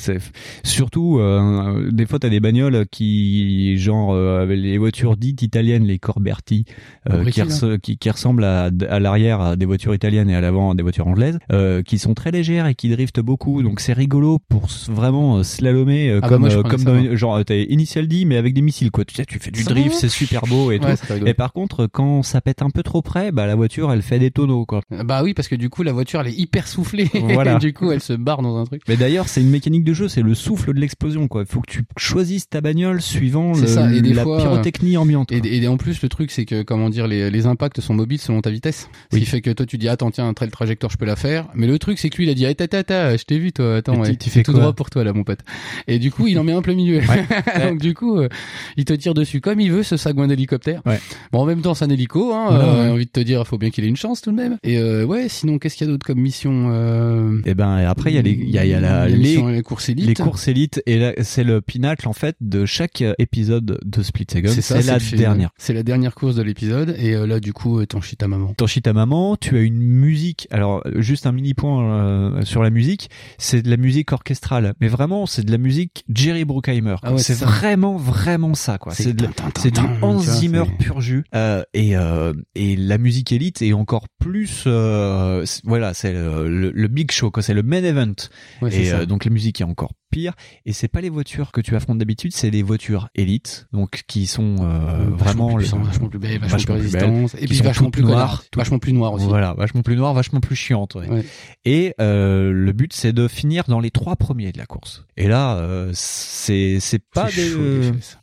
S2: surtout euh, des fois t'as des bagnoles qui genre euh, les voitures dites italiennes, les Corberti,
S3: Corbetti,
S2: qui, res- qui, qui ressemblent à, à l'arrière des voitures italiennes et à l'avant des voitures anglaises, qui sont très légères et qui driftent beaucoup. Donc c'est rigolo pour vraiment slalomer
S3: Ah bah
S2: comme
S3: moi,
S2: euh,
S3: prenais
S2: comme dans
S3: moi.
S2: genre Initial D mais avec des missiles quoi. Tu sais, tu fais du drift, c'est super beau et
S3: Ouais,
S2: tout. Et par contre, quand ça pète un peu trop près, bah la voiture elle fait des tonneaux quoi.
S3: Bah oui, parce que du coup, la voiture, elle est hyper soufflée.
S2: Voilà.
S3: du coup, elle se barre dans un truc.
S2: Mais d'ailleurs, c'est une mécanique de jeu, c'est le souffle de l'explosion, quoi. Il faut que tu choisisses ta bagnole suivant le-
S3: ça, et des
S2: la
S3: fois,
S2: pyrotechnie ambiante.
S3: Et, en plus, le truc, c'est que, comment dire, les, les impacts sont mobiles selon ta vitesse. Ce
S2: Oui.
S3: qui fait que toi, tu dis, attends, tiens, un trail trajectoire, je peux la faire. Mais le truc, c'est que lui, il a dit, attends, attends, attends, je t'ai vu, toi, attends, ouais,
S2: tu fais
S3: tout droit pour toi, là, mon pote. Et du coup, il en met un plein milieu. Donc, du coup, euh, il te tire dessus comme il veut, ce sagouin d'hélicoptère.
S2: Ouais.
S3: Bon, en même temps, c'est un hélico, hein.
S2: Ouais,
S3: euh,
S2: ouais.
S3: Envie de te dire, faut bien qu'il ait une chance tout de même. Et euh, ouais, sinon, qu'est-ce qu'il y a d'autre comme mission euh...
S2: Et ben, et après, il y a les, il y a, y a la, les,
S3: les courses élites.
S2: les courses élites, et là, c'est le pinacle, en fait, de chaque euh, épisode de Split Second.
S3: C'est
S2: la dernière.
S3: C'est la dernière course de l'épisode. Et euh, là, du coup, euh, t'en chies ta maman.
S2: T'en chies ta maman, tu as une musique. Alors, juste un mini point euh, sur la musique, c'est de la musique orchestrale, mais vraiment, c'est de la musique Jerry Bruckheimer.
S3: Ah ouais,
S2: c'est vraiment, vraiment ça, quoi. C'est du Hans Zimmer pur jus. Euh, et euh, et la musique élite est encore plus, euh, voilà, c'est le, le, le big show. C'est le main event.
S3: Ouais,
S2: et euh, donc la musique est encore pire. Et c'est pas les voitures que tu affrontes d'habitude, c'est les voitures élites, donc qui sont euh,
S3: Vachement
S2: vraiment
S3: plus puissant, vachement plus belle, vachement,
S2: vachement
S3: plus
S2: belles,
S3: résistance, et puis vachement plus
S2: noires,
S3: noires, vachement plus noires aussi.
S2: Voilà, vachement plus noir, vachement plus chiante. ouais.
S3: Ouais.
S2: Et euh, le but c'est de finir dans les trois premiers de la course. Et là, euh, c'est c'est pas des,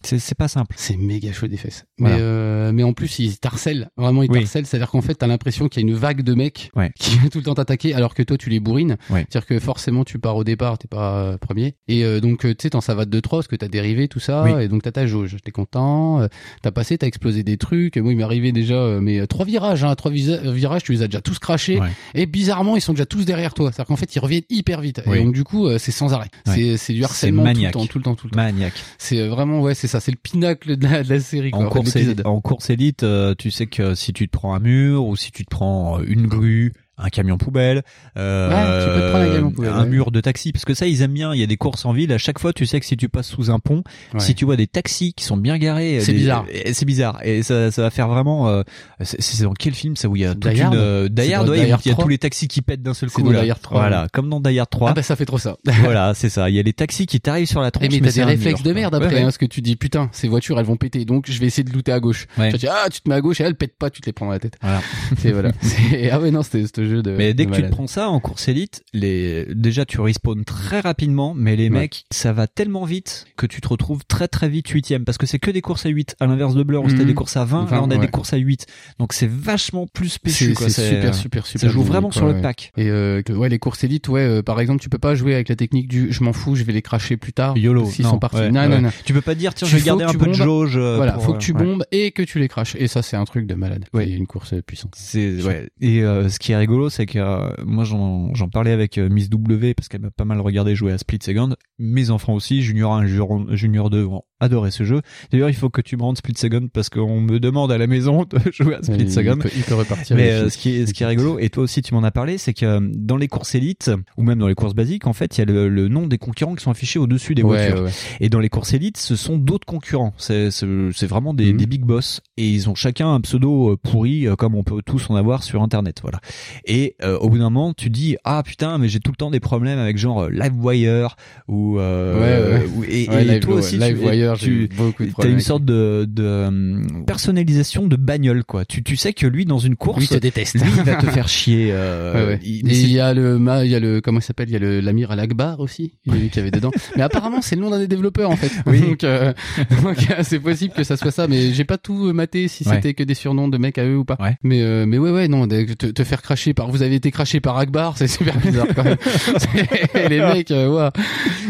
S2: c'est pas simple.
S3: C'est méga chaud des fesses.
S2: Voilà.
S3: Mais, mais en plus, ils t'harcèlent. Vraiment, ils
S2: Oui.
S3: t'harcèlent. C'est-à-dire qu'en fait, t'as l'impression qu'il y a une vague de mecs
S2: Ouais.
S3: qui vient tout le temps t'attaquer alors que toi, tu les bourrines. C'est-à-dire que forcément, tu pars au départ, t'es pas premier. Et euh, donc, euh, tu sais, t'en savate de trois parce que t'as dérivé, tout ça.
S2: Oui.
S3: Et donc, t'as ta jauge. T'es content. euh, T'as passé, t'as explosé des trucs. Moi, il m'est arrivé déjà, euh, mais trois virages, hein, trois virages, tu les as déjà tous crachés.
S2: Ouais.
S3: Et bizarrement, ils sont déjà tous derrière toi. C'est-à-dire qu'en fait, ils reviennent hyper vite.
S2: Oui.
S3: Et donc, du coup, euh, c'est sans arrêt.
S2: Ouais.
S3: C'est, du harcèlement tout le temps, tout le temps, tout le temps.
S2: Maniaque.
S3: C'est vraiment, ouais, c'est ça. C'est le pinacle de la, de la série, quoi.
S2: En course, en course élite, tu sais que si tu te prends un mur ou si tu te prends une grue, un camion poubelle, euh,
S3: Ouais, tu peux te prendre un camion poubelle,
S2: un
S3: ouais.
S2: mur de taxi, parce que ça ils aiment bien. Il y a des courses en ville. À chaque fois, tu sais que si tu passes sous un pont,
S3: Ouais.
S2: si tu vois des taxis qui sont bien garés,
S3: C'est bizarre.
S2: C'est bizarre et ça, ça va faire vraiment. euh, c'est dans quel film ça où il y a toute une euh, Hard il y a
S3: 3.
S2: tous les taxis qui pètent d'un seul coup.
S3: dans
S2: là.
S3: Die Hard 3,
S2: Voilà, comme dans Die Hard 3.
S3: Ah bah ça fait trop ça.
S2: voilà, c'est ça. Il y a les taxis qui t'arrivent sur la tronche.
S3: Eh, mais
S2: mais
S3: t'as des réflexes de merde après,
S2: ouais.
S3: hein, parce que tu dis putain, ces voitures elles vont péter, donc je vais essayer de looter à gauche. Tu te ah tu te mets à gauche et elles pètent pas, tu te les prends dans la tête.
S2: Voilà.
S3: C'est voilà. Ah ouais non c'était jeu de.
S2: Mais dès
S3: de
S2: que tu te prends ça en course élite, les déjà tu respawns très rapidement, mais les
S3: Ouais.
S2: mecs, ça va tellement vite que tu te retrouves très très vite huitième parce que c'est que des courses à 8 à l'inverse de Blur où c'était
S3: Mhm.
S2: des courses à 20, là
S3: 20,
S2: on a
S3: ouais.
S2: des courses à 8. Donc c'est vachement plus péchu
S3: c'est
S2: quoi,
S3: c'est super super super.
S2: Ça joue vraiment
S3: quoi,
S2: sur le pack.
S3: Et euh, ouais les courses élites ouais euh, par exemple tu peux pas jouer avec la technique du je m'en fous je vais les cracher plus tard.
S2: YOLO,
S3: S'ils sont partis. non, non non
S2: Tu peux pas dire tiens,
S3: Tu
S2: je vais garder un peu de jauge euh,
S3: Voilà faut que
S2: euh,
S3: tu bombes et que tu les craches et ça c'est un truc de malade.
S2: Ouais.
S3: Une course euh, puissante.
S2: C'est ouais. Et euh, ce qui est rigolo, c'est que euh, moi j'en parlais avec euh, Miss W parce qu'elle m'a pas mal regardé jouer à Split Second. Mes enfants aussi, Junior 1, Junior, Junior 2 vont adorer ce jeu. D'ailleurs, il faut que tu me rendes Split Second parce qu'on me demande à la maison de jouer à Split
S3: Il
S2: Second.
S3: peut, il peut repartir.
S2: Mais euh, ce qui est ce qui est rigolo et toi aussi tu m'en as parlé, c'est que euh, dans les courses élites ou même dans les courses basiques, en fait, il y a le, le nom des concurrents qui sont affichés au-dessus des
S3: Ouais,
S2: voitures.
S3: ouais.
S2: Et dans les courses élites, ce sont d'autres concurrents. C'est vraiment des,
S3: Mhm.
S2: des big boss et ils ont chacun un pseudo euh, pourri comme on peut tous en avoir sur internet, voilà. Et euh, au bout d'un moment, tu dis ah putain, mais j'ai tout le temps des problèmes avec genre Livewire ou euh,
S3: Ouais, ouais.
S2: ou- et, toi aussi
S3: Livewire, d'ailleurs,
S2: tu as une sorte de, de euh, personnalisation de bagnole quoi. Tu, tu sais que lui dans une course,
S3: lui, il te déteste.
S2: lui il va te faire chier. euh,
S3: Ouais, ouais.
S2: il-
S3: Et il y a le, il y a le, comment il s'appelle, il y a le, l'Amir Al-Akbar aussi, il y a lui qui avait dedans. Mais apparemment, c'est le nom d'un des développeurs, en fait.
S2: Oui.
S3: Donc, euh, c'est possible que ça soit ça, mais j'ai pas tout maté si
S2: Ouais.
S3: c'était que des surnoms de mecs à eux ou pas.
S2: Ouais.
S3: Mais, euh, mais ouais, ouais, non, te, te faire cracher par, vous avez été craché par Akbar, c'est super bizarre quand même. Les mecs, ouah.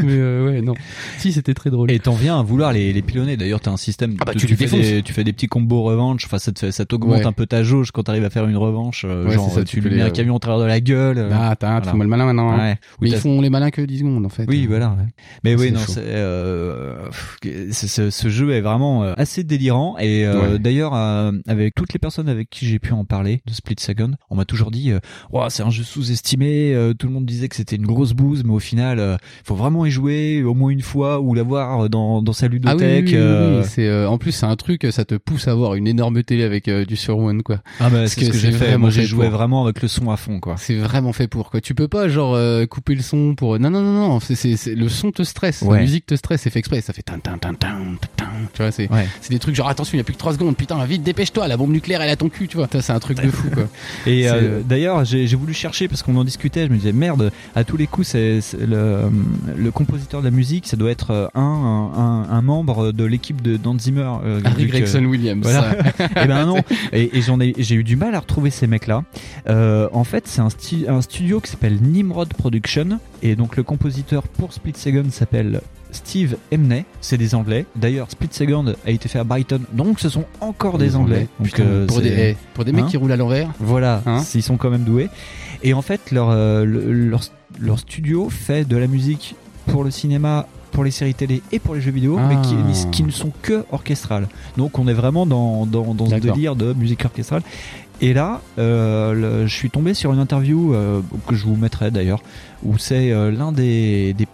S3: Mais, ouais, non. Si, c'était très drôle.
S2: Et t'en viens à vouloir les, les pilonner. D'ailleurs, t'as un système.
S3: Ah bah,
S2: tu,
S3: tu
S2: tu fais des, tu fais des petits combos revanche. Enfin, ça te fait- ça t'augmente
S3: Ouais.
S2: un peu ta jauge quand t'arrives à faire une revanche. euh,
S3: Ouais,
S2: genre,
S3: c'est ça,
S2: tu
S3: tu
S2: lui mets
S3: les-
S2: un camion au travers de la gueule. euh,
S3: Ah, t'as, tu
S2: voilà.
S3: fais le malin maintenant. hein.
S2: Ouais.
S3: Mais ils font les malins que 10 secondes, en fait.
S2: Oui, voilà. ouais. Mais oui, non, c'est, euh, ce, jeu est vraiment euh, assez délirant. Et euh,
S3: Ouais.
S2: d'ailleurs, euh, avec toutes les personnes avec qui j'ai pu en parler de Split Second, on m'a toujours dit, euh, Ouah, c'est un jeu sous-estimé. euh, tout le monde disait que c'était une grosse bouse, mais au final, euh, faut vraiment y jouer au moins une fois ou l'avoir dans, dans sa
S3: oui,
S2: ludothèque.
S3: oui, oui, oui,
S2: euh,
S3: oui. c'est euh, en plus c'est un truc ça te pousse à avoir une énorme télé avec euh, du sur one quoi.
S2: Ah bah c'est ce
S3: que
S2: j'ai fait. Moi j'ai joué
S3: pour.
S2: vraiment avec le son à fond quoi.
S3: C'est vraiment fait pour quoi. Tu peux pas genre euh, couper le son pour non non non non, c'est le son te stresse,
S2: Ouais.
S3: la musique te stresse, c'est fait exprès, ça fait tin tin tin tin tin. Tu vois, c'est
S2: Ouais.
S3: c'est des trucs genre attention, il y a plus que 3 secondes, putain, vite dépêche-toi, la bombe nucléaire elle à ton cul, tu vois. C'est un truc de fou quoi.
S2: Et euh,
S3: euh,
S2: d'ailleurs, j'ai voulu chercher parce qu'on en discutait. Je me disais merde. À tous les coups, c'est le, le compositeur de la musique. Ça doit être un un, un, un membre de l'équipe de Dan Zimmer. euh,
S3: Gregson Williams.
S2: Voilà. et ben non. Et, et j'en ai j'ai eu du mal à retrouver ces mecs-là. Euh, en fait, c'est un, studio qui s'appelle Nimrod Production. Et donc le compositeur pour Split Second s'appelle Steve Emney, c'est des Anglais. D'ailleurs, Split Second a été fait à Brighton, donc ce sont encore des, Anglais.
S3: Putain,
S2: euh,
S3: pour des eh, pour des mecs
S2: Hein
S3: qui roulent à l'envers.
S2: voilà,
S3: Hein
S2: ils sont quand même doués. Et en fait, leur, euh, le- leur, leur studio fait de la musique pour le cinéma, pour les séries télé et pour les jeux vidéo, mais qui, qui ne sont que orchestrales. Donc on est vraiment dans, dans, dans ce délire de musique orchestrale. Et là, euh, le- je suis tombé sur une interview euh, que je vous mettrai d'ailleurs, où c'est euh, l'un des, des,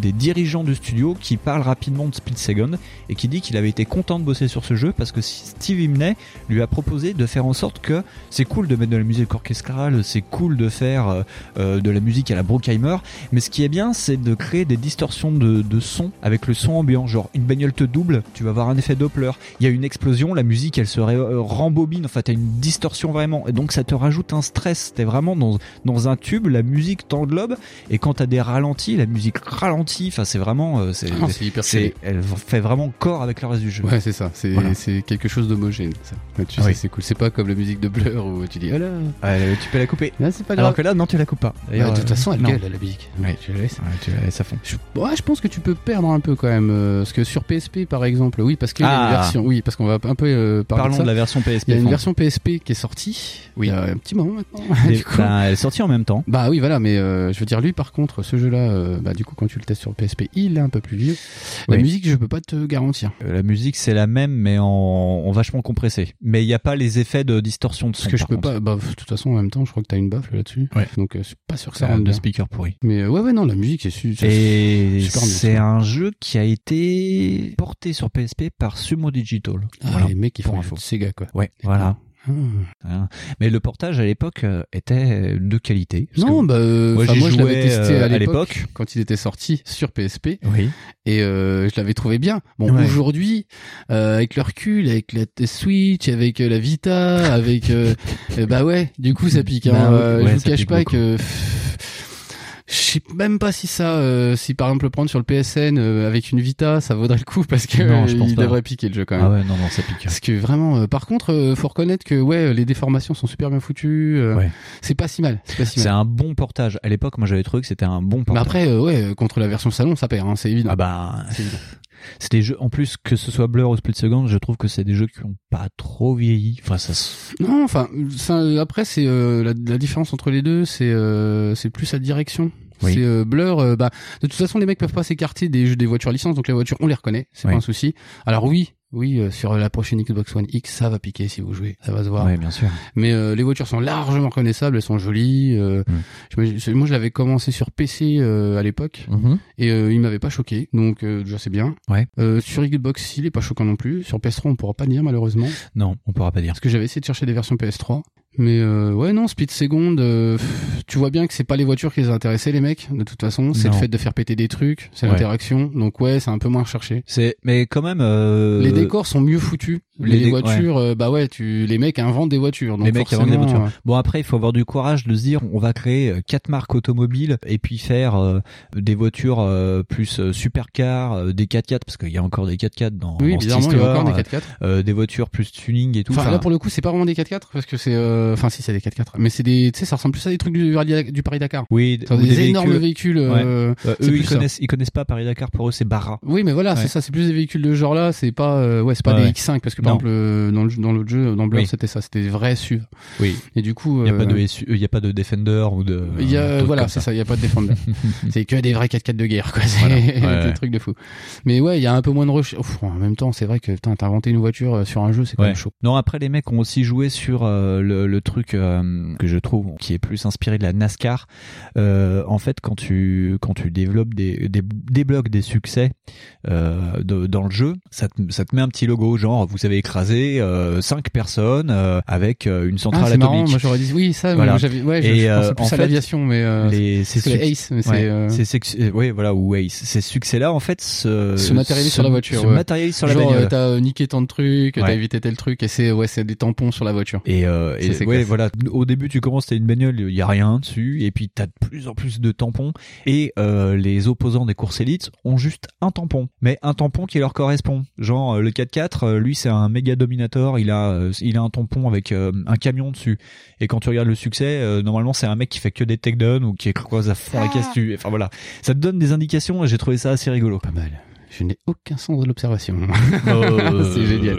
S2: des dirigeants du studio qui parle rapidement de Split Second et qui dit qu'il avait été content de bosser sur ce jeu parce que Steve Imney lui a proposé de faire en sorte que c'est cool de mettre de la musique orchestrale, c'est cool de faire euh, euh, de la musique à la Bruckheimer, mais ce qui est bien, c'est de créer des distorsions de, de son avec le son ambiant. Genre, une bagnole te double, tu vas avoir un effet Doppler. Il y a une explosion, la musique, elle se euh, rembobine. Enfin, t'as une distorsion vraiment. Et donc, ça te rajoute un stress. T'es vraiment dans, dans un tube, la musique t'englobe. Et quand t'as des ralentis, la musique ralentit. Enfin, c'est vraiment. euh, c'est,
S3: Ah, c'est hyper
S2: c'est,
S3: stylé.
S2: elle fait vraiment corps avec le reste du jeu.
S3: Ouais, c'est ça. C'est
S2: Voilà.
S3: quelque chose d'homogène. Ça.
S2: Ah oui.
S3: c'est cool. C'est pas comme la musique de Blur où tu dis oh là.
S2: Ouais, tu peux la couper.
S3: Là, c'est pas
S2: Alors
S3: grave.
S2: que là, non, tu la coupes pas.
S3: De toute
S2: euh,
S3: façon, elle gueule la musique.
S2: Ouais.
S3: tu la laisses.
S2: Ouais, tu la laisses à fond.
S3: Je, ouais, je pense que tu peux perdre un peu quand même, euh, parce que sur PSP par exemple, oui, parce qu'il y a
S2: Ah.
S3: une version, oui, parce qu'on va un peu euh, parler
S2: Parlons
S3: de ça.
S2: de la version PSP.
S3: Il y a une version PSP qui est sortie,
S2: Oui.
S3: il y a un petit moment maintenant.
S2: Des-
S3: du coup.
S2: ben, elle est sortie en même temps.
S3: Bah oui, voilà, mais euh, je veux dire, lui par contre, ce jeu-là, euh, bah du coup, quand tu le testes sur PSP, il est un peu plus vieux. La
S2: Oui.
S3: musique, je peux pas te garantir.
S2: Euh, La musique c'est la même mais en, en vachement compressé. Mais il n'y a pas les effets de distorsion de son.
S3: Parce que je peux
S2: contre.
S3: pas, bah de toute façon, en même temps, je crois que t'as une baffle là-dessus.
S2: Ouais.
S3: Donc, euh, je suis pas sûr que ça
S2: un
S3: rentre
S2: de speaker pourri.
S3: Mais euh, ouais, ouais, non, la musique, c'est su-
S2: Et
S3: super
S2: c'est un jeu qui a été porté sur PSP par Sumo Digital.
S3: Ah,
S2: Voilà.
S3: les mecs,
S2: pour
S3: font
S2: info.
S3: Sega, quoi.
S2: Ouais, voilà.
S3: Ah.
S2: Hein. Mais le portage à l'époque euh, était de qualité.
S3: Non, bah,
S2: Moi,
S3: moi, je l'avais testé
S2: euh,
S3: à l'époque, quand il était sorti sur PSP,
S2: Oui.
S3: et euh, je l'avais trouvé bien. Bon,
S2: Ouais.
S3: aujourd'hui, euh, avec le recul, avec la Switch, avec euh, la Vita, avec, euh, bah ouais, du coup, ça pique. Hein.
S2: Bah, ouais,
S3: je vous cache pas
S2: beaucoup.
S3: que. Je sais même pas si ça, euh, si par exemple le prendre sur le PSN euh, avec une Vita, ça vaudrait le coup parce que
S2: Non, je
S3: euh,
S2: pense
S3: il
S2: pas.
S3: devrait piquer le jeu quand même.
S2: Ah ouais, non, non, ça pique.
S3: Parce que vraiment, euh, par contre, euh, faut reconnaître que ouais, les déformations sont super bien foutues. euh,
S2: Ouais.
S3: C'est pas si mal. C'est pas si
S2: un bon portage. À l'époque, moi j'avais trouvé que c'était un bon
S3: Mais
S2: portage.
S3: après, euh, ouais, contre la version salon, ça perd, hein, c'est évident.
S2: ah bah,
S3: C'est évident.
S2: C'est des jeux. En plus que ce soit Blur ou Split Second, je trouve que c'est des jeux qui ont pas trop vieilli. Enfin, ça.
S3: Non, enfin, ça, après, c'est euh, la, la différence entre les deux, c'est euh, c'est plus la direction.
S2: Oui.
S3: C'est euh, Blur. euh, bah, de toute façon, les mecs peuvent pas s'écarter des jeux des voitures licences, donc les voitures, on les reconnaît, c'est
S2: Oui.
S3: pas un souci. Alors oui, oui, euh, sur la prochaine Xbox One X, ça va piquer si vous jouez, ça va se voir.
S2: Bien sûr.
S3: Mais euh, les voitures sont largement reconnaissables, elles sont jolies. euh,
S2: Mm.
S3: je moi, je l'avais commencé sur PC euh, à l'époque
S2: Mhm.
S3: et euh, il m'avait pas choqué, donc euh, déjà c'est bien.
S2: Ouais.
S3: Euh, sur Xbox, il est pas choquant non plus. Sur PS3, on pourra pas dire malheureusement,
S2: Non, on pourra pas dire.
S3: parce que j'avais essayé de chercher des versions PS3, Mais euh, ouais, non, Speed Second, euh, tu vois bien que c'est pas les voitures qui les intéressaient, les mecs, de toute façon. C'est le fait de faire péter des trucs, c'est
S2: Ouais.
S3: l'interaction. Donc ouais, c'est un peu moins recherché.
S2: C'est, mais quand même. euh,
S3: Les décors sont mieux foutus.
S2: les
S3: voitures, euh, bah ouais, tu, les mecs inventent des voitures. Donc
S2: les mecs avant des voitures.
S3: euh,
S2: Bon après, il faut avoir du courage de se dire, on va créer euh, quatre marques automobiles et puis faire euh, des voitures euh, plus supercar, euh, des 4x4 parce qu'il y a encore des 4x4 dans,
S3: Oui,
S2: dans cette
S3: bizarrement, il y a encore des 4x4.
S2: euh, des voitures plus tuning et tout.
S3: Enfin,
S2: Enfin,
S3: là pour le coup, c'est pas vraiment des 4x4 parce que c'est, euh, enfin si c'est des 4x4, mais c'est des, tu sais, ça ressemble plus à des trucs du, du Paris Dakar.
S2: oui,
S3: des, énormes véhicules. euh,
S2: Euh, eux, ils
S3: ça.
S2: connaissent, ils connaissent pas Paris Dakar. Pour eux, c'est Barra.
S3: Oui, mais voilà,
S2: Ouais.
S3: c'est ça, c'est plus des véhicules de ce genre-là, c'est pas, euh, ouais, c'est pas des
S2: ouais.
S3: X5 parce que par
S2: Non.
S3: exemple euh, dans le dans l'autre jeu, dans Blur,
S2: Oui.
S3: c'était ça, c'était des vrais SUV.
S2: Oui.
S3: Et du coup,
S2: Il y a
S3: euh,
S2: pas de, il y a pas de Defender ou de.
S3: il y a, voilà, c'est ça, il y a pas de Defender. c'est que des vrais 4x4 de guerre, quoi. C'est des trucs de fou. Mais ouais, il y a un peu moins de recherche. Ouf, En même temps, c'est vrai que t'as inventé une voiture euh, sur un jeu, c'est quand même chaud.
S2: Non, après les mecs ont aussi joué sur euh, le, le truc euh, que je trouve qui est plus inspiré de la NASCAR. Euh, en fait, quand tu quand tu développes des, des débloques des succès euh, de- dans le jeu, ça te, ça te met un petit logo genre vous avez écrasé euh, cinq personnes euh, avec euh, une
S3: Ah,
S2: centrale
S3: marrant,
S2: atomique.
S3: moi j'aurais dit oui, ça,
S2: Voilà.
S3: j'avais, ouais, je,
S2: Et,
S3: je pensais
S2: euh,
S3: plus
S2: en
S3: à l'aviation, mais euh,
S2: les ces
S3: c'est Ace, mais
S2: Ouais,
S3: c'est, euh,
S2: euh, ouais, voilà, ou Ace. Ces succès-là, en fait, se,
S3: Se matérialisent sur la voiture,
S2: Se
S3: ouais.
S2: matérialisent sur la
S3: genre,
S2: bagnole.
S3: euh, t'as euh, niqué tant de trucs, t'as évité tel truc, et c'est, ouais, c'est des tampons sur la voiture.
S2: Et, euh, et
S3: c'est
S2: ouais, voilà. Au début, tu commences, t'as une bagnole, il y a rien dessus, et puis t'as de plus en plus de tampons. Et euh, les opposants des courses élites ont juste un tampon, mais un tampon qui leur correspond. Genre euh, le 4x4, euh, lui c'est un méga dominator, il a, euh, il a un tampon avec euh, un camion dessus. Et quand tu regardes le succès, euh, normalement c'est un mec qui fait que des takedowns ou qui écrase à fond la caisse. tu- Enfin voilà, ça te donne des indications et j'ai trouvé ça assez rigolo.
S3: Pas mal. Je n'ai aucun sens de l'observation.
S2: Euh,
S3: c'est génial.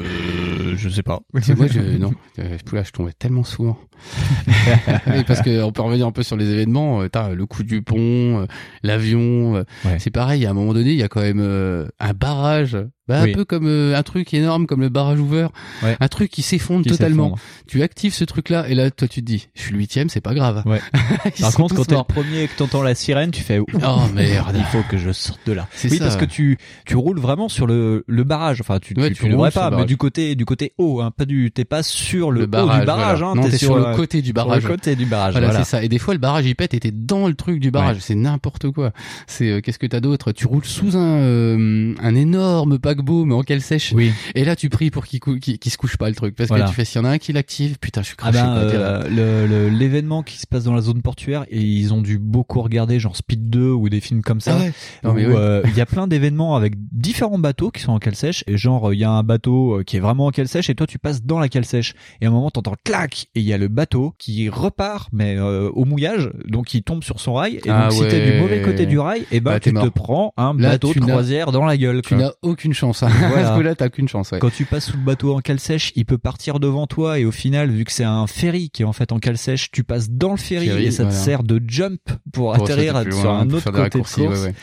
S2: Euh, je sais pas.
S3: C'est moi, je, non, euh, là, je tombais tellement souvent. Et parce que on peut revenir un peu sur les événements. euh, T'as le coup du pont, euh, l'avion. euh,
S2: Ouais.
S3: C'est pareil. À un moment donné, il y a quand même euh, un barrage. Bah,
S2: Oui.
S3: Un peu comme euh, un truc énorme, comme le barrage ouvert.
S2: Ouais.
S3: Un truc qui s'effondre totalement. Tu actives ce truc-là et là, toi, tu te dis, je suis le huitième, c'est pas grave.
S2: Ouais. Par contre, quand t'es le premier et que t'entends la sirène, tu fais
S3: Oh merde.
S2: il faut que je sorte de là.
S3: C'est
S2: Oui,
S3: ça.
S2: parce que tu tu roules vraiment sur le le barrage. Enfin, tu
S3: Ouais,
S2: tu,
S3: tu
S2: tu
S3: roules
S2: pas, mais
S3: barrage.
S2: du côté du côté haut, hein, pas du t'es pas sur le,
S3: Le
S2: haut
S3: barrage.
S2: du barrage,
S3: voilà.
S2: hein,
S3: non, t'es sur, le côté du
S2: sur
S3: barrage.
S2: le côté du barrage.
S3: Voilà,
S2: Voilà.
S3: c'est ça. Et des fois, le barrage il pète et t'es dans le truc du barrage. C'est n'importe quoi. C'est euh, qu'est-ce que t'as d'autre? Tu roules sous un euh, un énorme paquebot mais en cale sèche.
S2: Oui.
S3: Et là, tu pries pour qu'il cou- qu'il qu'il se couche pas le truc parce
S2: Voilà.
S3: que tu fais s'il y en a un qui l'active, putain, je suis
S2: Ah
S3: craché.
S2: ben,
S3: t'es là.
S2: euh, l'événement qui se passe dans la zone portuaire et ils ont dû beaucoup regarder genre Speed 2 ou des films comme ça
S3: Ah ouais.
S2: Où
S3: ouais.
S2: euh, il y a plein d'événements avec différents bateaux qui sont en cale sèche et genre il y a un bateau euh, qui est vraiment en cale sèche et toi tu passes dans la cale sèche et à un moment t'entends clac et il y a le bateau qui repart mais euh, au mouillage donc il tombe sur son rail et
S3: Ah
S2: donc si t'es du
S3: ouais.
S2: mauvais côté du rail et ben
S3: Bah,
S2: tu te prends un bateau de croisière dans la gueule
S3: Tu n'as aucune chance. Hein.
S2: Voilà.
S3: Là, t'as aucune chance. Ouais.
S2: Quand tu passes sous le bateau en cale sèche, il peut partir devant toi et au final, vu que c'est un ferry qui est en fait en cale sèche, tu passes dans le ferry,
S3: Ferry,
S2: et ça te sert de jump pour,
S3: Pour
S2: atterrir
S3: plus
S2: sur un autre côté de course.
S3: ouais, ouais.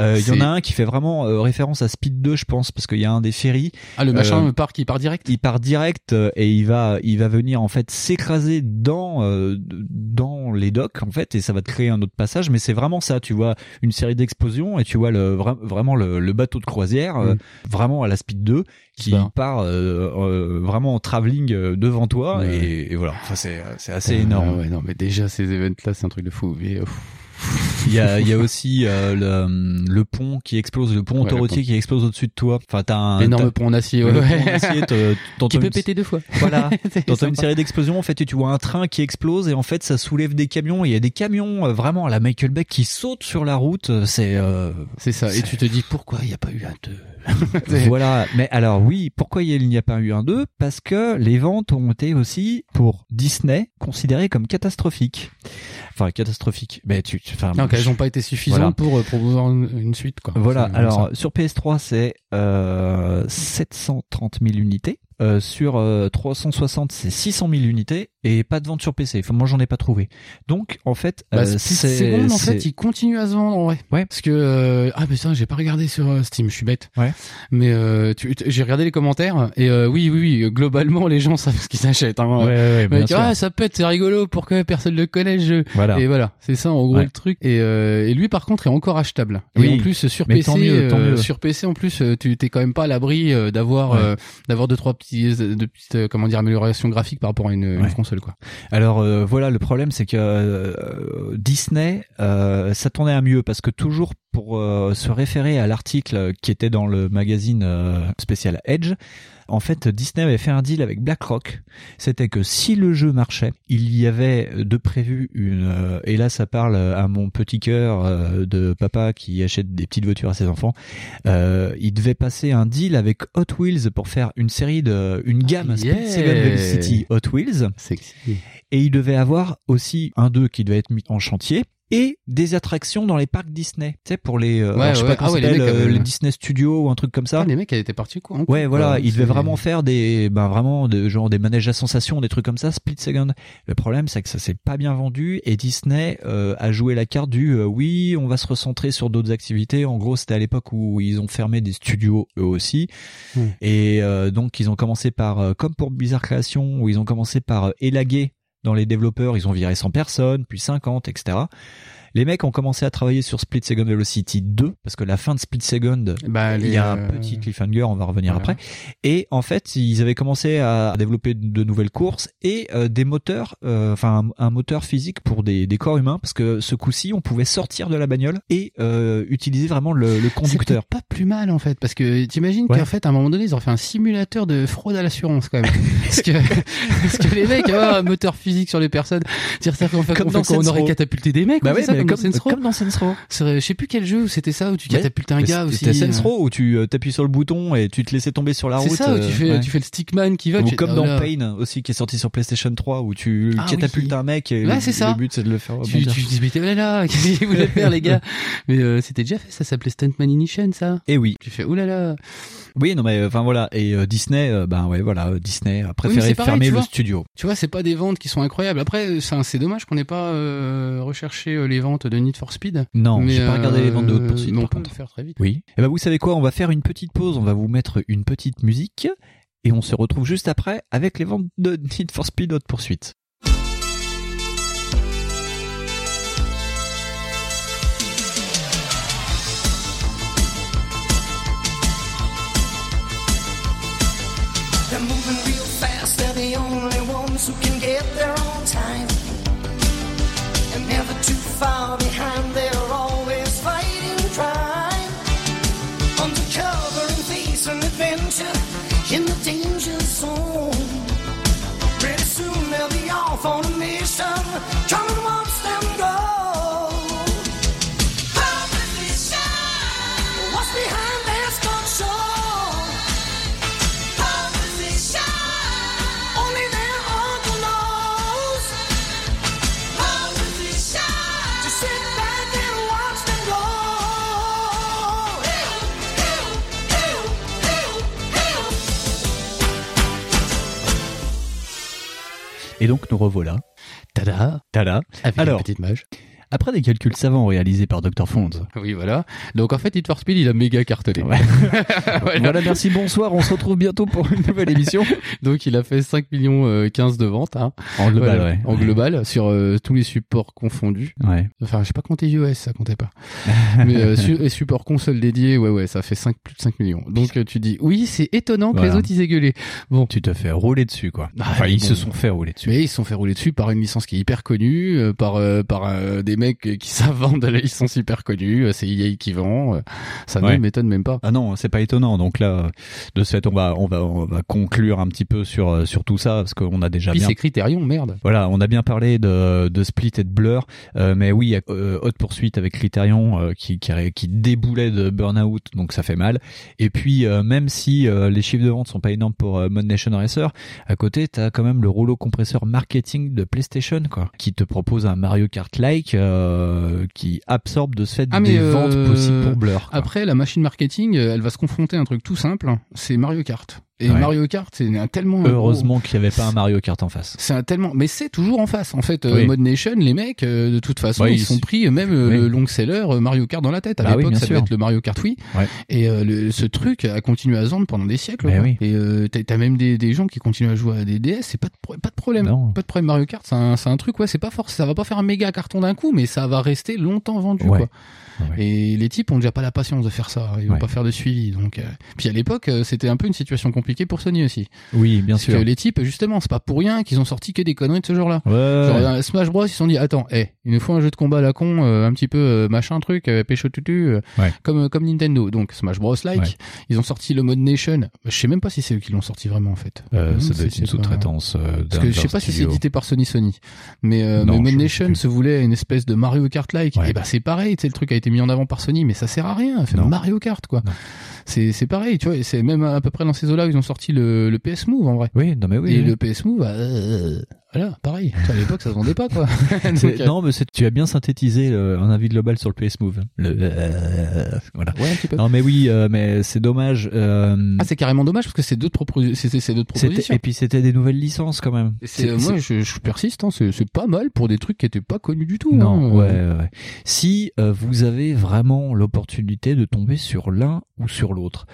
S2: Euh, Il y en a un qui fait vraiment euh, référence à Speed 2, je pense, parce qu'il y a un des ferries,
S3: Ah, le machin
S2: Euh,
S3: part qui part direct.
S2: il part direct euh, et il va, il va venir en fait s'écraser dans dans les docks en fait et ça va te créer un autre passage. Mais c'est vraiment ça, tu vois une série d'explosions et tu vois le vra- vraiment le, le bateau de croisière
S3: Mm.
S2: Vraiment à la Speed 2 qui part euh, euh, vraiment en travelling euh, devant toi
S3: Ouais.
S2: et, et voilà. Enfin c'est c'est assez
S3: Ah,
S2: énorme.
S3: ouais, non, mais déjà ces events-là, c'est un truc de fou. Mais, euh,
S2: Il y a, il y a aussi euh, le, le pont qui explose, le pont
S3: Ouais,
S2: autoroutier qui explose au-dessus de toi. Enfin t'as un
S3: énorme pont en acier. Ouais,
S2: pont te- t'entends
S3: qui peut
S2: une-
S3: péter deux fois.
S2: Voilà. T'entends une série d'explosions en fait et tu vois un train qui explose et en fait ça soulève des camions. Il y a des camions euh, vraiment à la Michael Beck qui sautent sur la route. Euh, C'est euh,
S3: C'est ça. Et tu te dis pourquoi il n'y a pas eu un 2
S2: voilà. Mais alors oui, pourquoi il n'y a pas eu un 2 Parce que les ventes ont été aussi pour Disney considérées comme catastrophiques. Enfin catastrophiques. Mais tu- enfin,
S3: Non, qu'elles n'ont pas été suffisantes
S2: Voilà.
S3: pour euh, promouvoir une, une suite. Quoi.
S2: Voilà, alors sur PS3 c'est euh, 730 000 unités, Euh, sur euh, 360 c'est 600 000 unités et pas de vente sur PC. Enfin moi j'en ai pas trouvé. Donc en fait
S3: Bah,
S2: euh, c'est
S3: Second, en fait, il continue à se vendre, en vrai.
S2: Ouais.
S3: Parce que, euh, ah, putain, j'ai pas regardé sur euh, Steam, je suis bête.
S2: Ouais.
S3: Mais, euh, j'ai regardé les commentaires, et euh, oui, oui, oui, globalement, les gens savent ce qu'ils achètent, hein.
S2: ouais, ouais, sûr.
S3: ah, ça pète, c'est rigolo, pourquoi personne le connaît, jeu.
S2: voilà.
S3: Et voilà, c'est ça, en gros,
S2: Ouais.
S3: le truc. Et, euh, et lui, par contre, est encore achetable.
S2: Oui.
S3: Et en plus, sur
S2: Mais
S3: PC,
S2: tant mieux, tant mieux.
S3: sur PC, en plus, tu t'es quand même pas à l'abri d'avoir, euh, d'avoir deux, trois petits, de petites, comment dire, améliorations graphiques par rapport à une, une
S2: Ouais. Alors euh, voilà, le problème c'est que euh, Disney euh, s'attendait à mieux parce que toujours pour euh, se référer à l'article qui était dans le magazine spécial Edge, en fait Disney avait fait un deal avec BlackRock. C'était que si le jeu marchait, il y avait de prévu une euh, et là ça parle à mon petit cœur euh, de papa qui achète des petites voitures à ses enfants. Euh, il devait passer un deal avec Hot Wheels pour faire une série de une gamme
S3: Yeah.
S2: Speed Seven Velocity Hot Wheels
S3: Sexy.
S2: et il devait avoir aussi un 2 qui devait être mis en chantier et des attractions dans les parcs Disney. Tu sais pour les euh,
S3: Ouais,
S2: alors, je sais
S3: ouais.
S2: pas comment
S3: Ah ouais, les mecs
S2: euh,
S3: avaient-
S2: les Disney Studios ou un truc comme ça.
S3: Ah, les mecs, elle était partie quoi.
S2: Ouais, voilà,
S3: quoi.
S2: il devait
S3: C'est-
S2: vraiment faire des, ben vraiment, de, genre des manèges à sensation, des trucs comme ça, split second. Le problème, c'est que ça s'est pas bien vendu et Disney euh, a joué la carte du, euh, oui, on va se recentrer sur d'autres activités. En gros, c'était à l'époque où ils ont fermé des studios eux aussi,
S3: Hmm.
S2: et euh, donc ils ont commencé par, euh, comme pour Bizarre Création, où ils ont commencé par euh, élaguer dans les développeurs, ils ont viré 100 personnes, puis 50, etc. Les mecs ont commencé à travailler sur Split Second Velocity 2 parce que la fin de Split Second
S3: Bah,
S2: il y a un
S3: euh,
S2: petit cliffhanger, on va revenir
S3: voilà.
S2: après. Et en fait, ils avaient commencé à développer de nouvelles courses et euh, des moteurs, euh, enfin un, un moteur physique pour des, des corps humains, parce que ce coup-ci, on pouvait sortir de la bagnole et utiliser vraiment le, le conducteur.
S3: Pas plus mal en fait, parce que t'imagines
S2: Ouais.
S3: qu'en fait à un moment donné ils ont fait un simulateur de fraude à l'assurance quand même. parce, que, parce que les mecs, ah, un moteur physique sur les personnes, c'est-à-dire qu'en fait,
S2: Comme
S3: on,
S2: dans
S3: fait on aurait catapulté des mecs,
S2: Bah
S3: ouais, ça,
S2: mais
S3: comme,
S2: comme,
S3: dans Saints Row.
S2: comme dans Saints Row.
S3: C'est- Je sais plus quel jeu où c'était ça où tu
S2: Ouais.
S3: catapultes un gars
S2: c'était
S3: aussi.
S2: Saints
S3: euh,
S2: Row où tu euh, t'appuies sur le bouton et tu te laissais tomber sur la
S3: C'est
S2: route.
S3: ça où tu
S2: euh,
S3: fais,
S2: ouais.
S3: tu fais le stickman qui va.
S2: Ou
S3: tu-
S2: comme
S3: oh
S2: dans. Pain aussi qui est sorti sur PlayStation 3 où tu
S3: Ah
S2: catapultes
S3: oui.
S2: un mec et
S3: Ouais,
S2: le,
S3: c'est ça.
S2: le but c'est de le faire
S3: Tu, te dis mais t'es- là là, qu'est-ce qu'ils voulaient faire les gars Mais euh, c'était déjà fait, ça s'appelait Stuntman Ignition ça.
S2: Et oui,
S3: Tu fais là là.
S2: Oui non mais enfin voilà et euh, Disney euh, ben ouais voilà euh, Disney a préféré
S3: pareil,
S2: fermer le studio.
S3: Tu vois, c'est pas des ventes qui sont incroyables. Après, c'est dommage qu'on n'ait pas euh, recherché euh, les ventes de Need for Speed.
S2: Non,
S3: Mais,
S2: j'ai pas regardé les ventes de
S3: euh,
S2: poursuite
S3: mais on peut le faire très vite.
S2: Oui. Et ben vous savez quoi, on va faire une petite pause, on va vous mettre une petite musique et on se retrouve juste après avec les ventes de Need for Speed haute poursuite. Et donc nous revoilà.
S3: Tada
S2: Tada.
S3: Avec
S2: Alors.
S3: une petite mage.
S2: Après des calculs savants réalisés par Dr. Fonds.
S3: Oui, voilà. Donc en fait, Need for Speed, il a méga cartonné.
S2: Ouais.
S3: Voilà.
S2: Voilà, merci, bonsoir, on se retrouve bientôt pour une nouvelle émission.
S3: Donc il a fait 5 millions euh, 15 de ventes hein.
S2: En global,
S3: Voilà.
S2: ouais.
S3: En global sur euh, tous les supports confondus.
S2: Ouais.
S3: Enfin, je sais pas compter iOS, ça comptait pas. Mais euh, su- et support console dédié, ouais ouais, ça fait 5 plus de 5 millions. Donc euh, tu dis oui, c'est étonnant que
S2: Voilà.
S3: les autres ils aient gueulé. Bon,
S2: Tu te fais rouler dessus, quoi.
S3: Ah,
S2: enfin, ils
S3: bon.
S2: se sont fait rouler dessus.
S3: mais ils se sont fait rouler dessus par une licence qui est hyper connue, euh, par euh, par euh, des mecs qui savent vendre la licence hyper connue, euh, c'est EA qui vend, euh, ça
S2: Ouais.
S3: ne m'étonne même pas.
S2: Ah non, c'est pas étonnant. Donc là, de ce fait, on va, on va, on va conclure un petit peu sur, euh, sur tout ça parce qu'on a déjà
S3: Puis
S2: bien
S3: c'est Criterion, merde.
S2: Voilà, on a bien parlé de, de Split et de Blur, euh, mais oui, euh, Haute Poursuite avec Criterion euh, qui, qui, qui déboulait de Burnout, donc ça fait mal. Et puis, même si les chiffres de vente sont pas énormes pour Mod Nation Racer, à côté, t'as quand même le rouleau compresseur marketing de PlayStation, quoi, qui te propose un Mario Kart-like euh, qui absorbe de ce fait
S3: Ah,
S2: des
S3: euh,
S2: ventes possibles pour Blur. quoi.
S3: Après, la machine marketing, euh, elle va se confronter à un truc tout simple, c'est Mario Kart. Et
S2: Ouais.
S3: Mario Kart, c'est un tellement
S2: Heureusement qu'il n'y avait pas un Mario Kart en face.
S3: C'est un tellement, mais c'est toujours en face. En fait, euh,
S2: Oui.
S3: Mod Nation, les mecs, euh, de toute façon,
S2: Ouais,
S3: ils
S2: ils-
S3: sont pris euh, même
S2: Oui.
S3: le long seller euh, Mario Kart dans la tête. À
S2: Bah
S3: l'époque, ça devait être le Mario Kart Wii.
S2: Ouais.
S3: Et euh, le- ce truc a continué à se vendre pendant des siècles. Et euh, t'as même des, des gens qui continuent à jouer à des DS. C'est pas de, pas de problème.
S2: Non.
S3: Pas de problème. Mario Kart, c'est un, c'est un truc. Ouais, c'est pas fort. Ça va pas faire un méga carton d'un coup, mais ça va rester longtemps vendu.
S2: Ouais.
S3: Quoi.
S2: Ouais.
S3: Et les types ont déjà pas la patience de faire ça. Ils vont
S2: Ouais.
S3: pas faire de suivi. Donc, euh, puis à l'époque, euh, c'était un peu une situation compliquée compliqué pour Sony aussi.
S2: Oui, bien sûr.
S3: que les types, justement, c'est pas pour rien qu'ils ont sorti que des conneries de ce genre-là.
S2: Ouais,
S3: Genre, euh, Smash Bros, ils se sont dit, attends, eh, il nous faut un jeu de combat à la con, euh, un petit peu euh, machin truc, pécho tutu, comme comme Nintendo. Donc Smash Bros like, ils ont sorti le mode Nation. Je sais même pas si c'est eux qui l'ont sorti vraiment en fait.
S2: Euh,
S3: Non,
S2: ça doit
S3: c'est-
S2: être une sous-traitance.
S3: Parce que je sais pas si c'est édité par Sony Sony, mais, euh,
S2: Non,
S3: mais Mode Nation se voulait une espèce de Mario Kart like. Et bah c'est pareil, tu sais le truc a été mis en avant par Sony, mais ça sert à rien. C'est
S2: Non.
S3: Mario Kart quoi. C'est pareil, tu vois. C'est même à peu près dans ces eaux-là où ils ont sorti le, le PS Move en vrai.
S2: Oui, non mais oui.
S3: et
S2: oui.
S3: le PS Move, euh, voilà, pareil. Tu vois, À l'époque ça se vendait pas quoi. Donc, euh,
S2: non, mais tu as bien synthétisé le- un avis global sur le PS Move. Le, euh, voilà.
S3: ouais un petit peu.
S2: Non, mais oui, euh, mais c'est dommage.
S3: Ah, c'est carrément dommage parce que c'est d'autres propos- propositions.
S2: et puis c'était des nouvelles licences quand même.
S3: Moi, je, je persiste, hein, c'est pas mal pour des trucs qui étaient pas connus du tout.
S2: Non,
S3: hein.
S2: ouais. Si vous avez vraiment l'opportunité de tomber sur l'un ou sur l'autre,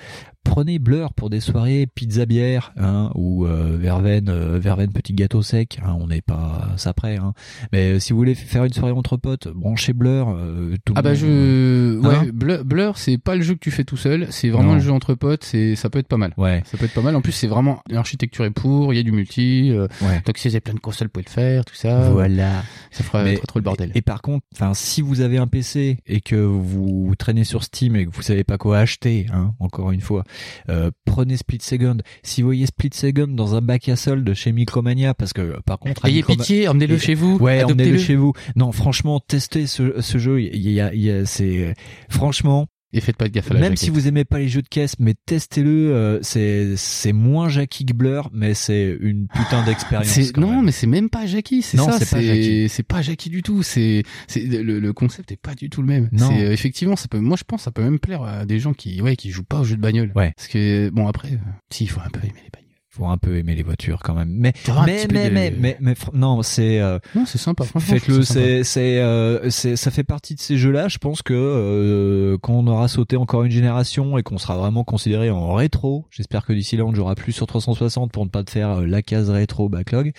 S2: prenez Blur pour des soirées pizza bière, hein, ou verveine, verveine petit gâteau sec. Hein, on n'est pas ça près. Hein. Mais euh, si vous voulez faire une soirée entre potes, branchez Blur. euh, tout
S3: Ah bah
S2: monde-
S3: je
S2: Hein
S3: ouais Blur, Blur, c'est pas le jeu que tu fais tout seul, c'est vraiment
S2: Non.
S3: le jeu entre potes, c'est ça peut être pas mal.
S2: Ouais,
S3: Ça peut être pas mal. En plus, c'est vraiment l'architecture est pour, il y a du multi, euh,
S2: ouais.
S3: donc si vous avez plein de consoles, vous pouvez le faire, tout ça.
S2: Voilà.
S3: Ça fera
S2: Mais-
S3: trop, trop le bordel.
S2: Et par contre, enfin, si vous avez un PC et que vous traînez sur Steam et que vous savez pas quoi acheter, hein, encore une fois, euh, prenez Split Second. Si vous voyez Split Second dans un bac à solde chez Micromania, parce que par contre, à
S3: Ayez pitié, emmenez-le chez vous.
S2: Ouais,
S3: adoptez-le.
S2: emmenez-le chez vous. Non, franchement, testez ce, ce jeu. Il y a, il y a, c'est franchement,
S3: Et faites pas de gaffe à la
S2: même
S3: jaquette.
S2: si vous aimez pas les jeux de caisse, mais testez-le. euh, c'est c'est moins Jackie que Blur, mais c'est une putain d'expérience.
S3: Non,
S2: même.
S3: mais c'est même pas Jackie, c'est
S2: Non,
S3: ça.
S2: c'est pas Jackie.
S3: C'est pas Jackie du tout. C'est c'est le, le concept est pas du tout le même.
S2: Non.
S3: C'est euh, effectivement, ça peut. Moi, je pense, ça peut même plaire à des gens qui ouais qui jouent pas aux jeux de bagnole.
S2: Ouais.
S3: Parce que bon après, euh, si il faut un peu aimer les bagnoles.
S2: Faut un peu aimer les voitures quand même. Mais mais mais, mais mais mais non, c'est euh,
S3: Non, c'est sympa.
S2: Faites-le, c'est c'est euh, ça fait partie de ces jeux-là. Je pense que euh, quand on aura sauté encore une génération et qu'on sera vraiment considéré en rétro, j'espère que d'ici là on jouera plus sur 360 pour ne pas te faire euh, la case rétro backlog.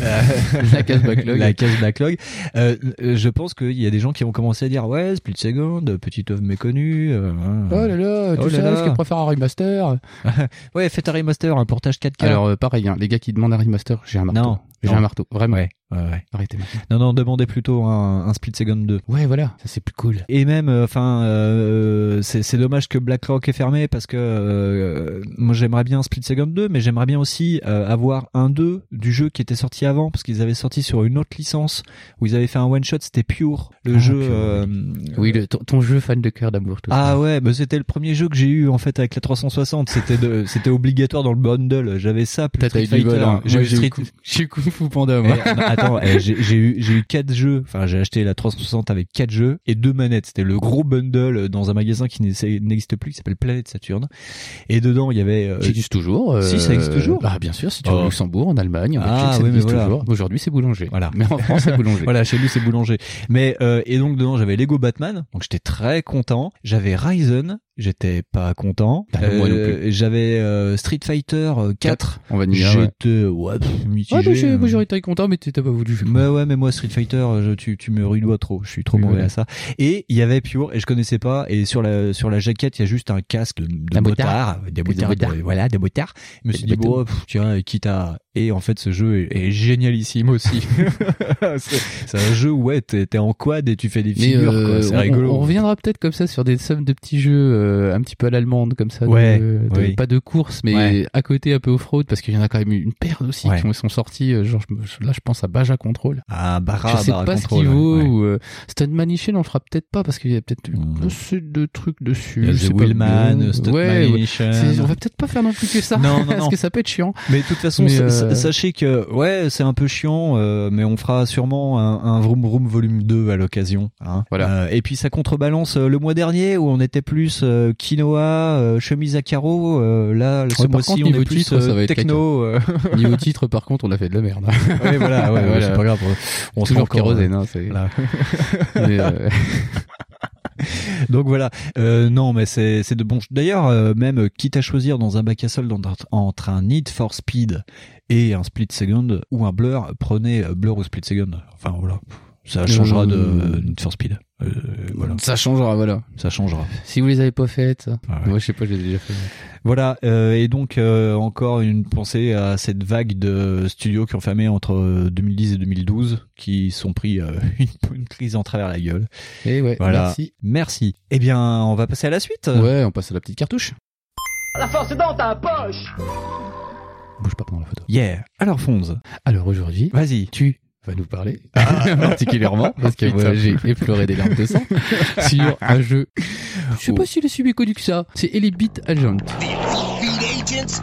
S3: La case backlog.
S2: la case backlog. Euh, euh, je pense qu'il y a des gens qui vont commencer à dire ouais Split Second, petite œuvre méconnue. hein.
S3: Oh là là, tu
S2: Oh là
S3: sais
S2: là.
S3: ce qu'ils préfèrent un remaster
S2: Ouais, faites un remaster, un portage 4K.
S3: Alors euh, pareil, hein, les gars qui demandent un remaster, j'ai un marteau.
S2: Non,
S3: j'ai un marteau, vraiment.
S2: ouais, ouais, ouais.
S3: Arrêtez maintenant.
S2: Non, non, demandez plutôt un, un Split Second 2.
S3: Ouais, voilà, ça c'est plus cool.
S2: Et même, euh, enfin, euh, c'est dommage que BlackRock est fermé parce que euh, moi j'aimerais bien Split Second 2, mais j'aimerais bien aussi euh, avoir un 2 du jeu qui était sorti avant parce qu'ils avaient sorti sur une autre licence où ils avaient fait un one shot, c'était Pure, le
S3: Ah,
S2: jeu.
S3: Pure, Oui, le- ton, ton jeu fan de cœur d'amour.
S2: Ah
S3: ça.
S2: ouais, bah c'était le premier jeu que j'ai eu en fait avec la 360. C'était de, c'était obligatoire dans le bundle. J'avais ça plus Street Fighter.
S3: hein.
S2: J'ai eu Street.
S3: Eu Kung Fu Panda,
S2: Eh,
S3: moi.
S2: non, attends, eh, j'ai eu j'ai eu quatre jeux. Enfin, j'ai acheté la 360 avec quatre jeux et deux manettes. C'était le gros bundle dans un magasin qui n'existe plus, qui s'appelle Planète Saturne. Et dedans, il y avait. euh,
S3: Qui existe toujours. euh,
S2: Si, ça existe toujours.
S3: Ah, bien sûr, si tu vas
S2: Oh.
S3: au Luxembourg, en Allemagne, en
S2: Ah,
S3: Belgique, ça
S2: oui, mais
S3: existe
S2: voilà.
S3: toujours. Aujourd'hui, c'est boulanger.
S2: Voilà.
S3: Mais en France, c'est boulanger.
S2: Voilà, chez nous c'est boulanger. Mais euh, et donc dedans j'avais Lego Batman, donc j'étais très content. J'avais Ryzen, j'étais pas content.
S3: Ah, non
S2: Euh, j'avais euh, Street Fighter euh, 4.
S3: On va dire. Ouais.
S2: J'étais ouais, pff, mitigé.
S3: Ah, j'ai-
S2: euh.
S3: moi, j'aurais été content, mais t'as pas voulu. pas.
S2: Bah ouais, mais moi Street Fighter, je, tu, tu me rudois trop. Je suis trop
S3: Oui,
S2: mauvais à ça. Et il y avait Pure et je connaissais pas. Et sur la sur la jaquette, il y a juste un casque de, de motard,
S3: motard.
S2: des
S3: Des
S2: motards, voilà, des motards. Je me suis dit bon, pff, tiens, quitte à et en fait ce jeu est, est génialissime aussi. c'est un jeu où ouais, t'es en quad et tu fais des figures.
S3: euh,
S2: quoi. C'est
S3: on,
S2: rigolo.
S3: on reviendra peut-être comme ça sur des sommes de petits jeux euh, un petit peu à l'allemande comme ça,
S2: Ouais,
S3: de-
S2: oui.
S3: pas de course, mais
S2: Ouais.
S3: à côté un peu off-road parce qu'il y en a quand même une paire aussi
S2: Ouais.
S3: qui sont sortis. euh, genre là, je pense à Baja Control.
S2: Ah, barra,
S3: je sais
S2: barra
S3: pas ce
S2: control,
S3: qu'il vaut.
S2: ouais.
S3: Ou, euh, Stuntman on le fera peut-être pas parce qu'il y a peut-être
S2: Mm.
S3: assez de trucs dessus.
S2: Il y a
S3: je sais
S2: The. Stuntman.
S3: C'est- On va peut-être pas faire non plus que ça.
S2: Non, non,
S3: parce
S2: non.
S3: que ça peut être chiant.
S2: Mais de toute façon,
S3: Mais,
S2: sachez que ouais, c'est un peu chiant, euh, mais on fera sûrement un, un Vroom Vroom volume 2 à l'occasion. Hein.
S3: Voilà.
S2: Euh, et puis ça contrebalance euh, le mois dernier où on était plus euh, quinoa, euh, chemise à carreaux. euh, là, ce mois-ci, on
S3: niveau
S2: est plus
S3: titre, ça
S2: euh,
S3: va être
S2: techno. euh.
S3: Niveau titre, par contre, on a fait de la merde.
S2: ouais, voilà, ouais,
S3: Voilà.
S2: c'est pas grave. On sera
S3: Toujours kérosène, hein, c'est-
S2: Voilà.
S3: Mais, euh,
S2: Donc voilà, euh, non mais c'est c'est de bon. D'ailleurs, euh, même euh, quitte à choisir dans un bac à solde entre, un Need for Speed et un Split Second ou un Blur, prenez Blur ou Split Second. Enfin voilà. Ça changera de
S3: Euh,
S2: Need for Speed. Euh, voilà,
S3: Ça changera, voilà.
S2: ça changera.
S3: Si vous les avez pas faites,
S2: Ah ouais.
S3: moi je sais pas, je les ai déjà fait.
S2: Voilà, euh, et donc euh, encore une pensée à cette vague de studios qui ont fermé entre euh, 2010 et 2012, qui sont pris euh, une, une crise en travers la gueule.
S3: Et ouais,
S2: Voilà.
S3: merci.
S2: Merci. Eh bien, on va passer à la suite.
S3: Ouais, on passe à la petite cartouche.
S7: La force est dans ta poche
S3: Bouge pas pendant la photo.
S2: Yeah. Alors Fonz,
S3: Alors aujourd'hui,
S2: vas-y.
S3: tu vas nous parler particulièrement parce que moi j'ai effleuré des larmes de sang sur un jeu. Je sais pas s'il est si bien connu que ça. C'est Elite Beat Agent
S2: Elite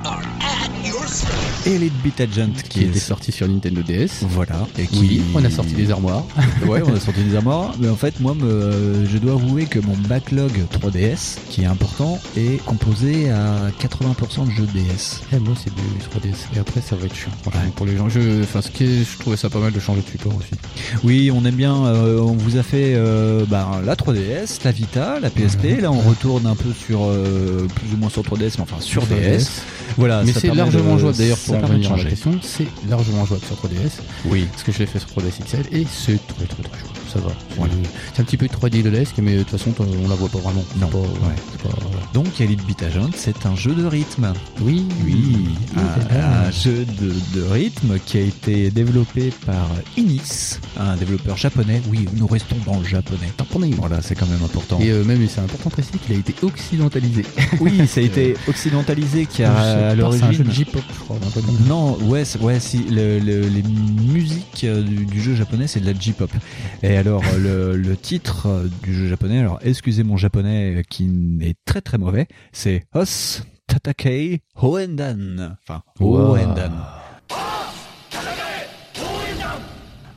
S2: Beat Agent
S3: qui
S2: qui
S3: était sorti sur Nintendo DS.
S2: Voilà. Et qui...
S3: Oui, on a sorti les armoires.
S2: Ouais, on a sorti des armoires. Mais en fait, moi, me, je dois avouer que mon backlog 3DS, qui est important, est composé à 80% de jeux DS.
S3: Eh, moi c'est du 3DS et après ça va être chiant
S2: Ouais.
S3: pour les gens. Je, enfin, ce qui est, je trouvais ça pas mal de changer de support aussi.
S2: Oui, on aime bien. euh, on vous a fait euh, bah, la 3DS, la Vita, la PSP. Là, on retourne un peu sur euh, plus ou moins sur 3DS, mais enfin sur DS. Voilà.
S3: Mais c'est largement
S2: de-
S3: jouable d'ailleurs
S2: ça permet de
S3: la
S2: changer.
S3: question. C'est largement jouable sur 3DS.
S2: Oui.
S3: Parce que je l'ai fait sur 3DS XL et c'est très très très jouable. Ça va. C'est-
S2: Voilà.
S3: C'est un petit peu 3D de l'esque, mais de toute façon on la voit pas vraiment.
S2: Non.
S3: pas-
S2: Ouais.
S3: c'est pas- voilà.
S2: Donc, Elite Beat Agent, c'est un jeu de rythme.
S3: Oui.
S2: Oui, un, un jeu de, de rythme qui a été développé par Inis, un développeur japonais. Oui, nous restons dans le japonais. Voilà, c'est quand même important.
S3: Et euh, même, c'est important de préciser qu'il a été occidentalisé.
S2: oui, ça a été occidentalisé qui a à
S3: C'est un jeu
S2: l'origine.
S3: de J-pop, je crois.
S2: Non, ouais, ouais, si le- le- les musiques euh, du, du jeu japonais, c'est de la J-pop. Et alors euh, le, le titre euh, du jeu japonais, alors excusez mon japonais qui est très très mauvais, c'est Os Tatakei Hoendan. Enfin,
S3: Wow.
S2: Hoendan.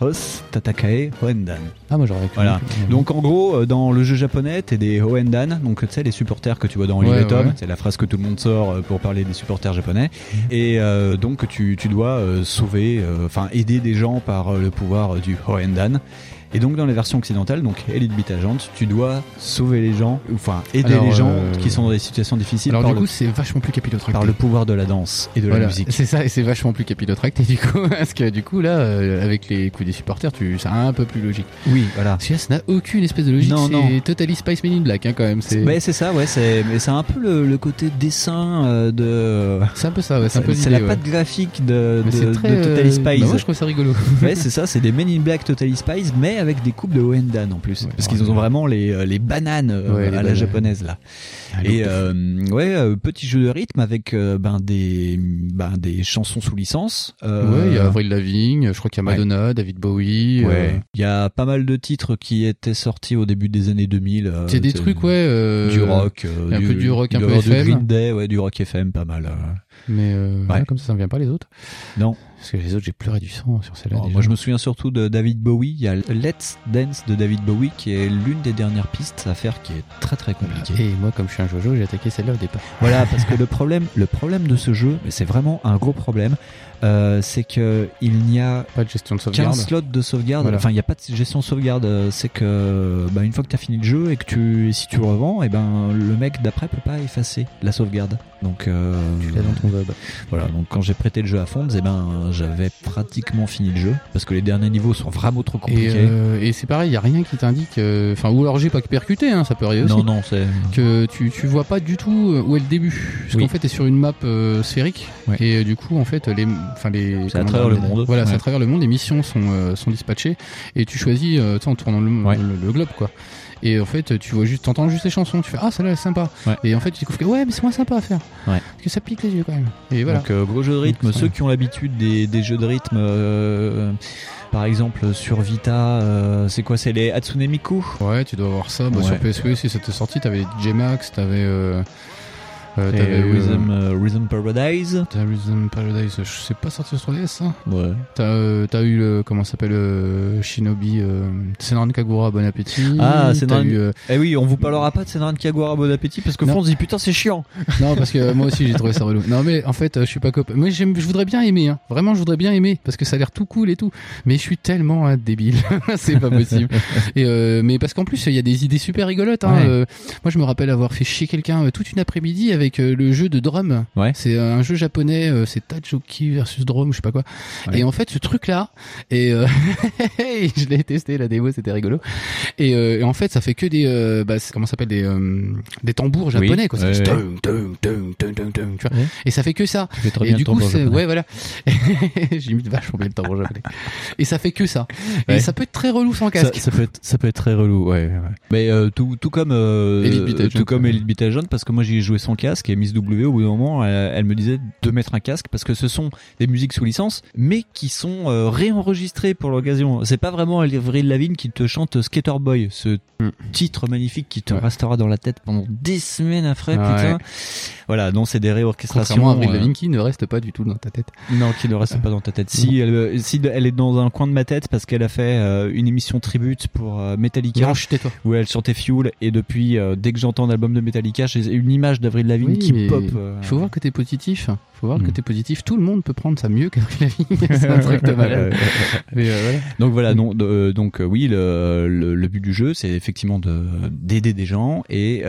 S2: Os Tatakae Hoendan.
S3: Ah, moi j'aurais
S2: Voilà. Donc en gros, euh, dans le jeu japonais, t'es des Hoendan, donc tu sais les supporters que tu vois dans
S3: Ouais,
S2: Olive et Tom,
S3: ouais.
S2: c'est la phrase que tout le monde sort euh, pour parler des supporters japonais. Et euh, donc tu, tu dois euh, sauver, euh, enfin aider des gens par le pouvoir du Hoendan. Et donc dans les versions occidentales, donc Elite Beat Agent, tu dois sauver les gens, enfin aider
S3: Alors,
S2: les gens
S3: euh,
S2: qui sont dans des situations difficiles
S3: Alors
S2: par,
S3: du
S2: le,
S3: coup, c'est vachement plus capillotracté.
S2: par le pouvoir de la danse et de
S3: Voilà,
S2: la musique.
S3: c'est ça, et c'est vachement plus capillotracté du coup, parce que du coup là, euh, avec les coups des supporters, tu, c'est un peu plus logique.
S2: Oui, voilà.
S3: Celui-là, ça n'a aucune espèce de logique.
S2: Non, non.
S3: c'est Totally Spice Men in Black hein, quand même. C'est,
S2: c'est ça, ouais, c'est mais c'est un peu le, le côté dessin euh, de.
S3: c'est un peu ça, ouais, c'est un peu
S2: C'est la
S3: ouais.
S2: patte graphique de, de, Totally Spies.
S3: bah, moi, je trouve ça rigolo.
S2: Ouais, c'est ça, c'est des Men in Black Totally Spies, mais avec des coupes de Oendan en plus.
S3: Ouais,
S2: parce qu'ils ont vraiment les, euh, les bananes euh,
S3: les
S2: à la
S3: bananes.
S2: japonaise là. Et euh, ouais, euh, petit jeu de rythme avec euh, ben des ben des chansons sous licence.
S3: Ouais, il y a Avril Lavigne, je crois qu'il y a
S2: ouais.
S3: Madonna, David Bowie.
S2: Ouais. Il y a pas mal de titres qui étaient sortis au début des années 2000. euh,
S3: c'est des trucs, ouais.
S2: Du rock,
S3: un peu du rock, un peu
S2: y avoir
S3: FM.
S2: Du Green Day, ouais, du rock FM, pas mal.
S3: Mais
S2: Ouais.
S3: comme ça, ça me vient pas les autres.
S2: Non.
S3: Parce que les autres, j'ai pleuré du sang sur celle-là.
S2: Oh, moi, je me souviens surtout de David Bowie. Il y a Let's Dance de David Bowie qui est l'une des dernières pistes à faire qui est très très compliquée.
S3: Et moi, comme je suis un jojo, j'ai attaqué celle-là au départ.
S2: Voilà, parce que le problème, le problème de ce jeu, c'est vraiment un gros problème, euh, c'est que il n'y a
S3: Pas de gestion de
S2: qu'un
S3: sauvegarde.
S2: slot de sauvegarde.
S3: Voilà.
S2: Enfin, il n'y a pas de gestion de sauvegarde. euh, C'est que bah, une fois que tu as fini le jeu et que tu, si tu le revends, et ben le mec d'après peut pas effacer la sauvegarde. Donc euh,
S3: Tu l'as dans ton web.
S2: voilà. Donc quand j'ai prêté le jeu à fond, et ben j'avais pratiquement fini le jeu parce que les derniers niveaux sont vraiment trop
S3: Et,
S2: compliqués.
S3: euh, et c'est pareil, il y a rien qui t'indique. euh, Enfin, ou alors j'ai pas percuté, hein, ça peut arriver aussi.
S2: non, non, c'est
S3: que tu, tu vois pas du tout où est le début. Parce
S2: Oui.
S3: qu'en fait, t'es sur une map sphérique.
S2: Ouais.
S3: Et du coup, en fait, les, enfin les.
S2: C'est à travers le monde.
S3: Voilà, c'est à travers le monde. Les missions sont euh, sont dispatchées et tu choisis, euh, en tournant le,
S2: Ouais.
S3: le, le globe, quoi. Et en fait, tu vois juste, t'entends juste les chansons. Tu fais ah celle-là elle est sympa.
S2: Ouais.
S3: Et en fait, tu découvres que ouais, mais c'est moins sympa à faire.
S2: Ouais.
S3: Parce que ça pique les yeux quand même. Et voilà.
S2: Donc euh, gros jeu de rythme,
S3: Donc,
S2: ceux qui ont l'habitude des, des jeux de rythme, euh, par exemple sur Vita, euh, c'est quoi? C'est les Hatsune Miku?
S3: Ouais, tu dois avoir ça. Bah,
S2: Ouais.
S3: Sur PSP aussi, c'était sorti. T'avais DJ Max, t'avais. Euh, euh, t'avais eu,
S2: Rhythm, euh, Rhythm Paradise.
S3: t'as Rhythm Paradise, je sais pas sorti sur 3DS ça
S2: Ouais.
S3: T'as euh, t'as eu le comment ça s'appelle euh, Shinobi euh, Senran Kagura Bon Appétit.
S2: Ah, Senran-
S3: eu, euh,
S2: Eh oui, on vous parlera pas de Senran Kagura Bon Appétit parce que
S3: Non.
S2: Fonz dit putain c'est chiant.
S3: non parce que moi aussi j'ai trouvé ça relou. Non mais en fait euh, je suis pas copain. Moi je voudrais bien aimer hein. Vraiment je voudrais bien aimer parce que ça a l'air tout cool et tout. Mais je suis tellement débile. c'est pas possible. et euh, mais parce qu'en plus il y a des idées super rigolotes hein.
S2: Ouais.
S3: Euh, moi je me rappelle avoir fait chier quelqu'un euh, toute une après-midi avec avec euh, le jeu de drum.
S2: Ouais.
S3: C'est euh, un jeu japonais, euh, c'est Tajoki versus Drum, je sais pas quoi.
S2: Ouais.
S3: Et en fait, ce truc-là, et euh, je l'ai testé la démo, c'était rigolo. Et, euh, et en fait, ça fait que des, euh, bah, comment s'appelle des, des tambours japonais, quoi.
S2: Ouais,
S3: tu vois. Et ça fait que ça.
S2: Très
S3: Et
S2: bien
S3: du coup, ouais, voilà. J'imite vachement bien le tambour japonais. Et ça fait que ça. Et ça peut être très relou sans casque.
S2: ça peut être ça peut être très relou ouais, mais tout tout comme
S3: Elite Beat Agent,
S2: tout comme. Elite Beat Agent parce que moi j'y ai joué sans casque et Miss W au bout d'un moment elle, elle me disait de mettre un casque parce que ce sont des musiques sous licence mais qui sont euh, réenregistrées pour l'occasion c'est pas vraiment Avril Lavigne qui te chante Skater Boy ce
S3: Mm.
S2: titre magnifique qui te
S3: Ouais.
S2: restera dans la tête pendant des semaines après putain voilà donc c'est des réorchestrations
S3: Contrairement à Avril
S2: euh,
S3: Lavigne qui ne reste pas du tout dans ta tête.
S2: non, qui ne reste pas dans ta tête. Si elle, si elle est dans un coin de ma tête parce qu'elle a fait euh, une émission tribute pour euh, Metallica
S3: Non,
S2: où elle chantait Fuel et depuis euh, dès que j'entends l'album de Metallica, j'ai une image d'Avril Lavigne
S3: Oui,
S2: pop. euh,
S3: Il faut voir que t'es positif. Faut voir
S2: Mm.
S3: que t'es positif. Tout le monde peut prendre ça mieux qu'Avril Lavigne. c'est un truc de malade. Mais euh, voilà.
S2: Donc voilà, donc, euh, donc oui, le, le, le but du jeu, c'est effectivement de d'aider des gens et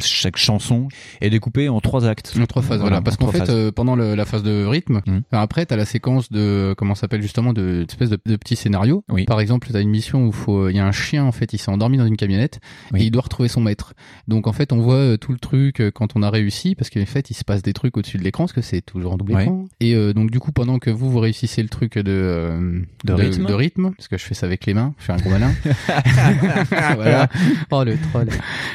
S2: chaque chanson est découpée en trois actes.
S3: En trois phases, voilà. Parce qu'en fait, euh, pendant le- la phase de rythme, enfin, après, t'as la séquence de, comment s'appelle justement, de, d'espèce de, de petits scénarios.
S2: Oui.
S3: Par exemple, t'as une mission où faut, il y a un chien, en fait, il s'est endormi dans une camionnette
S2: Oui.
S3: et il doit retrouver son maître. Donc, en fait, on voit tout le truc quand on a réussi, parce qu'en fait, il se passe des trucs au-dessus de l'écran, parce que c'est toujours en double
S2: Ouais.
S3: écran. Et euh, donc, du coup, pendant que vous, vous réussissez le truc de, euh,
S2: De rythme.
S3: de rythme, parce que je fais ça avec les mains, je fais un gros malin. voilà. Oh, le troll.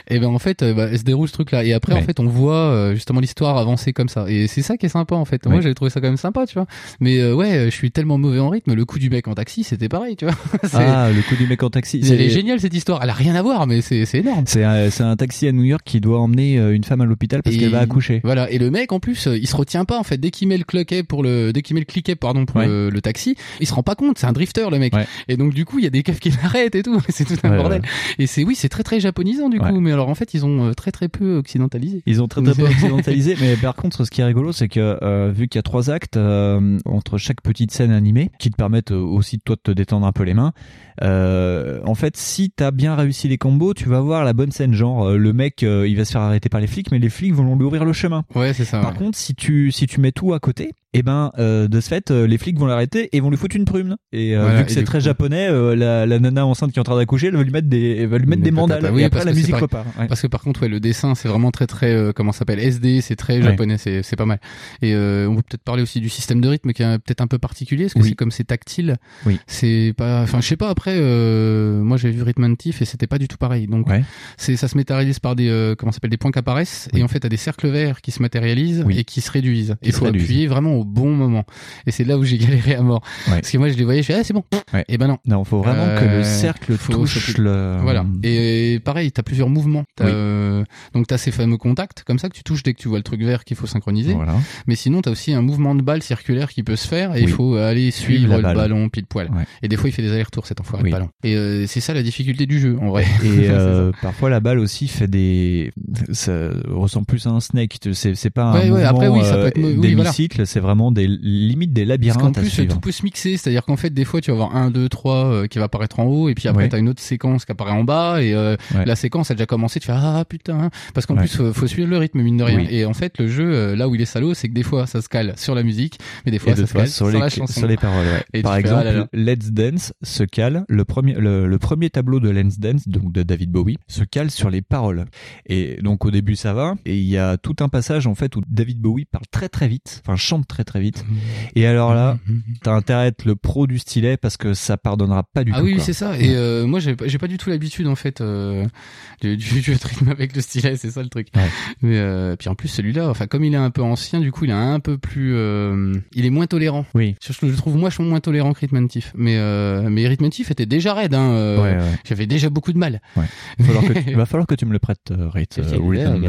S3: Et ben, en fait, euh, bah, se déroule ce truc-là. Et après,
S2: Ouais.
S3: en fait, on voit justement l'histoire avancer comme ça. Et c'est ça qui est sympa, en fait. Moi,
S2: Ouais.
S3: j'avais trouvé ça quand même sympa, tu vois. Mais euh, ouais, je suis tellement mauvais en rythme. Le coup du mec en taxi, c'était pareil, tu vois.
S2: Ah, le coup du mec en taxi.
S3: Elle est géniale cette histoire. Elle a rien à voir, mais c'est énorme.
S2: C'est un, un taxi à New York qui doit emmener une femme à l'hôpital parce qu'elle va accoucher.
S3: Voilà. Et le mec, en plus, euh, il se retient pas en fait. Dès qu'il met le cloquet pour le, dès qu'il met le cliquet pardon pour
S2: Ouais.
S3: le, le taxi, il se rend pas compte. C'est un drifter le mec.
S2: Ouais.
S3: Et donc du coup, il y a des keufs qui l'arrêtent et tout. C'est tout un
S2: Ouais,
S3: bordel. Et c'est oui, c'est très très japonisant du coup. Mais alors en fait, ils ont euh, très très peu occidentalisé.
S2: Ils ont très très peu occidentalisé, mais par contre, ce qui est rigolo, c'est que euh, vu qu'il y a trois actes euh, entre chaque petite scène animée, qui te permettent euh, aussi toi de te détendre un peu les mains, euh, en fait, si t'as bien réussi les combos, tu vas voir la bonne scène. Genre, le mec, il va se faire arrêter par les flics, mais les flics vont lui ouvrir le chemin.
S3: Ouais, c'est ça.
S2: Par
S3: ouais.
S2: contre, si tu si tu mets tout à côté, eh ben euh, de ce fait, euh, les flics vont l'arrêter et vont lui foutre une prune. Et euh,
S3: Voilà,
S2: vu que
S3: et
S2: c'est très
S3: coup-
S2: japonais, euh, la, la nana enceinte qui est en train d'accoucher, elle va lui mettre des elle va lui mettre
S3: Des
S2: des mandales.
S3: Oui,
S2: et après la musique
S3: pareil.
S2: repart. Ouais.
S3: Parce que par contre, ouais, le dessin, c'est vraiment très très euh, comment ça s'appelle SD, c'est très
S2: Ouais.
S3: japonais, c'est c'est pas mal. Et euh, on peut peut-être parler aussi du système de rythme qui est peut-être un peu particulier, parce que
S2: Oui.
S3: c'est comme c'est tactile.
S2: Oui.
S3: C'est pas, enfin, je sais pas. Après, euh, moi j'ai vu Rhythmantif et c'était pas du tout pareil. Donc
S2: Ouais.
S3: c'est ça se matérialise par des euh, comment s'appelle des points qui apparaissent et en fait t'as des cercles verts qui se matérialisent et qui se réduisent. Il faut appuyer vraiment au bon moment. Et c'est là où j'ai galéré à mort.
S2: Ouais.
S3: Parce que moi je les voyais, je fais ah c'est bon.
S2: Ouais.
S3: Et ben non.
S2: Non, faut vraiment que
S3: Euh,
S2: le cercle
S3: faut
S2: touche le.
S3: Voilà. Et pareil, t'as plusieurs mouvements. T'as,
S2: Oui.
S3: euh, donc t'as ces fameux contacts comme ça que tu touches dès que tu vois le truc vert qu'il faut synchroniser.
S2: Voilà.
S3: Mais sinon t'as aussi un mouvement de balle circulaire qui peut se faire et il
S2: Oui.
S3: faut aller suivre le ballon pile poil.
S2: Ouais.
S3: Et des fois il fait des allers-retours cet enfoiré
S2: Oui.
S3: de ballon. Et euh, c'est ça la difficulté du jeu en vrai.
S2: Et euh, parfois la balle aussi fait des, ça ressemble plus à un snake. C'est pas un mouvement
S3: après, oui, ça peut être-
S2: euh,
S3: oui, voilà.
S2: c'est vraiment des limites des
S3: Parce
S2: labyrinthes
S3: qu'en
S2: à
S3: plus
S2: suivre.
S3: tout peut se mixer, c'est-à-dire qu'en fait des fois tu vas avoir un, deux, trois euh, qui va apparaître en haut et puis après
S2: Ouais.
S3: t'as une autre séquence qui apparaît en bas et euh,
S2: Ouais.
S3: la séquence a déjà commencé, tu fais ah putain parce qu'en
S2: Ouais.
S3: plus faut, faut suivre le rythme mine de rien
S2: Oui.
S3: et en fait le jeu euh, là où il est salaud c'est que des fois ça se cale sur la musique mais des fois
S2: de
S3: ça se cale
S2: sur, les,
S3: la chanson.
S2: sur les paroles.
S3: Et
S2: Par
S3: fais,
S2: exemple,
S3: ah là là.
S2: Let's Dance se cale le premier le, le premier tableau de Let's Dance donc de David Bowie se cale sur les paroles. Et donc au début ça va et il y a tout un passage en fait où David Bowie parle très très vite, enfin chante très très vite. Et alors là, t'as intérêt à être le pro du stylet parce que ça pardonnera pas du
S3: Ah
S2: tout.
S3: oui,
S2: quoi.
S3: c'est ça. Et euh, moi, j'ai pas- du tout l'habitude en fait euh, du, du de rythme avec le stylet, c'est ça le truc.
S2: Ouais.
S3: Mais euh, puis en plus celui-là, enfin comme il est un peu ancien, du coup il est un peu plus, il est moins tolérant.
S2: Oui.
S3: Je, je trouve moi je suis moins tolérant que Rhythmantif. Mais mais Rhythmantif était déjà raide. Hein,
S2: Ouais, ouais.
S3: J'avais déjà beaucoup de mal.
S2: Il va falloir que tu, va falloir que tu me le prêtes, Rate.
S3: Je te-
S2: rhythm,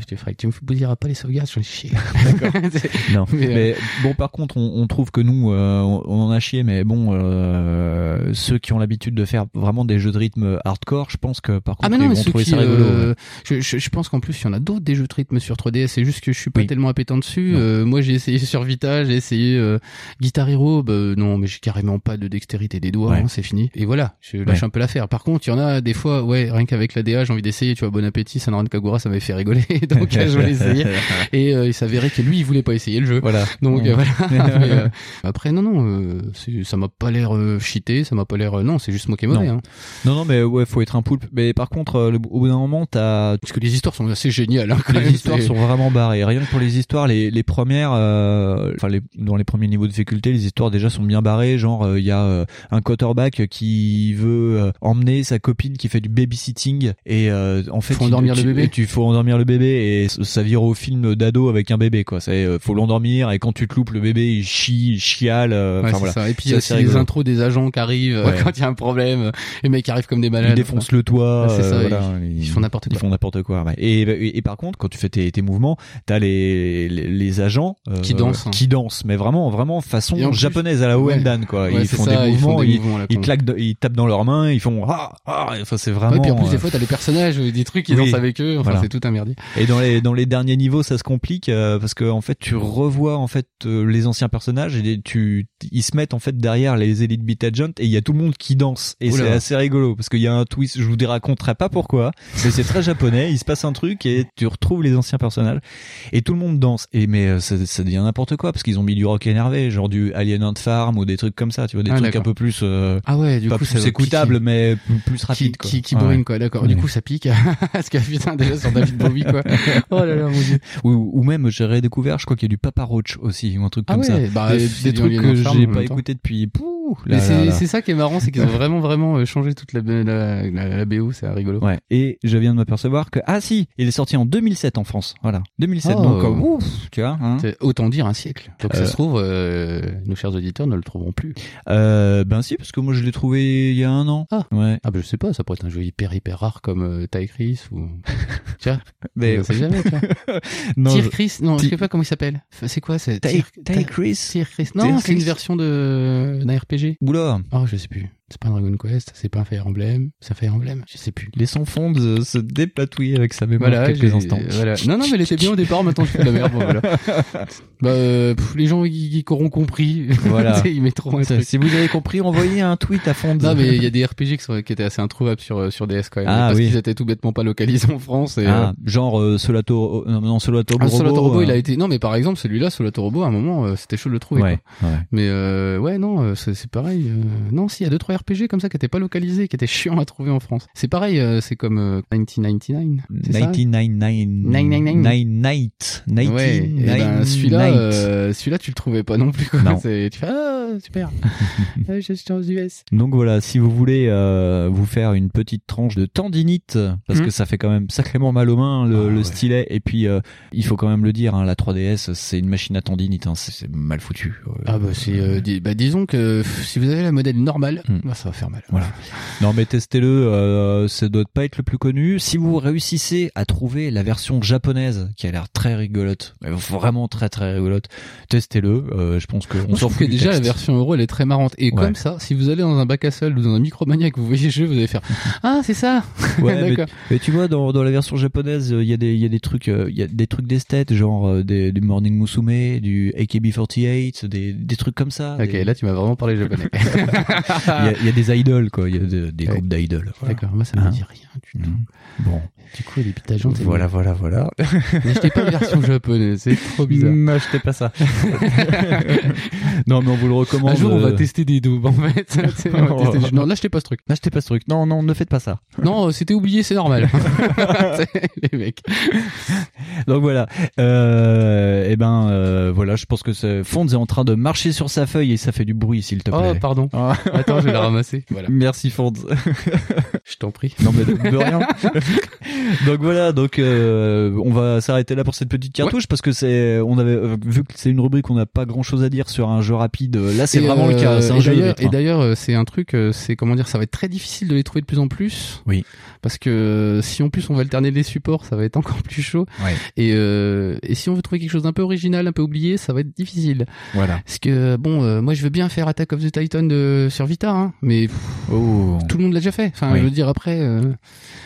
S3: Je te- pas les sauvegardes sur les chiens.
S2: Non,
S3: Mais, euh,
S2: mais, bon, par contre, on, on trouve que nous, euh, on, on en a chié, mais bon, euh, ceux qui ont l'habitude de faire vraiment des jeux de rythme hardcore, je pense que par contre,
S3: Ah mais non,
S2: ils
S3: mais
S2: vont
S3: ceux
S2: trouver
S3: qui,
S2: ça rigolo.
S3: euh,
S2: ouais.
S3: je, je, je pense qu'en plus il y en a d'autres des jeux de rythme sur 3DS. C'est juste que je suis pas
S2: Oui.
S3: tellement appétant dessus. Euh, moi j'ai essayé sur Vita, j'ai essayé euh, Guitar Hero. Bah, non, mais j'ai carrément pas de dextérité des doigts.
S2: Ouais.
S3: hein, c'est fini. Et voilà, je lâche
S2: Ouais.
S3: un peu l'affaire. Par contre, il y en a des fois, ouais, rien qu'avec la DA, j'ai envie d'essayer. Tu vois, bon appétit, Sanoran Kagura, ça m'avait fait rigoler. Donc je voulais essayer. Et euh, il s'avérait que lui, il voulait pas essayer le jeu.
S2: Voilà.
S3: Donc euh, voilà. Mais, euh, après non non, euh, ça m'a pas l'air euh, cheaté, ça m'a pas l'air euh, non, c'est juste mauvais.
S2: Non.
S3: Hein.
S2: Non, non, mais ouais, faut être un poulpe. Mais par contre, le- au bout d'un moment, t'as
S3: Parce que les histoires sont assez géniales. Hein,
S2: les
S3: même,
S2: histoires sont vraiment barrées. Rien que pour les histoires, les, les premières, enfin les, dans les premiers niveaux de difficulté, les histoires déjà sont bien barrées. Genre, il y a un quarterback qui veut emmener sa copine qui fait du babysitting et en fait,
S3: Faut
S2: il-
S3: endormir
S2: tu,
S3: le bébé.
S2: Tu faut endormir le bébé et ça vire au film d'ado avec un bébé quoi. C'est euh, faut l'endormir et quand tu te loupes le bébé il chie, il chiale. euh,
S3: Ouais,
S2: voilà.
S3: ça. Et puis il y a aussi les intros des agents qui arrivent euh,
S2: Ouais.
S3: quand il y a un problème. Les mecs arrivent comme des malades.
S2: Ils défoncent le toit.
S3: C'est
S2: euh,
S3: ça,
S2: voilà,
S3: ils font n'importe
S2: Ils
S3: quoi.
S2: font n'importe quoi. ouais. Et, et, et par contre, quand tu fais tes, tes mouvements, t'as les, les les agents
S3: Qui dansent, hein.
S2: qui dansent, mais vraiment vraiment façon
S3: Et plus-
S2: japonaise à la. Oendan quoi. Ils, font
S3: ça,
S2: des
S3: ils font
S2: mouvements,
S3: des
S2: ils,
S3: mouvements,
S2: ils claquent, de- ils tapent dans leurs mains, ils font ah ah. Enfin c'est vraiment.
S3: puis en plus, des fois, t'as les personnages, des trucs, ils dansent avec eux. Enfin, c'est tout un merdier.
S2: Et dans les dans les derniers niveaux, ça se complique parce que en fait, tu revois en fait euh, les anciens personnages et tu ils se mettent en fait derrière les Elite Beat Agent et il y a tout le monde qui danse et c'est assez rigolo parce qu'il y a un twist. Je vous dis raconterai pas pourquoi, mais c'est très japonais. Il se passe un truc et tu retrouves les anciens personnages et tout le monde danse. Et mais euh, ça, ça devient n'importe quoi parce qu'ils ont mis du rock énervé, genre du Alien Ant Farm ou des trucs comme ça. Tu vois des
S3: Ah,
S2: trucs un peu plus euh,
S3: Ah ouais, du
S2: pas
S3: coup,
S2: plus écoutable mais plus, rapide
S3: qui,
S2: quoi.
S3: qui, qui
S2: Ouais.
S3: quoi, d'accord. Du coup, ça pique. Parce que putain, déjà sur David Bowie, quoi. Oh là là, mon dieu.
S2: Ou, ou même j'ai redécouvert, je crois qu'il y a du Papa Roach aussi ou un truc
S3: Ah
S2: comme
S3: ouais,
S2: ça.
S3: bah,
S2: des, trucs que j'ai pas écouté depuis. Pouh,
S3: Mais
S2: là,
S3: c'est ça qui est marrant, c'est qu'ils ont vraiment, vraiment euh, changé toute la, la, la, la BO, c'est rigolo.
S2: Ouais. Et je viens de m'apercevoir que ah si, il est sorti en 2007 en France. Voilà, 2007.
S3: Oh.
S2: Donc euh, ouf, tu vois. Hein
S3: autant dire un siècle. Donc ça
S2: Euh.
S3: se trouve, euh, nos chers auditeurs ne le trouveront plus.
S2: euh, ben si, parce que moi je l'ai trouvé il y a un an.
S3: Ah.
S2: Ouais.
S3: Ah bah je sais pas, ça pourrait être un jeu hyper hyper rare comme Ty Chris ou... tu vois
S2: Mais
S3: On sait jamais, tu vois.
S2: non,
S3: Tyr Chris Non, je sais pas comment il s'appelle. C'est quoi c'est
S2: Ty- Chris?
S3: Non, c'est une version de d'un RPG.
S2: Oula,
S3: Oh, je sais plus. C'est pas un Dragon Quest, c'est pas un Fire Emblem, c'est un Fire Emblem, je sais plus.
S2: laissons Fond de se dépatouiller avec sa mémoire
S3: Voilà,
S2: quelques instants.
S3: Voilà. Non, non, mais elle était bien au départ, maintenant je fais de la merde. Bon, voilà. bah, euh, pff, les gens qui, auront compris,
S2: Voilà.
S3: ils mettront un truc.
S2: Si vous avez compris, envoyez un tweet à Fond.
S3: Non, mais il y a des RPG qui, sont, qui étaient assez introuvables sur, euh, sur DS quand même.
S2: Ah,
S3: parce
S2: oui.
S3: qu'ils étaient tout bêtement pas localisés en France. Et,
S2: Ah, genre euh, Solato, non, non Solato
S3: Ah,
S2: Robo,
S3: Solato Robo,
S2: euh,
S3: il a été. Non, mais par exemple, celui-là, Solato Robo, à un moment, euh, c'était chaud de le trouver.
S2: Ouais,
S3: quoi.
S2: ouais.
S3: Mais euh, ouais, non, euh, c'est pareil. euh, non, si, il y a deux trois RPG comme ça qui étaient pas localisés, qui étaient chiants à trouver en France. C'est pareil, euh, c'est comme euh, 1999. c'est ça
S2: 99
S3: Nine, nine, nine.
S2: Nine Night.
S3: Ouais, ben, celui-là, euh, celui-là, tu le trouvais pas non plus. Quoi.
S2: Non.
S3: Tu fais ah super. Ah, je suis aux US.
S2: Donc voilà, si vous voulez euh, vous faire une petite tranche de tendinite, parce
S3: Hmm.
S2: que ça fait quand même sacrément mal aux mains le,
S3: Ah,
S2: le
S3: ouais.
S2: stylet, et puis il faut quand même le dire, hein, la 3DS c'est une machine à tendinite, hein, c'est mal foutu.
S3: Ah bah c'est, dis- bah disons que si vous avez la modèle normale,
S2: Hmm.
S3: Bah, ça va faire mal.
S2: Voilà. Non mais testez-le, euh, ça doit pas être le plus connu. Si vous réussissez à trouver la version japonaise qui a l'air très rigolote, mais vraiment très très rigolote, testez-le. Euh, je pense
S3: Moi, je
S2: s'en fout
S3: que déjà la version euro elle est très marrante et
S2: Ouais.
S3: comme ça si vous allez dans un bac à sable ou dans un micromania que vous voyez le jeu vous allez faire ah c'est ça
S2: Ouais, mais,
S3: d'accord
S2: mais tu vois, dans, dans la version japonaise, euh, il y a des, il y a des trucs, euh, il y a des trucs d'esthète, genre euh, des, du Morning Musume, du AKB48, des, des trucs comme ça.
S3: ok
S2: Des-
S3: là tu m'as vraiment parlé japonais
S2: il y, a, il y a des idoles, quoi. Il y a de- des groupes d'idoles. Voilà.
S3: d'accord moi ça me
S2: Hein.
S3: dit rien du tout
S2: Mhm. Bon,
S3: du coup les petites agents
S2: voilà, voilà, voilà.
S3: n'achetez pas la version japonaise c'est trop bizarre
S2: N'achetez pas ça. non, mais on vous le recommande.
S3: un jour on va
S2: euh,
S3: tester des daubes en fait on va tester non n'achetez pas ce truc
S2: N'achetez pas ce truc. Non, non, ne faites pas ça.
S3: non euh, c'était oublié c'est normal les mecs
S2: Donc voilà. Euh, et ben euh, voilà, je pense que ce Fonds est en train de marcher sur sa feuille et ça fait du bruit, s'il te
S3: oh
S2: plaît.
S3: pardon
S2: Ah.
S3: attends je vais la ramasser voilà
S2: Merci Fonds.
S3: Je t'en prie.
S2: Non mais de, de rien. donc voilà, donc euh, on va s'arrêter là pour cette petite cartouche parce que c'est, on avait euh, vu que c'est une rubrique où on n'a pas grand chose à dire sur un jeu rapide. Là, c'est vraiment le
S3: euh,
S2: cas. C'est un
S3: et
S2: jeu
S3: d'ailleurs-
S2: rythme.
S3: Et d'ailleurs, euh, c'est un truc, euh, c'est comment dire, ça va être très difficile de les trouver de plus en plus.
S2: Oui.
S3: Parce que euh, si en plus on va alterner les supports, ça va être encore plus chaud.
S2: Ouais.
S3: Et, euh, et si on veut trouver quelque chose d'un peu original, un peu oublié, ça va être difficile.
S2: Voilà.
S3: Parce que bon, euh, moi je veux bien faire Attack of the Titan de, sur Vita, hein, mais pff,
S2: Oh.
S3: tout le monde l'a déjà fait. Enfin,
S2: Oui.
S3: je veux dire après. euh,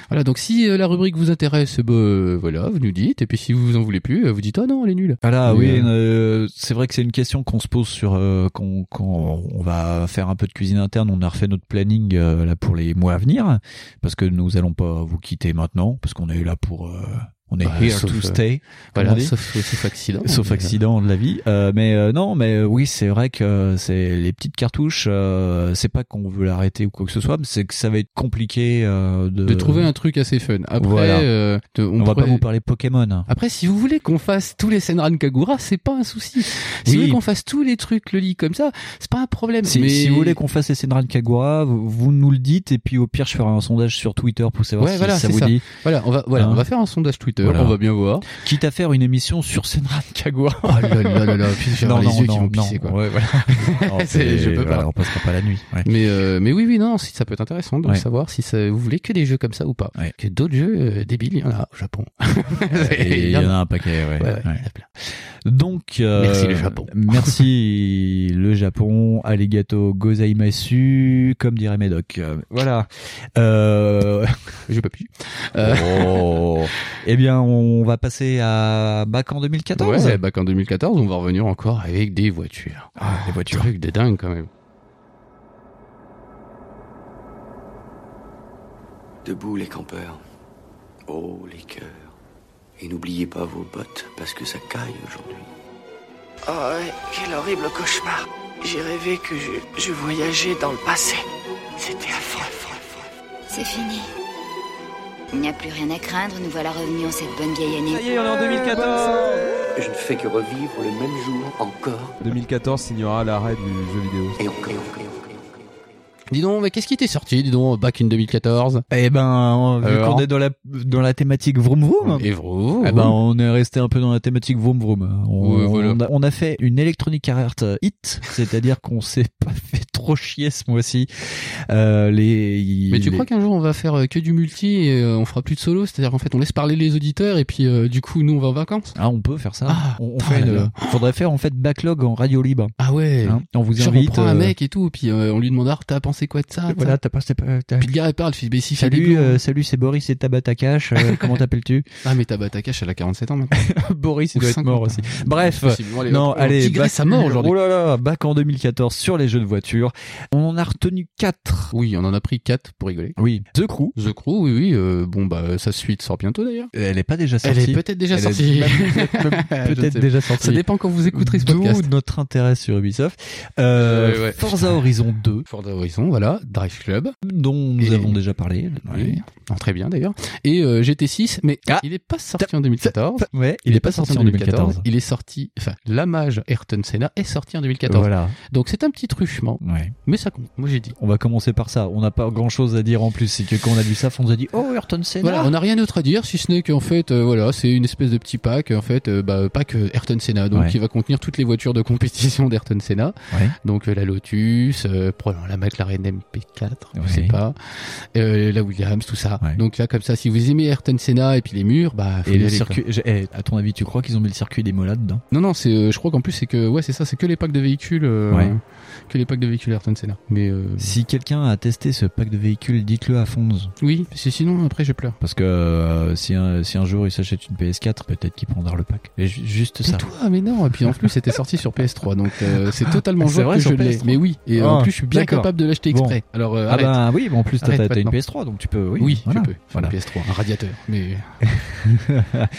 S3: voilà. Donc si euh, la rubrique vous intéresse, bah, euh, voilà, vous nous dites. Et puis si vous en voulez plus, euh, vous dites oh non, elle est nulle.
S2: Voilà,
S3: Mais,
S2: oui, c'est vrai que c'est une question qu'on se pose sur quand, on va faire un peu de cuisine interne. On a refait notre planning là pour les mois à venir parce que nous allons pas vous quitter maintenant parce qu'on est là pour on est
S3: Bah,
S2: here
S3: sauf,
S2: to
S3: euh,
S2: stay.
S3: Voilà,
S2: on dit.
S3: sauf, sauf accident.
S2: Sauf accident de la vie. Euh, mais euh, non, mais euh, oui, c'est vrai que c'est les petites cartouches. Euh, c'est pas qu'on veut l'arrêter ou quoi que ce soit, mais c'est que ça va être compliqué euh, de,
S3: De trouver un truc assez fun. Après,
S2: Voilà.
S3: euh, de-
S2: On, va pas vous parler Pokémon.
S3: Après, si vous voulez qu'on fasse tous les Senran Kagura, c'est pas un souci. Si
S2: Oui.
S3: vous voulez qu'on fasse tous les trucs le lit comme ça, c'est pas un problème.
S2: Si,
S3: mais...
S2: si vous voulez qu'on fasse les Senran Kagura, vous, vous nous le dites et puis au pire je ferai un sondage sur Twitter pour savoir
S3: Ouais,
S2: si
S3: voilà,
S2: ça vous
S3: ça.
S2: dit.
S3: Voilà, on va, voilà,
S2: Hein
S3: on va faire un sondage Twitter,
S2: Voilà.
S3: on va bien voir.
S2: Quitte à faire une émission sur Senran Kagura.
S3: Oh là là là là, puis j'ai
S2: non,
S3: les
S2: non,
S3: yeux
S2: non,
S3: qui vont
S2: non.
S3: pisser, quoi.
S2: Ouais, voilà. Non,
S3: C'est-
S2: c'est-
S3: je peux pas.
S2: voilà, on passera pas la nuit. ouais.
S3: Mais euh, mais oui oui non si ça peut être intéressant de
S2: Ouais.
S3: savoir si ça, vous voulez que des jeux comme ça ou pas que d'autres jeux euh, débiles il y en a au Japon
S2: il y en a un paquet, ouais.
S3: Ouais, ouais,
S2: ouais.
S3: il y en a plein.
S2: Donc, euh,
S3: Merci, le Japon.
S2: Merci le Japon, arigato gozaimasu, comme dirait Médoc. Voilà. Euh,
S3: je peux plus Euh,
S2: oh. Eh bien, on va passer à bac en 2014.
S3: ouais bah qu'en 2014 on va revenir encore avec des voitures
S2: Ah, les voitures.
S3: truc de dingue quand même
S5: Debout les campeurs. Oh les cœurs. Et n'oubliez pas vos bottes, parce que ça caille aujourd'hui.
S7: Oh ouais, quel horrible cauchemar. J'ai rêvé que je, je voyageais dans le passé. C'était affreux, affreux, affreux.
S10: C'est fini. Il n'y a plus rien à craindre, nous voilà revenus en cette bonne vieille année.
S2: Ça y est, on est en 2014.
S5: Je ne fais que revivre le même jour, encore,
S11: 2014 signera l'arrêt du jeu vidéo.
S5: et encore, et encore, et encore.
S3: Dis donc mais qu'est-ce qui était sorti dis donc back in 2014
S2: Eh ben, vu qu'on est dans la dans la thématique vroom vroom.
S3: et vous
S2: Eh ben, on est resté un peu dans la thématique vroom vroom. On,
S3: Ouais, voilà.
S2: on a, on a fait une Electronic Arts hit, c'est-à-dire qu'on s'est pas fait trop chier ce mois-ci. Euh, les,
S3: mais tu
S2: les-
S3: crois qu'un jour on va faire euh, que du multi et euh, on fera plus de solo? C'est-à-dire qu'en fait on laisse parler les auditeurs et puis euh, du coup nous on va en vacances?
S2: Ah, on peut faire ça.
S3: Ah,
S2: on, on fait une-
S3: là.
S2: faudrait faire en fait backlog en radio libre.
S3: ah ouais
S2: Hein. On vous
S3: Genre
S2: invite.
S3: on prend un
S2: euh,
S3: mec et tout, puis euh, on lui demande ah t'as pensé quoi de ça,
S2: Voilà,
S3: ça
S2: t'as pas, t'as pas- t'as-
S3: Puis le gars il parle, il fait si
S2: Salut, euh, salut, c'est Boris et Tabata Cash. euh, comment t'appelles-tu?
S3: Ah mais Tabata Cash elle a 47 ans maintenant.
S2: Boris, il doit être
S3: 50,
S2: mort aussi. Bref.
S3: Bon, allez,
S2: non,
S3: on
S2: allez, bac-
S3: à mort aujourd'hui.
S2: Oh là là, bac en 2014 sur les jeux de voiture. On en a retenu 4.
S3: Oui, on en a pris 4 pour rigoler.
S2: Oui, The Crew.
S3: The Crew, oui, oui. euh, bon, bah, sa suite sort bientôt d'ailleurs.
S2: Elle est pas déjà
S3: Elle
S2: sortie.
S3: est peut-être déjà
S2: Elle
S3: sortie.
S2: Peut-être déjà sortie.
S3: Ça dépend quand vous écouterez ce podcast.
S2: D'où notre intérêt sur Ubisoft. Euh. Forza Horizon 2,
S3: Forza Horizon, voilà. Drive Club.
S2: dont nous
S3: Et-
S2: avons déjà parlé.
S3: Oui. Non, très bien d'ailleurs. Et euh, GT6, mais
S2: Ah.
S3: il est pas sorti en 2014.
S2: Ouais,
S3: Il est pas sorti en 2014. Il est sorti, enfin, la mage Ayrton Senna est sorti en 2014.
S2: Voilà.
S3: Donc c'est un petit truchement,
S2: Ouais.
S3: mais ça compte. Moi j'ai dit.
S2: On va commencer par ça. On n'a pas grand chose à dire en plus. C'est que quand on a vu ça, on nous a dit Oh, Ayrton Senna.
S3: Voilà, on n'a rien d'autre à dire si ce n'est qu'en fait, euh, voilà, c'est une espèce de petit pack, en fait, euh, bah, pack Ayrton Senna, donc
S2: Ouais.
S3: va contenir toutes les voitures de compétition d'Ayrton Senna.
S2: Ouais.
S3: Donc euh, la Lotus, probablement la McLaren MP4, je
S2: Ouais.
S3: sais pas, euh, la Williams, tout ça.
S2: Ouais.
S3: Donc là, comme ça, si vous aimez Ayrton Senna et puis les murs, bah, faut
S2: Et le circuit. eh, à ton avis, tu crois qu'ils ont mis le circuit des là-dedans?
S3: Quoi. Non, non, c'est, euh, je crois qu'en plus c'est que, ouais, c'est ça, c'est que les packs de véhicules, euh,
S2: Ouais.
S3: Que les packs de véhicules Ayrton Senna. Mais euh,
S2: Si quelqu'un a testé ce pack de véhicules, dites-le à Fonz.
S3: oui, parce que sinon après je pleure.
S2: Parce que euh, si, un, si un jour il s'achète une PS4, peut-être qu'il prendra le pack. Et ju- juste ça.
S3: Tais-toi, mais non. Et puis en plus, c'était sorti sur PS3, donc euh, c'est totalement
S2: Ah, c'est
S3: jouable
S2: vrai,
S3: que
S2: sur
S3: je l'ai.
S2: PS3.
S3: Mais oui, et
S2: Ah,
S3: en plus, je suis bien capable de l'acheter
S2: Bon.
S3: exprès. Alors euh,
S2: Ah bah oui, mais en plus t'as
S3: Arrête
S2: t'as une
S3: maintenant.
S2: PS3, donc tu peux. Oui,
S3: oui,
S2: voilà.
S3: je peux.
S2: Voilà.
S3: une PS3, un radiateur. Mais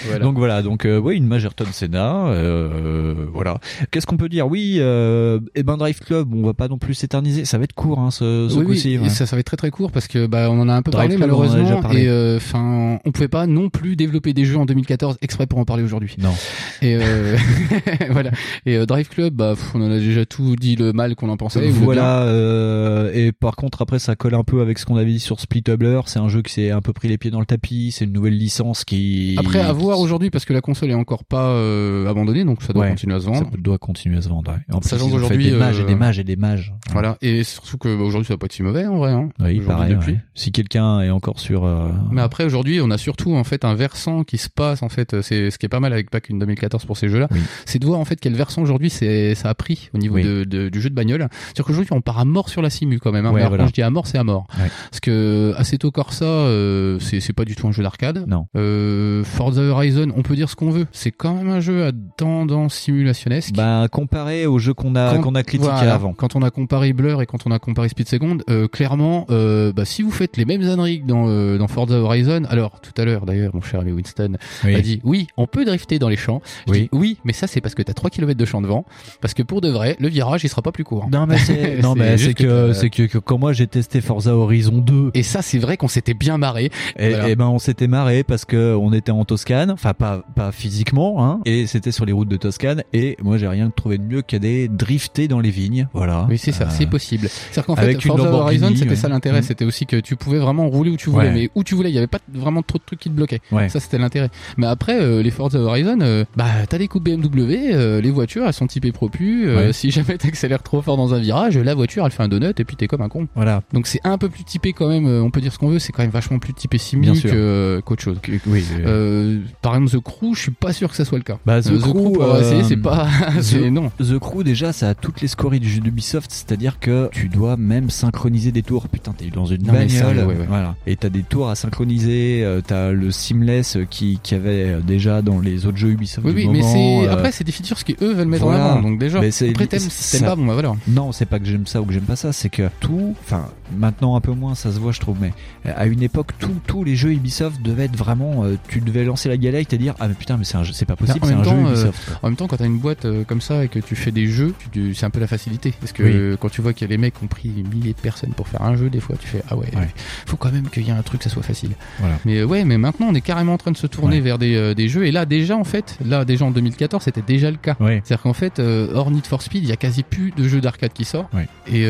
S3: voilà.
S2: Donc voilà, donc euh, oui, une Majerton Senna, euh, voilà. Qu'est-ce qu'on peut dire? Oui, euh, et ben Drive Club, on va pas non plus s'éterniser. Ça va être court, hein, ce, ce
S3: oui,
S2: coup-ci.
S3: oui,
S2: ouais.
S3: et ça, ça va être très très court parce que bah on en a un peu
S2: Drive
S3: parlé
S2: Club, on
S3: malheureusement
S2: parlé.
S3: et euh, enfin on pouvait pas non plus développer des jeux en 2014 exprès pour en parler aujourd'hui.
S2: Non.
S3: Et euh, voilà. Et euh, Drive Club, bah pff, on en a déjà tout dit le mal qu'on en pensait.
S2: Voilà. euh, et par contre, après, ça colle un peu avec ce qu'on avait dit sur Split Tumbler. C'est un jeu qui s'est un peu pris les pieds dans le tapis. C'est une nouvelle licence qui.
S3: Après à voir aujourd'hui parce que la console est encore pas euh, abandonnée donc ça doit
S2: Ouais,
S3: continuer à se
S2: Ça
S3: vendre.
S2: doit continuer à se vendre. ouais. En plus,
S3: qu'aujourd'hui,
S2: des mages et
S3: euh,
S2: des mages et des mages.
S3: Voilà. Et surtout que bah, ça va pas être si mauvais en vrai. Hein,
S2: Oui, pareil.
S3: depuis.
S2: ouais. Si quelqu'un est encore sur. euh,
S3: Mais après aujourd'hui, on a surtout en fait un versant qui se passe en fait. C'est ce qui est pas mal avec in 2014 pour ces jeux-là,
S2: Oui.
S3: c'est de voir en fait quel versant aujourd'hui c'est ça a pris au niveau
S2: Oui.
S3: de, de- du jeu de bagnole. C'est-à-dire qu'aujourd'hui on part à mort sur la simu quand même. Hein.
S2: Ouais,
S3: alors,
S2: voilà.
S3: Quand je dis à mort, c'est à mort.
S2: Ouais.
S3: Parce que Assetto Corsa, euh, c'est c'est pas du tout un jeu d'arcade.
S2: Non.
S3: Euh, Forza Horizon, on peut dire ce qu'on veut. C'est quand même un jeu à tendance simulationnesque.
S2: Bah, comparé au jeu qu'on a qu'on a critiqué
S3: voilà,
S2: avant.
S3: Quand on a comparé Blur et quand on a comparé Speed Second, euh, clairement, euh, bah, si vous faites les mêmes âneries que dans, euh, dans Forza Horizon, alors tout à l'heure d'ailleurs, mon cher ami Winston
S2: Oui.
S3: a dit oui, on peut drifter dans les champs. Je
S2: Oui.
S3: dis, oui, mais ça c'est parce que t'as 3 km de champ devant, parce que pour de vrai, le virage il sera pas plus court.
S2: Non mais c'est non mais c'est
S3: juste
S2: que
S3: que-
S2: c'est que, que quand moi j'ai testé Forza Horizon 2
S3: Et ça c'est vrai qu'on s'était bien marré.
S2: et,
S3: Voilà.
S2: et ben on s'était marré parce que on était en Toscane, enfin pas pas physiquement hein, et c'était sur les routes de Toscane et moi j'ai rien trouvé de mieux qu'aller drifter dans les vignes, voilà.
S3: Oui, c'est ça,
S2: Euh,
S3: c'est possible. C'est-à-dire qu'en fait, Forza Horizon, c'était
S2: ouais.
S3: ça l'intérêt.
S2: Mm.
S3: C'était aussi que tu pouvais vraiment rouler où tu voulais,
S2: Ouais.
S3: mais où tu voulais. Il y avait pas vraiment trop de trucs qui te bloquaient.
S2: Ouais.
S3: Ça, c'était l'intérêt. Mais après, euh, les Forza Horizon, euh, bah, t'as des coupes BMW, euh, les voitures, elles sont typées propus. euh. Si jamais t'accélères trop fort dans un virage, la voiture, elle fait un donut et puis t'es comme un con.
S2: Voilà.
S3: Donc c'est un peu plus typé quand même. euh, On peut dire ce qu'on veut. C'est quand même vachement plus typé que- qu'autre chose.
S2: Oui.
S3: Euh, par exemple, The Crew, je suis pas sûr que ça soit le cas.
S2: Bah, The
S3: Euh,
S2: Crew, euh,
S3: essayer, c'est pas, c'est non.
S2: The Crew déjà ça a toutes les scories du d'Ubisoft, c'est-à-dire que tu dois même synchroniser des tours. Putain, t'es dans une
S3: Non,
S2: bagnole,
S3: sérieux, ouais, ouais.
S2: voilà. Et t'as des tours à synchroniser, euh, t'as le seamless qui qui avait déjà dans les autres jeux Ubisoft
S3: Oui,
S2: du
S3: oui, mais c'est
S2: euh,
S3: après c'est des features qui eux veulent mettre
S2: voilà.
S3: en avant. Donc déjà, après t'aimes
S2: ça-
S3: pas, bon bah voilà.
S2: Non, c'est pas que j'aime ça ou que j'aime pas ça, c'est que tout, enfin maintenant un peu moins, ça se voit je trouve, mais euh, à une époque tous les jeux Ubisoft devaient être vraiment, euh, tu devais lancer la galette et dire ah mais putain mais c'est pas possible,
S3: en
S2: c'est
S3: même
S2: un
S3: temps,
S2: jeu
S3: euh,
S2: Ubisoft.
S3: En même temps, quand t'as une boîte euh, comme ça et que tu fais des jeux, c'est un peu la facilité. Parce que quand tu vois que les mecs ont pris des milliers de personnes pour faire un jeu, des fois tu fais ah ouais,
S2: Ouais.
S3: faut quand même qu'il y ait un truc, ça soit facile.
S2: Voilà.
S3: Mais ouais, mais maintenant on est carrément en train de se tourner
S2: Ouais.
S3: vers des, des jeux. Et là déjà en fait, là déjà en 2014, c'était déjà le cas.
S2: Ouais.
S3: C'est-à-dire qu'en fait, hors Need for Speed, il y a quasi plus de jeux d'arcade qui.
S2: Ouais.
S3: Et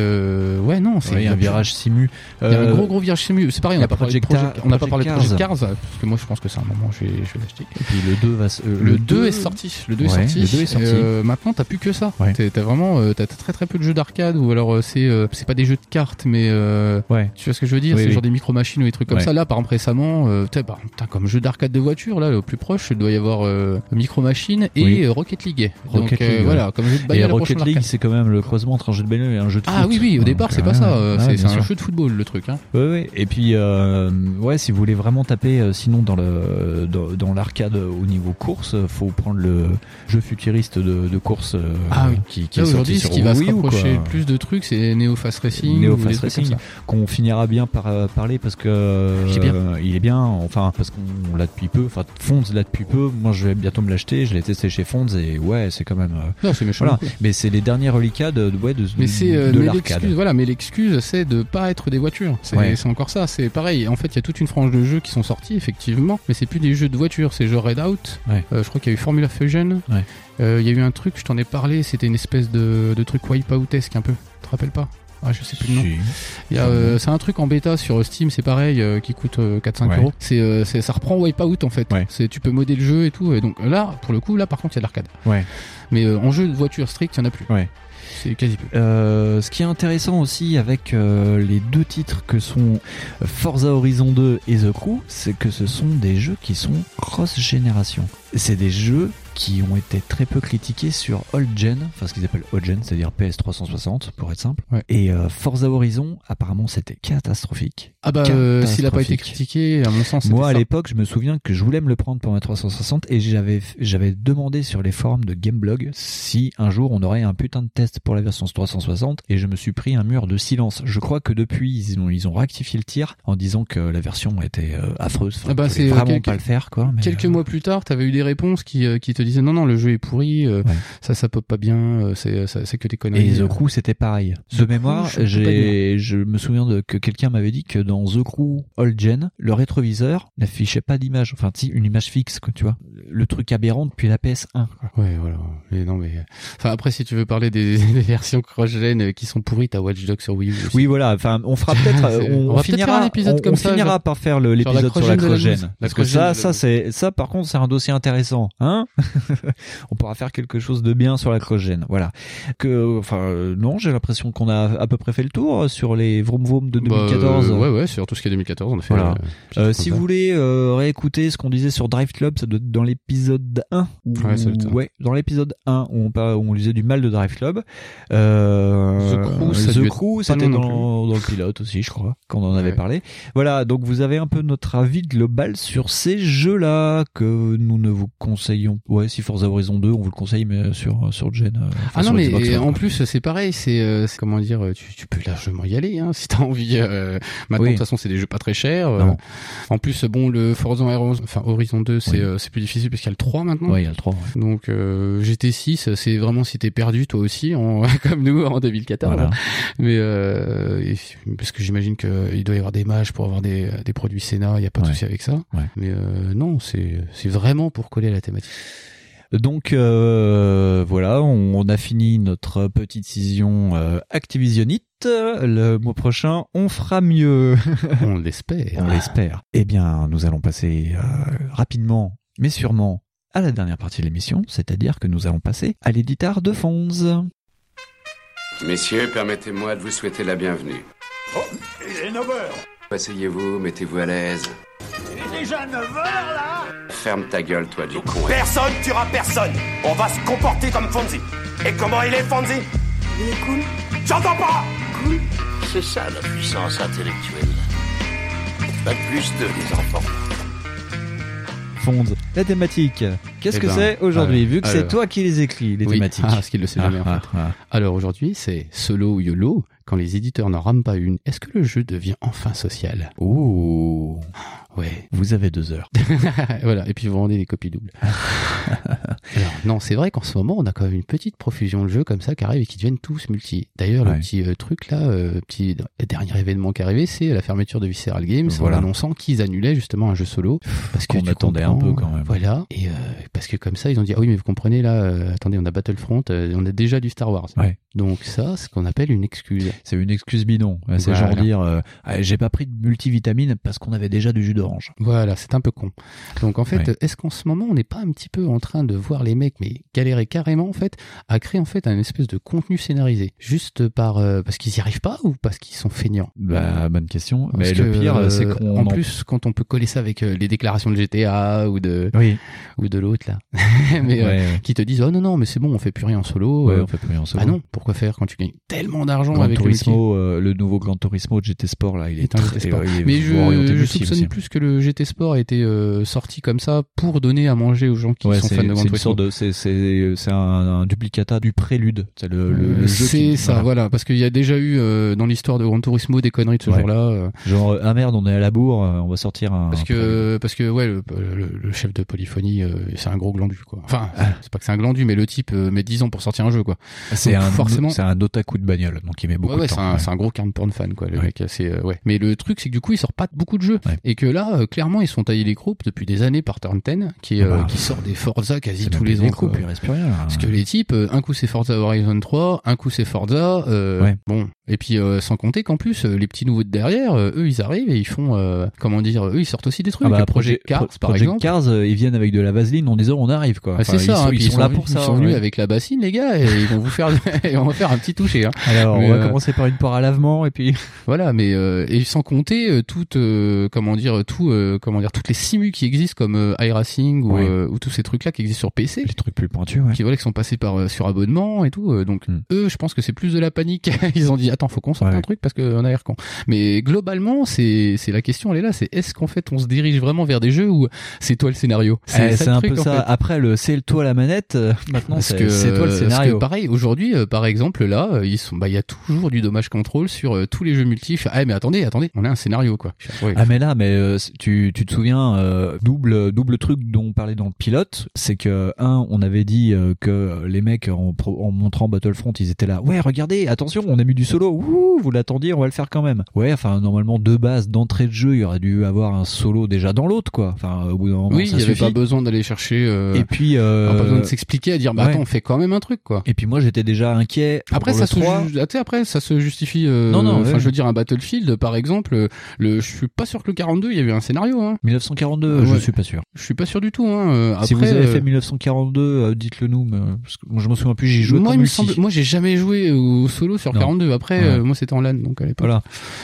S3: ouais, non, c'est
S2: y a un
S3: y a
S2: virage simu.
S3: Il y a un
S2: Euh,
S3: gros gros virage simu. C'est pareil, on n'a pas, parlé de
S2: Project
S3: on n'a pas parlé de
S2: Project
S3: Cars, parce que moi je pense que c'est un moment je vais, je vais l'acheter.
S2: Et puis le 2 va se- euh,
S3: Le 2 est sorti. Le 2 est sorti.
S2: le 2 est sorti.
S3: Euh, maintenant, t'as plus que ça.
S2: Ouais.
S3: T'as vraiment, euh, t'as très très peu de jeux d'arcade ou alors c'est c'est pas des jeux de cartes, mais euh,
S2: Ouais.
S3: tu vois ce que je veux dire?
S2: Oui,
S3: C'est
S2: oui.
S3: genre des micro machines ou des trucs comme ça. Là, par exemple récemment, euh, t'as- bah, putain, comme jeu d'arcade de voiture, là, le plus proche, il doit y avoir micro machine et
S2: Oui.
S3: Rocket League.
S2: Rocket
S3: Donc
S2: League,
S3: voilà, comme jeu de
S2: Et Rocket League, c'est quand même le croisement entre un jeu de bagnole et un jeu de
S3: Ah oui, oui, au départ, c'est pas ça. c'est c'est un jeu de football, le truc. Hein.
S2: Ouais, ouais. Et puis, euh, ouais, si vous voulez vraiment taper, euh, sinon dans le dans, dans l'arcade au niveau course, euh, faut prendre le jeu futuriste de, de course euh,
S3: Ah oui.
S2: qui, qui
S3: Là,
S2: est sorti
S3: aujourd'hui,
S2: sur
S3: ce qui va se rapprocher le plus de trucs, c'est Neo Fast Racing.
S2: Neo Fast Racing, qu'on finira bien par euh, parler parce que
S3: Il est bien.
S2: il est bien, enfin parce qu'on l'a depuis peu, enfin Fonds l'a depuis peu. Moi, je vais bientôt me l'acheter. Je l'ai testé chez Fonds et ouais, c'est quand même.
S3: Non, c'est méchant.
S2: voilà. Mais c'est les derniers reliquats de, de- ouais, de,
S3: Mais c'est euh,
S2: de
S3: mais
S2: l'arcade.
S3: voilà, mais l'excuse c'est de pas être des voitures. C'est
S2: Ouais.
S3: encore ça, c'est pareil. En fait, il y a toute une frange de jeux qui sont sortis effectivement, mais c'est plus des jeux de voitures, c'est genre Redout.
S2: Ouais.
S3: Euh, je crois qu'il y a eu Formula Fusion.
S2: Ouais.
S3: Euh, Il y a eu un truc, je t'en ai parlé, c'était une espèce de, de truc wipeoutesque un peu. Tu te rappelles pas? Ah, je sais plus le nom.
S2: Si.
S3: Euh, c'est un truc en bêta sur Steam, c'est pareil, euh, qui coûte euh, 4-5
S2: Ouais.
S3: euros. C'est, ça reprend Wipeout en fait.
S2: Ouais.
S3: C'est, tu peux modder le jeu et tout. Et donc là, pour le coup, là par contre, il y a de l'arcade.
S2: Ouais.
S3: Mais en jeu de voiture strict, il y en a plus.
S2: Ouais. Euh, ce qui est intéressant aussi avec euh, les deux titres que sont Forza Horizon 2 et The Crew, c'est que ce sont des jeux qui sont cross-génération. C'est des jeux qui ont été très peu critiqués sur Old Gen, enfin ce qu'ils appellent Old Gen, c'est-à-dire PS360 pour être simple.
S3: Ouais.
S2: Et euh, Forza Horizon, apparemment, c'était catastrophique.
S3: Ah bah, euh, s'il a pas été critiqué, à mon sens,
S2: Moi, à l'époque, je me souviens que je voulais me le prendre pour ma 360 et j'avais j'avais demandé sur les forums de Gameblog si un jour on aurait un putain de test pour la version 360 et je me suis pris un mur de silence. Je crois que depuis ils ont ils ont rectifié le tir en disant que la version était euh, affreuse. Enfin,
S3: Ah bah, c'est,
S2: vraiment
S3: quelques-
S2: pas le faire quoi. mais,
S3: Quelques mois plus tard, t'avais eu des réponses qui, qui te disaient non non le jeu est pourri, euh, ça ça peut pas bien, euh, c'est ça- c'est que des conneries.
S2: Et The
S3: euh.
S2: Crew, c'était pareil. De
S3: The
S2: mémoire, j'ai, je me souviens de, que quelqu'un m'avait dit que dans The Crew Old Gen, le rétroviseur n'affichait pas d'image. Enfin, si, une image fixe, quoi, tu vois. Le truc aberrant depuis la PS1. quoi.
S3: Ouais, voilà. Mais non, mais enfin après, si tu veux parler des, des versions cross-gen euh, qui sont pourries, t'as Watch Dogs sur Wii U. aussi.
S2: Oui, voilà. Enfin, on fera peut-être, euh, on, finira,
S3: un épisode
S2: on,
S3: comme
S2: on
S3: ça,
S2: finira
S3: genre-
S2: par faire l'épisode sur la
S3: news. La
S2: Parce que ça, ça, c'est, ça, par contre, c'est un dossier intéressant, hein. on pourra faire quelque chose de bien sur la cross-gen. Voilà. Que, enfin, euh, non, j'ai l'impression qu'on a à peu près fait le tour euh, sur les vroom vroom de
S3: Bah,
S2: 2014.
S3: euh, ouais, ouais, sur tout ce qui est 2014, on a fait.
S2: Voilà.
S3: euh,
S2: si vous voulez euh, réécouter ce qu'on disait sur Drive Club, ça doit être dans l'épisode 1. Où,
S3: Ouais, ça être
S2: ouais, dans l'épisode 1 où on, où on disait du mal de Drive Club.
S3: The Crew,
S2: c'était dans, dans le pilote aussi, je crois, quand on en avait
S3: Ouais.
S2: parlé. Voilà, donc vous avez un peu notre avis global sur ces jeux-là que nous ne vous conseillons. Ouais, si Forza Horizon 2, on vous le conseille, mais sur sur Gen. euh,
S3: Ah non mais
S2: Xbox
S3: en plus c'est pareil c'est euh, comment dire euh, tu, tu peux largement y aller hein, si t'as envie euh, maintenant
S2: Oui.
S3: de toute façon c'est des jeux pas très chers euh, en plus bon le Forza Horizon enfin Horizon 2 c'est
S2: Oui.
S3: euh, c'est plus difficile parce qu'il y a le 3 maintenant
S2: Ouais, il y a le 3. ouais.
S3: donc euh, GT6 c'est vraiment si t'es perdu toi aussi en, comme nous en 2014
S2: Voilà.
S3: mais euh, parce que j'imagine que il doit y avoir des matchs pour avoir des, des produits Sénat il y a pas de
S2: Ouais.
S3: souci avec ça
S2: Ouais.
S3: mais euh, non c'est c'est vraiment pour coller à la thématique
S2: Donc euh, voilà, on, on a fini notre petite scission euh, Activisionnite. Le mois prochain, on fera mieux.
S3: on l'espère
S2: on l'espère. Eh bien, nous allons passer euh, rapidement, mais sûrement, à la dernière partie de l'émission, c'est-à-dire que nous allons passer à l'éditeur de Fonz.
S5: Messieurs, permettez-moi de vous souhaiter la bienvenue.
S12: Oh, il est 9h
S5: Asseyez-vous, mettez-vous à l'aise.
S12: Il est déjà 9h là
S5: Ferme ta gueule, toi, du con.
S12: Personne tuera personne On va se comporter comme Fonzie Et comment il est, Fonzie?
S7: Il est cool.
S12: J'entends pas
S7: Cool. C'est ça la puissance intellectuelle. Pas de plus de les enfants.
S2: Fonz, la thématique. Qu'est-ce
S3: Eh
S2: que
S3: ben,
S2: c'est aujourd'hui,
S3: euh,
S2: vu que c'est
S3: alors.
S2: toi qui les écris, les
S3: Oui.
S2: thématiques
S3: Ah, parce qu'il le sait jamais, en
S2: Ah,
S3: fait.
S2: ah,
S3: Alors aujourd'hui, c'est solo ou YOLO. Quand les éditeurs n'en rament pas une, est-ce que le jeu devient enfin social?
S2: Ouh.
S3: Ouais.
S2: Vous avez deux heures.
S3: voilà. Et puis vous rendez des copies doubles. Alors non, c'est vrai qu'en ce moment, on a quand même une petite profusion de jeux comme ça qui arrivent et qui deviennent tous multi. D'ailleurs,
S2: Ouais.
S3: le petit euh, truc là, euh, petit dernier événement qui est arrivé, c'est la fermeture de Visceral Games
S2: Voilà.
S3: en annonçant qu'ils annulaient justement un jeu solo parce
S2: Qu'on attendait un peu quand même.
S3: Voilà. Et euh, parce que comme ça, ils ont dit ah oui, mais vous comprenez là, attendez, on a Battlefront, on a déjà du Star Wars.
S2: Ouais.
S3: Donc ça, c'est ce qu'on appelle une excuse.
S2: C'est une excuse bidon. C'est
S3: Voilà.
S2: genre dire, euh, Ah, j'ai pas pris de multivitamine parce qu'on avait déjà du jus d'orange.
S3: Voilà, c'est un peu con. Donc en fait,
S2: Ouais.
S3: est-ce qu'en ce moment, on n'est pas un petit peu en train de voir les mecs, mais galérer carrément en fait, à créer en fait un espèce de contenu scénarisé, juste par euh, parce qu'ils y arrivent pas ou parce qu'ils sont feignants?
S2: Bah, bonne question.
S3: Parce
S2: Mais le
S3: que,
S2: pire,
S3: euh,
S2: c'est qu'on
S3: en
S2: en-
S3: plus quand on peut coller ça avec euh, les déclarations de GTA ou de
S2: Oui.
S3: ou de l'autre là, mais
S2: Ouais, ouais.
S3: qui te disent oh non non mais c'est bon on fait plus rien en solo.
S2: On fait plus rien en solo.
S3: Ah non, pourquoi faire quand tu gagnes tellement d'argent avec le
S2: Turismo, euh, le nouveau Gran Turismo de GT Sport là, il est,
S3: est un
S2: très,
S3: GT Sport.
S2: il est
S3: Mais je, je soupçonne
S2: aussi.
S3: plus que le GT Sport a été euh, sorti comme ça pour donner à manger aux gens qui
S2: Ouais,
S3: sont fans de Gran
S2: c'est une
S3: Turismo.
S2: c'est c'est c'est un, un duplicata du prélude. C'est le, le, le jeu
S3: c'est ça, voilà. parce qu'il y a déjà eu euh, dans l'histoire de Gran Turismo des conneries de ce
S2: Ouais.
S3: genre-là. euh,
S2: Genre euh, ah merde, on est à la bourre, euh, on va sortir un.
S3: parce que parce que ouais, le, le- le chef de Polyphonie, euh, c'est un gros glandu quoi. Enfin, c'est pas que c'est un glandu, mais le type euh, met 10 ans pour sortir un jeu quoi.
S2: prélude. C'est un
S3: forcément.
S2: c'est un otaku de bagnole, donc il met beaucoup
S3: ouais, ouais,
S2: de
S3: c'est
S2: temps.
S3: un,
S2: ouais.
S3: c'est un gros carne porn fan quoi le mec c'est euh, ouais mais le truc c'est que du coup il sort pas beaucoup de jeux
S2: Ouais.
S3: et que là euh, clairement ils sont taillés les groupes depuis des années par Turn 10 qui euh,
S2: Bah,
S3: qui sort des Forza quasi tous les ans
S2: coupes, il reste plus rien.
S3: Parce que les types, euh, un coup c'est Forza Horizon 3, un coup c'est Forza, euh, bon. Et puis euh, sans compter qu'en plus euh, les petits nouveaux de derrière, euh, eux ils arrivent et ils font, euh, comment dire, eux ils sortent aussi des trucs.
S2: Ah bah,
S3: Le Project Cars par
S2: Project
S3: exemple.
S2: Cars, euh, ils viennent avec de la vaseline en disant on arrive quoi.
S3: Ah,
S2: Enfin,
S3: c'est ça,
S2: ils sont,
S3: hein,
S2: ils
S3: puis
S2: sont là pour ça.
S3: Ils sont venus
S2: ouais.
S3: avec la bassine les gars et ils vont vous faire, ils vont vous faire un petit toucher. Hein.
S2: Alors,
S3: Mais,
S2: on va commencer par une porte à lavement et puis.
S3: Voilà, mais euh, et sans compter euh, toutes, euh, comment dire, tout, euh, comment dire, toutes les simus qui existent comme euh, iRacing ou,
S2: Ouais.
S3: euh, ou tous ces trucs là qui existent sur PC.
S2: Les trucs plus pointus, ouais.
S3: qui voilà qui sont passés par euh, sur abonnement et tout euh, donc
S2: Hmm.
S3: eux je pense que c'est plus de la panique ils ont dit attends, faut qu'on sorte un truc parce qu'on a l'air con. Mais globalement, c'est c'est la question, elle est là. C'est est-ce qu'en fait on se dirige vraiment vers des jeux où c'est toi le scénario?
S2: Eh, C'est
S3: le
S2: un
S3: truc,
S2: peu
S3: en
S2: ça.
S3: fait.
S2: Après, le c'est toi la manette. euh, Maintenant,
S3: Parce
S2: c'est toi le
S3: parce
S2: scénario.
S3: que pareil, aujourd'hui, euh, par exemple, là, euh, ils sont, bah, il y a toujours du dommage contrôle sur euh, tous les jeux multi. Ah mais attendez, attendez, on a un scénario quoi. Ouais,
S2: Ah mais là, mais euh, tu, tu te souviens euh, double double truc dont on parlait dans le pilote, c'est que un, on avait dit euh, que les mecs en montrant Battlefront, ils étaient là. Ouais, regardez, attention, on a mis du solo. Ouh, vous l'attendiez, on va le faire quand même. Ouais, enfin normalement de base d'entrée de jeu, il y aurait dû avoir un solo déjà dans l'autre quoi. Enfin au bout d'un moment,
S3: oui,
S2: ça
S3: il y avait pas besoin d'aller chercher. Euh,
S2: Et puis euh,
S3: pas besoin de s'expliquer à dire, bah
S2: ouais.
S3: attends, on fait quand même un truc quoi.
S2: Et puis moi j'étais déjà inquiet.
S3: Après
S2: pour
S3: ça,
S2: le
S3: se
S2: 3.
S3: ju- ah, après ça se justifie. euh,
S2: Non, non,
S3: Enfin,
S2: ouais.
S3: je veux dire un Battlefield par exemple. euh, Le, je suis pas sûr que le 42 il y a eu un scénario. Hein.
S2: 1942, je
S3: Ouais.
S2: suis pas sûr.
S3: Je suis pas sûr du tout. Hein. euh, Après,
S2: si vous avez
S3: euh,
S2: fait 1942, euh, dites-le nous. mais, euh, parce que moi, je me souviens plus, j'y jouais
S3: moi, il me semble, moi j'ai jamais joué au solo sur
S2: Non.
S3: 42. Après,
S2: Ouais.
S3: euh, moi c'était en LAN donc à l'époque.
S2: Voilà.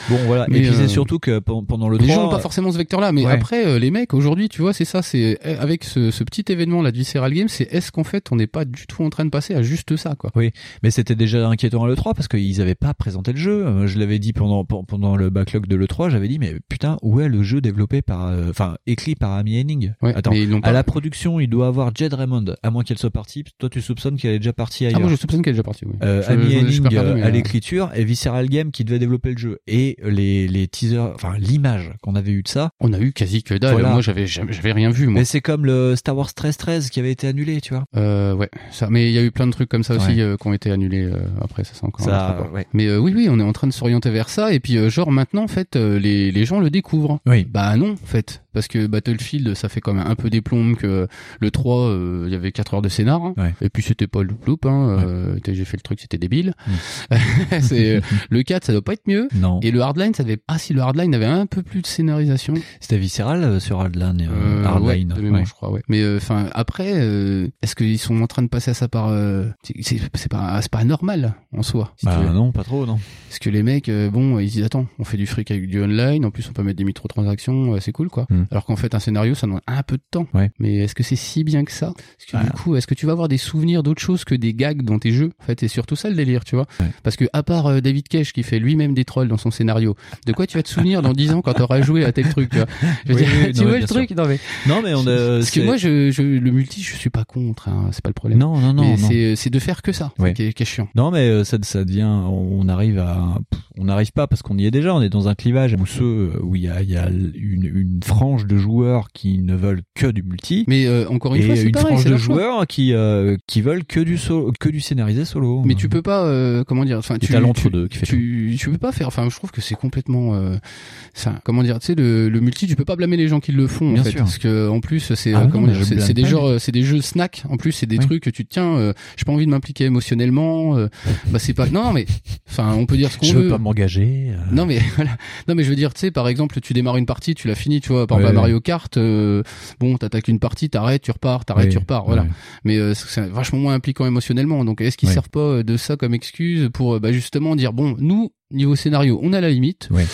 S2: Bon, voilà.
S3: Mais,
S2: et puis c'est
S3: euh,
S2: surtout que pen- pendant le
S3: les
S2: 3,
S3: gens ont pas forcément ce vecteur-là, mais
S2: Ouais.
S3: après euh, les mecs aujourd'hui, tu vois, c'est ça, c'est euh, avec ce, ce petit événement là de Visceral Games, c'est est-ce qu'en fait on n'est pas du tout en train de passer à juste ça, quoi?
S2: Oui, mais c'était déjà inquiétant à l'E3 parce qu'ils avaient pas présenté le jeu. Euh, Je l'avais dit pendant pen- pendant le backlog de l'E3, j'avais dit mais putain où est le jeu développé par euh, enfin écrit par Amy Henning?
S3: Ouais,
S2: Attends,
S3: ils pas.
S2: à la production il doit avoir Jed Raymond à moins qu'elle soit partie. Toi tu soupçonnes qu'elle est déjà partie
S3: Ah
S2: ailleurs.
S3: moi je soupçonne qu'elle est déjà partie. Oui.
S2: Euh,
S3: Je-
S2: Amy
S3: je-
S2: Henning
S3: pas perdu,
S2: euh,
S3: mais,
S2: à
S3: euh,
S2: l'écriture et Visceral Game qui devait développer le jeu et les les teasers enfin l'image qu'on avait eu de ça.
S3: On a eu quasi que dalle.
S2: Voilà.
S3: Moi j'avais j'avais rien vu. Moi.
S2: Mais c'est comme le Star Wars 13 13 qui avait été annulé, tu vois.
S3: Euh, ouais, ça. Mais il y a eu plein de trucs comme ça aussi
S2: Ouais.
S3: euh, qui ont été annulés. euh, après, ça c'est encore.
S2: Ça,
S3: un autre rapport.
S2: ouais.
S3: Mais oui, oui, on est en train de s'orienter vers ça. Et puis genre maintenant, en fait, les les gens le découvrent.
S2: Oui.
S3: Bah non, en fait, parce que Battlefield, ça fait quand même un peu des plombes que le 3, euh, il y avait 4 heures de scénar. hein.
S2: Ouais.
S3: Et puis c'était pas le loop. Hein. euh, t'as- J'ai fait le truc, c'était débile.
S2: Mm.
S3: c'est euh, le 4, ça doit pas être mieux.
S2: Non.
S3: Et le Hardline, ça devait. Ah si, le Hardline avait un peu plus de scénarisation.
S2: C'était viscéral euh, sur Hardline, euh,
S3: Euh,
S2: Hardline.
S3: ouais,
S2: ouais.
S3: je crois, ouais. Mais euh, enfin, après, euh, est-ce qu'ils sont en train de passer à ça par euh, c'est- pas c'est pas normal en soi. si
S2: Bah non, pas trop, non.
S3: Parce que les mecs, euh, bon, ils disent attends, on fait du fric avec du online, en plus on peut mettre des microtransactions, euh, c'est cool quoi.
S2: Mm.
S3: Alors qu'en fait un scénario ça demande un peu de temps.
S2: Ouais.
S3: Mais est-ce que c'est si bien que ça? Parce que
S2: Ah.
S3: du coup, est-ce que tu vas avoir des souvenirs d'autre chose que des gags dans tes jeux? En fait, c'est surtout ça le délire, tu vois.
S2: Ouais.
S3: Parce que à part euh, David Cage qui fait lui-même des trolls dans son scénario, de quoi tu vas te souvenir dans 10 ans quand t'auras joué à tel truc, tu vois? Je
S2: Oui,
S3: dire,
S2: oui,
S3: tu
S2: non,
S3: vois le truc? Non mais
S2: Non, mais on a.
S3: parce que moi, je, je, le multi, je suis pas contre, hein, c'est pas le problème.
S2: Non, non, non,
S3: mais
S2: non.
S3: c'est, de faire que ça,
S2: Ouais.
S3: qui, est, qui est chiant.
S2: Non, mais euh, ça, ça devient. On arrive à. On n'arrive pas parce qu'on y est déjà. On est dans un clivage euh, où il y a, y a une, une frange de joueurs qui ne veulent que du multi.
S3: Mais euh, encore une
S2: et
S3: fois, c'est
S2: une
S3: pareil, c'est
S2: de
S3: choix.
S2: joueurs qui euh, qui veulent que du solo, que du scénarisé solo.
S3: Mais tu peux pas, euh, comment dire, enfin, tu, tu,
S2: deux qui fait
S3: tu, tu peux pas faire. Enfin, je trouve que c'est complètement, euh, enfin, comment dire, tu sais, le, le multi, tu peux pas blâmer les gens qui le font,
S2: Bien
S3: en fait,
S2: sûr.
S3: parce que en plus, c'est,
S2: Ah
S3: euh,
S2: non,
S3: comment dire,
S2: je
S3: c'est, des genres, c'est des jeux snack. En plus, c'est des trucs que tu tiens. Euh, j'ai pas envie de m'impliquer émotionnellement. euh, bah, c'est pas. Non, mais, enfin, on peut dire ce qu'on
S2: Je
S3: veut.
S2: veux pas m'engager. euh.
S3: Non mais voilà. Non mais je veux dire, tu sais, par exemple, tu démarres une partie, tu l'as fini, tu vois, par
S2: Ouais.
S3: Mario Kart, euh, bon, t'attaques une partie, t'arrêtes, tu repars, t'arrêtes, tu repars, voilà. Mais euh, c'est vachement moins impliquant émotionnellement. Donc est-ce qu'ils servent pas euh, de ça comme excuse pour euh, bah, justement dire bon, nous niveau scénario, on a la limite.
S2: Ouais.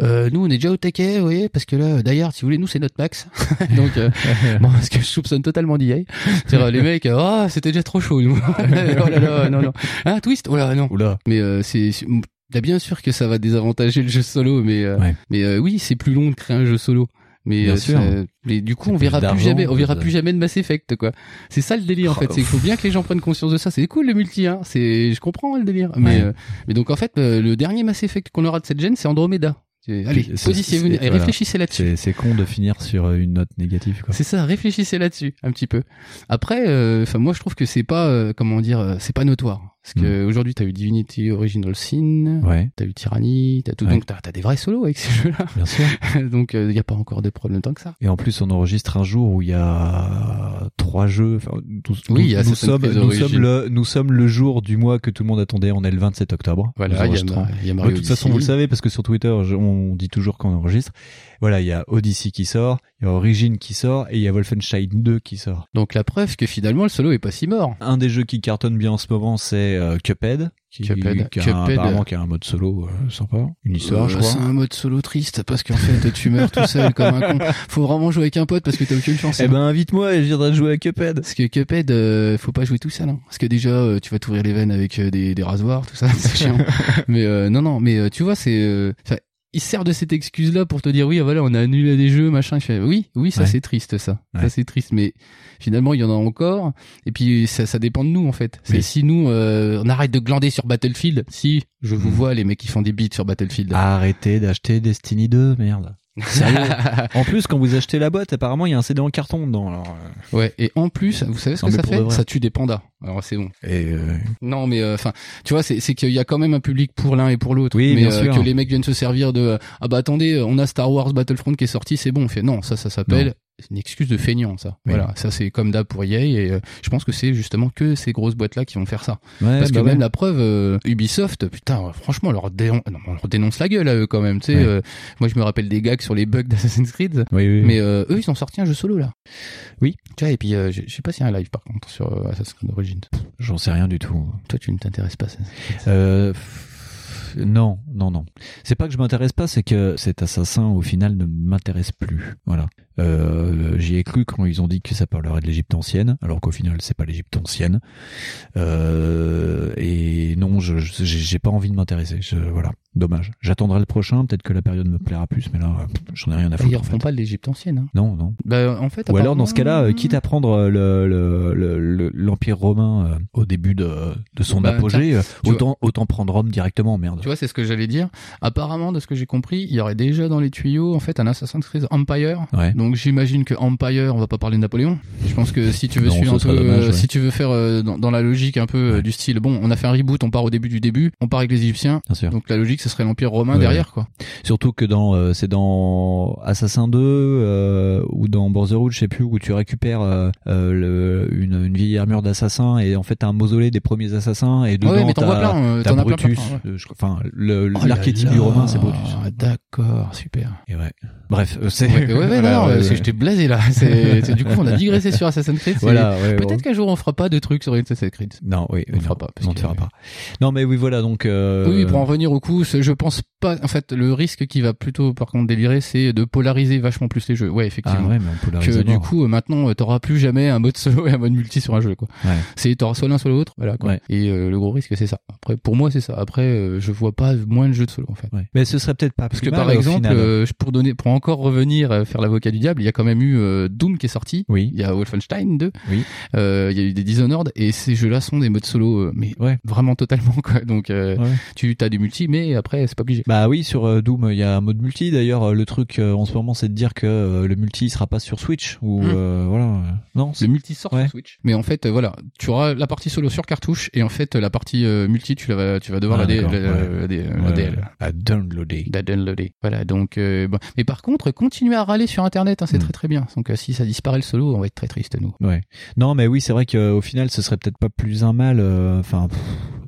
S3: Euh, nous on est déjà au taquet, vous voyez, parce que là, d'ailleurs, si vous voulez, nous c'est notre max. Donc, euh, bon, parce que je soupçonne totalement d'IA. C'est-à-dire, les mecs, euh, ah, c'était déjà trop chaud. Nous. oh là là, non, non. Un twist, oh là, non.
S2: Oula.
S3: Mais euh, c'est c'est- Bah, bien sûr que ça va désavantager le jeu solo, mais
S2: Ouais.
S3: mais euh, oui, c'est plus long de créer un jeu solo. Mais,
S2: Bien
S3: euh,
S2: sûr.
S3: ça- mais du coup, on verra plus jamais, on verra plus jamais de Mass Effect, quoi. C'est ça le délire, en fait. C'est qu'il faut bien que les gens prennent conscience de ça. C'est cool le multi, hein. C'est, je comprends le délire. Mais,
S2: Ouais.
S3: euh, mais donc en fait, euh, le dernier Mass Effect qu'on aura de cette gen, c'est Andromeda. Allez, positionnez-vous et
S2: voilà.
S3: réfléchissez là-dessus.
S2: C'est con de finir sur euh, une note négative. Quoi.
S3: C'est ça, réfléchissez là-dessus un petit peu. Après, euh, enfin moi je trouve que c'est pas euh, comment dire, c'est pas notoire. Parce que aujourd'hui t'as eu Divinity Original Sin.
S2: Ouais.
S3: t'as eu Tyranny, t'as tout,
S2: Ouais.
S3: donc t'as as des vrais solos avec ces jeux-là.
S2: Bien sûr.
S3: donc il y a pas encore de problème tant que ça.
S2: Et en plus, on enregistre un jour où il y a trois jeux. Enfin, nous,
S3: Oui,
S2: nous,
S3: Assassin's
S2: sommes, nous sommes le, nous sommes le jour du mois que tout le monde attendait. On est le 27 octobre.
S3: Voilà,
S2: Nous
S3: il y a y Mario
S2: de toute façon, vous le savez parce que sur Twitter, je- on, on dit toujours qu'on enregistre. Voilà, il y a Odyssey qui sort, il y a Origin qui sort et il y a Wolfenstein 2 qui sort.
S3: Donc la preuve que finalement le solo est pas si mort.
S2: Un des jeux qui cartonne bien en ce moment, c'est euh, Cuphead. Qui,
S3: Cuphead.
S2: qui a
S3: Cuphead.
S2: apparemment qui a un mode solo euh, sympa, une histoire, je
S3: Euh,
S2: crois.
S3: C'est un mode solo triste parce qu'en fait tu meurs tout seul comme un con. Faut vraiment jouer avec un pote parce que t'as aucune chance.
S2: Eh
S3: hein.
S2: ben invite-moi et je viendrai jouer à Cuphead.
S3: Parce que Cuphead, euh, faut pas jouer tout seul. Hein. Parce que déjà, euh, tu vas t'ouvrir les veines avec euh, des, des rasoirs, tout ça, c'est chiant. mais euh, non, non, mais euh, tu vois, c'est... il sert de cette excuse-là pour te dire oui, ah, voilà, on a annulé des jeux, machin. Je fais, oui, oui, ça
S2: Ouais.
S3: c'est triste, ça.
S2: Ouais.
S3: Ça c'est triste, mais finalement il y en a encore. Et puis ça, ça dépend de nous en fait. C'est
S2: Oui.
S3: si nous, euh, on arrête de glander sur Battlefield. Si je vous
S2: Mm.
S3: vois les mecs qui font des beats sur Battlefield.
S2: Arrêtez d'acheter Destiny 2, merde. Sérieux En plus, quand vous achetez la boîte, apparemment, il y a un CD en carton dedans. Alors, euh,
S3: Ouais. Et en plus, vous savez ce
S2: Non,
S3: que ça fait. Ça tue des pandas. Alors c'est bon.
S2: et euh,
S3: Non, mais enfin, tu vois, c'est c'est qu'il y a quand même un public pour l'un et pour l'autre.
S2: Oui,
S3: mais
S2: bien
S3: euh,
S2: sûr.
S3: que les mecs viennent se servir de euh, ah bah attendez, on a Star Wars Battlefront qui est sorti, c'est bon. On fait non, ça ça s'appelle une excuse de feignant ça.
S2: Oui.
S3: Voilà, ça c'est comme d'hab pour EA et euh, je pense que c'est justement que ces grosses boîtes là qui vont faire ça.
S2: ouais,
S3: Parce que
S2: bah ouais.
S3: même la preuve, euh, Ubisoft, putain, franchement, on leur, dénon- non, on leur dénonce la gueule à eux quand même. Tu sais,
S2: Ouais.
S3: euh, moi je me rappelle des gags sur les bugs d'Assassin's Creed.
S2: Oui, oui.
S3: Mais eux, ils ont sorti un jeu solo là.
S2: Oui.
S3: Tu vois, et puis je sais pas s'il y a un live par contre sur Assassin's Creed Origins.
S2: j'en sais rien du tout.
S3: Toi, tu ne t'intéresses pas à
S2: non, non, non. C'est pas que je m'intéresse pas, c'est que cet assassin au final ne m'intéresse plus. Voilà. Euh, J'y ai cru quand ils ont dit que ça parlerait de l'Égypte ancienne, alors qu'au final c'est pas l'Égypte ancienne. Euh, et non, je j'ai pas envie de m'intéresser. Voilà, dommage. J'attendrai le prochain. Peut-être que la période me plaira plus, mais là, euh, j'en ai rien à
S3: Ils
S2: foutre. en fait.
S3: pas l'Égypte ancienne. Hein.
S2: Non, non.
S3: Bah, en fait,
S2: Ou alors dans ce cas-là, euh, quitte à prendre euh, le le- le- l'empire romain euh, au début de, de son
S3: Bah,
S2: apogée, euh,
S3: vois-
S2: autant autant prendre Rome directement, merde.
S3: Tu vois, c'est ce que j'allais dire. Apparemment, de ce que j'ai compris, il y aurait déjà dans les tuyaux, en fait, un Assassin's Creed Empire.
S2: Ouais.
S3: Donc, j'imagine que Empire, on va pas parler de Napoléon. Je pense que si tu veux
S2: Non,
S3: suivre
S2: ce
S3: un peu,
S2: serait dommage,
S3: euh,
S2: ouais.
S3: si tu veux faire euh, dans, dans la logique un peu euh,
S2: Ouais.
S3: du style, bon, on a fait un reboot, on part au début du début, on part avec les Égyptiens.
S2: Bien sûr.
S3: Donc, la logique, ce serait l'Empire romain
S2: Ouais,
S3: derrière, quoi.
S2: Surtout que dans euh, c'est dans Assassin 2 euh, ou dans Brotherhood, je sais plus où tu récupères euh, euh, le, une, une vieille armure d'assassin et en fait t'as un mausolée des premiers assassins et dedans
S3: ouais, mais t'en vois
S2: t'as
S3: plein, euh, t'en as
S2: Brutus.
S3: ouais.
S2: Enfin le-
S3: Oh
S2: l'archétype du romain c'est Brutus.
S3: D'accord, super.
S2: Et ouais. Bref, euh, c'est
S3: Ouais, ouais, ouais,
S2: voilà,
S3: non,
S2: ouais, ouais.
S3: j'étais blasé là. C'est, du coup, on a digressé sur Assassin's Creed.
S2: Voilà, ouais,
S3: Peut-être qu'un jour on fera pas de trucs sur Assassin's Creed.
S2: Non, oui,
S3: On
S2: non,
S3: fera pas,
S2: on ne fera pas. Non, mais oui, voilà, donc. Euh...
S3: Oui, pour en revenir au coup, je pense pas. En fait, le risque qui va plutôt, par contre, délirer, c'est de polariser vachement plus les jeux. Ouais,
S2: Ah
S3: effectivement.
S2: ouais, mais on peut
S3: que du coup, maintenant, euh, t'auras plus jamais un mode solo et un mode multi sur un jeu, quoi.
S2: Ouais.
S3: C'est t'auras soit l'un soit l'autre, voilà. Quoi.
S2: Ouais.
S3: Et euh, le gros risque, c'est ça. Après, pour moi, c'est ça. Après, euh, je vois pas moins de jeux de solo, en fait.
S2: Ouais. Mais ce serait peut-être pas
S3: Parce que
S2: mal,
S3: par exemple, euh, pour donner, pour encore revenir euh, faire l'avocat du diable, il y a quand même eu euh, Doom qui est sorti.
S2: Oui.
S3: Il y a Wolfenstein 2.
S2: Oui.
S3: Euh, il y a eu des Dishonored et ces jeux-là sont des modes solo, euh, mais
S2: Ouais.
S3: vraiment totalement quoi. Donc euh,
S2: Ouais.
S3: tu as du multi, mais après c'est pas obligé.
S2: Bah oui, sur euh, Doom, il y a un mode multi. D'ailleurs, euh, le truc euh, en ce moment, c'est de dire que euh, le multi il sera pas sur Switch ou
S3: Hmm.
S2: euh, voilà. Non,
S3: Le multi sort
S2: Ouais.
S3: sur Switch. Mais en fait, euh, voilà, tu auras la partie solo sur cartouche et en fait la partie euh, multi, tu la vas, tu vas devoir
S2: Ah,
S3: la, la,
S2: ouais.
S3: la dé- la
S2: Ouais,
S3: DL.
S2: à downloader.
S3: La downloader. Voilà, donc. euh, bon. Mais par contre, continuez à râler sur Internet, hein, c'est
S2: Hmm.
S3: très très bien. Donc euh, si ça disparaît le solo, on va être très triste nous.
S2: Ouais. Non, mais oui, c'est vrai qu'au final, ce serait peut-être pas plus un mal. Enfin, pff,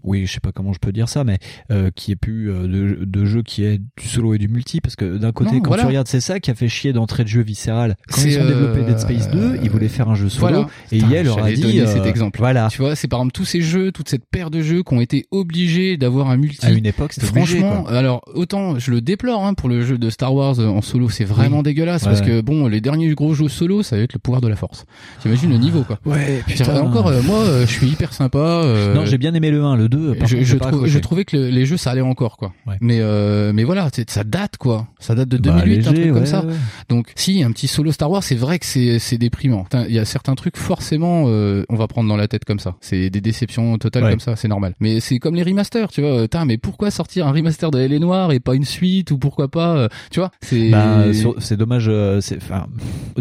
S2: oui, je sais pas comment je peux dire ça, mais euh, qui ait plus euh, de, de jeux qui est du solo et du multi, parce que d'un côté,
S3: Non,
S2: quand
S3: voilà.
S2: tu regardes, c'est ça qui a fait chier d'entrée de jeu viscéral. Quand
S3: C'est,
S2: ils ont développé
S3: euh,
S2: Dead Space 2, ils voulaient faire un jeu solo,
S3: Voilà.
S2: et
S3: Putain,
S2: leur a dit,
S3: donner cet
S2: euh,
S3: exemple.
S2: voilà.
S3: Tu vois, c'est par exemple tous ces jeux, toute cette paire de jeux qui ont été obligés d'avoir un multi.
S2: À une époque, c'était obligé,
S3: Franchement,
S2: quoi.
S3: alors autant je le déplore hein, pour le jeu de Star Wars euh, en solo, c'est vraiment
S2: Oui.
S3: dégueulasse
S2: Ouais,
S3: parce que bon, les derniers gros jeux solo, ça va être le pouvoir de la force. T'imagines le niveau quoi.
S2: Ouais,
S3: dirais Encore, euh, moi, euh, je suis hyper sympa. euh,
S2: Non, j'ai bien aimé le 1, le 2. Par
S3: je,
S2: contre,
S3: je,
S2: pas
S3: trou- je trouvais que le- les jeux ça allait encore quoi.
S2: Ouais.
S3: Mais euh, mais voilà, ça date quoi. Ça date de
S2: Bah,
S3: 2008 un
S2: léger,
S3: truc comme ça.
S2: ouais.
S3: Donc si un petit solo Star Wars, c'est vrai que c'est c'est déprimant. Il y a certains trucs forcément euh, on va prendre dans la tête comme ça. C'est des déceptions totales comme ça, c'est normal. Mais c'est comme les remasters, tu vois. Putain, mais pourquoi sortir un remaster de Elle est noire et pas une suite ou pourquoi pas euh, tu vois C'est
S2: Bah, c'est dommage. euh, c'est enfin,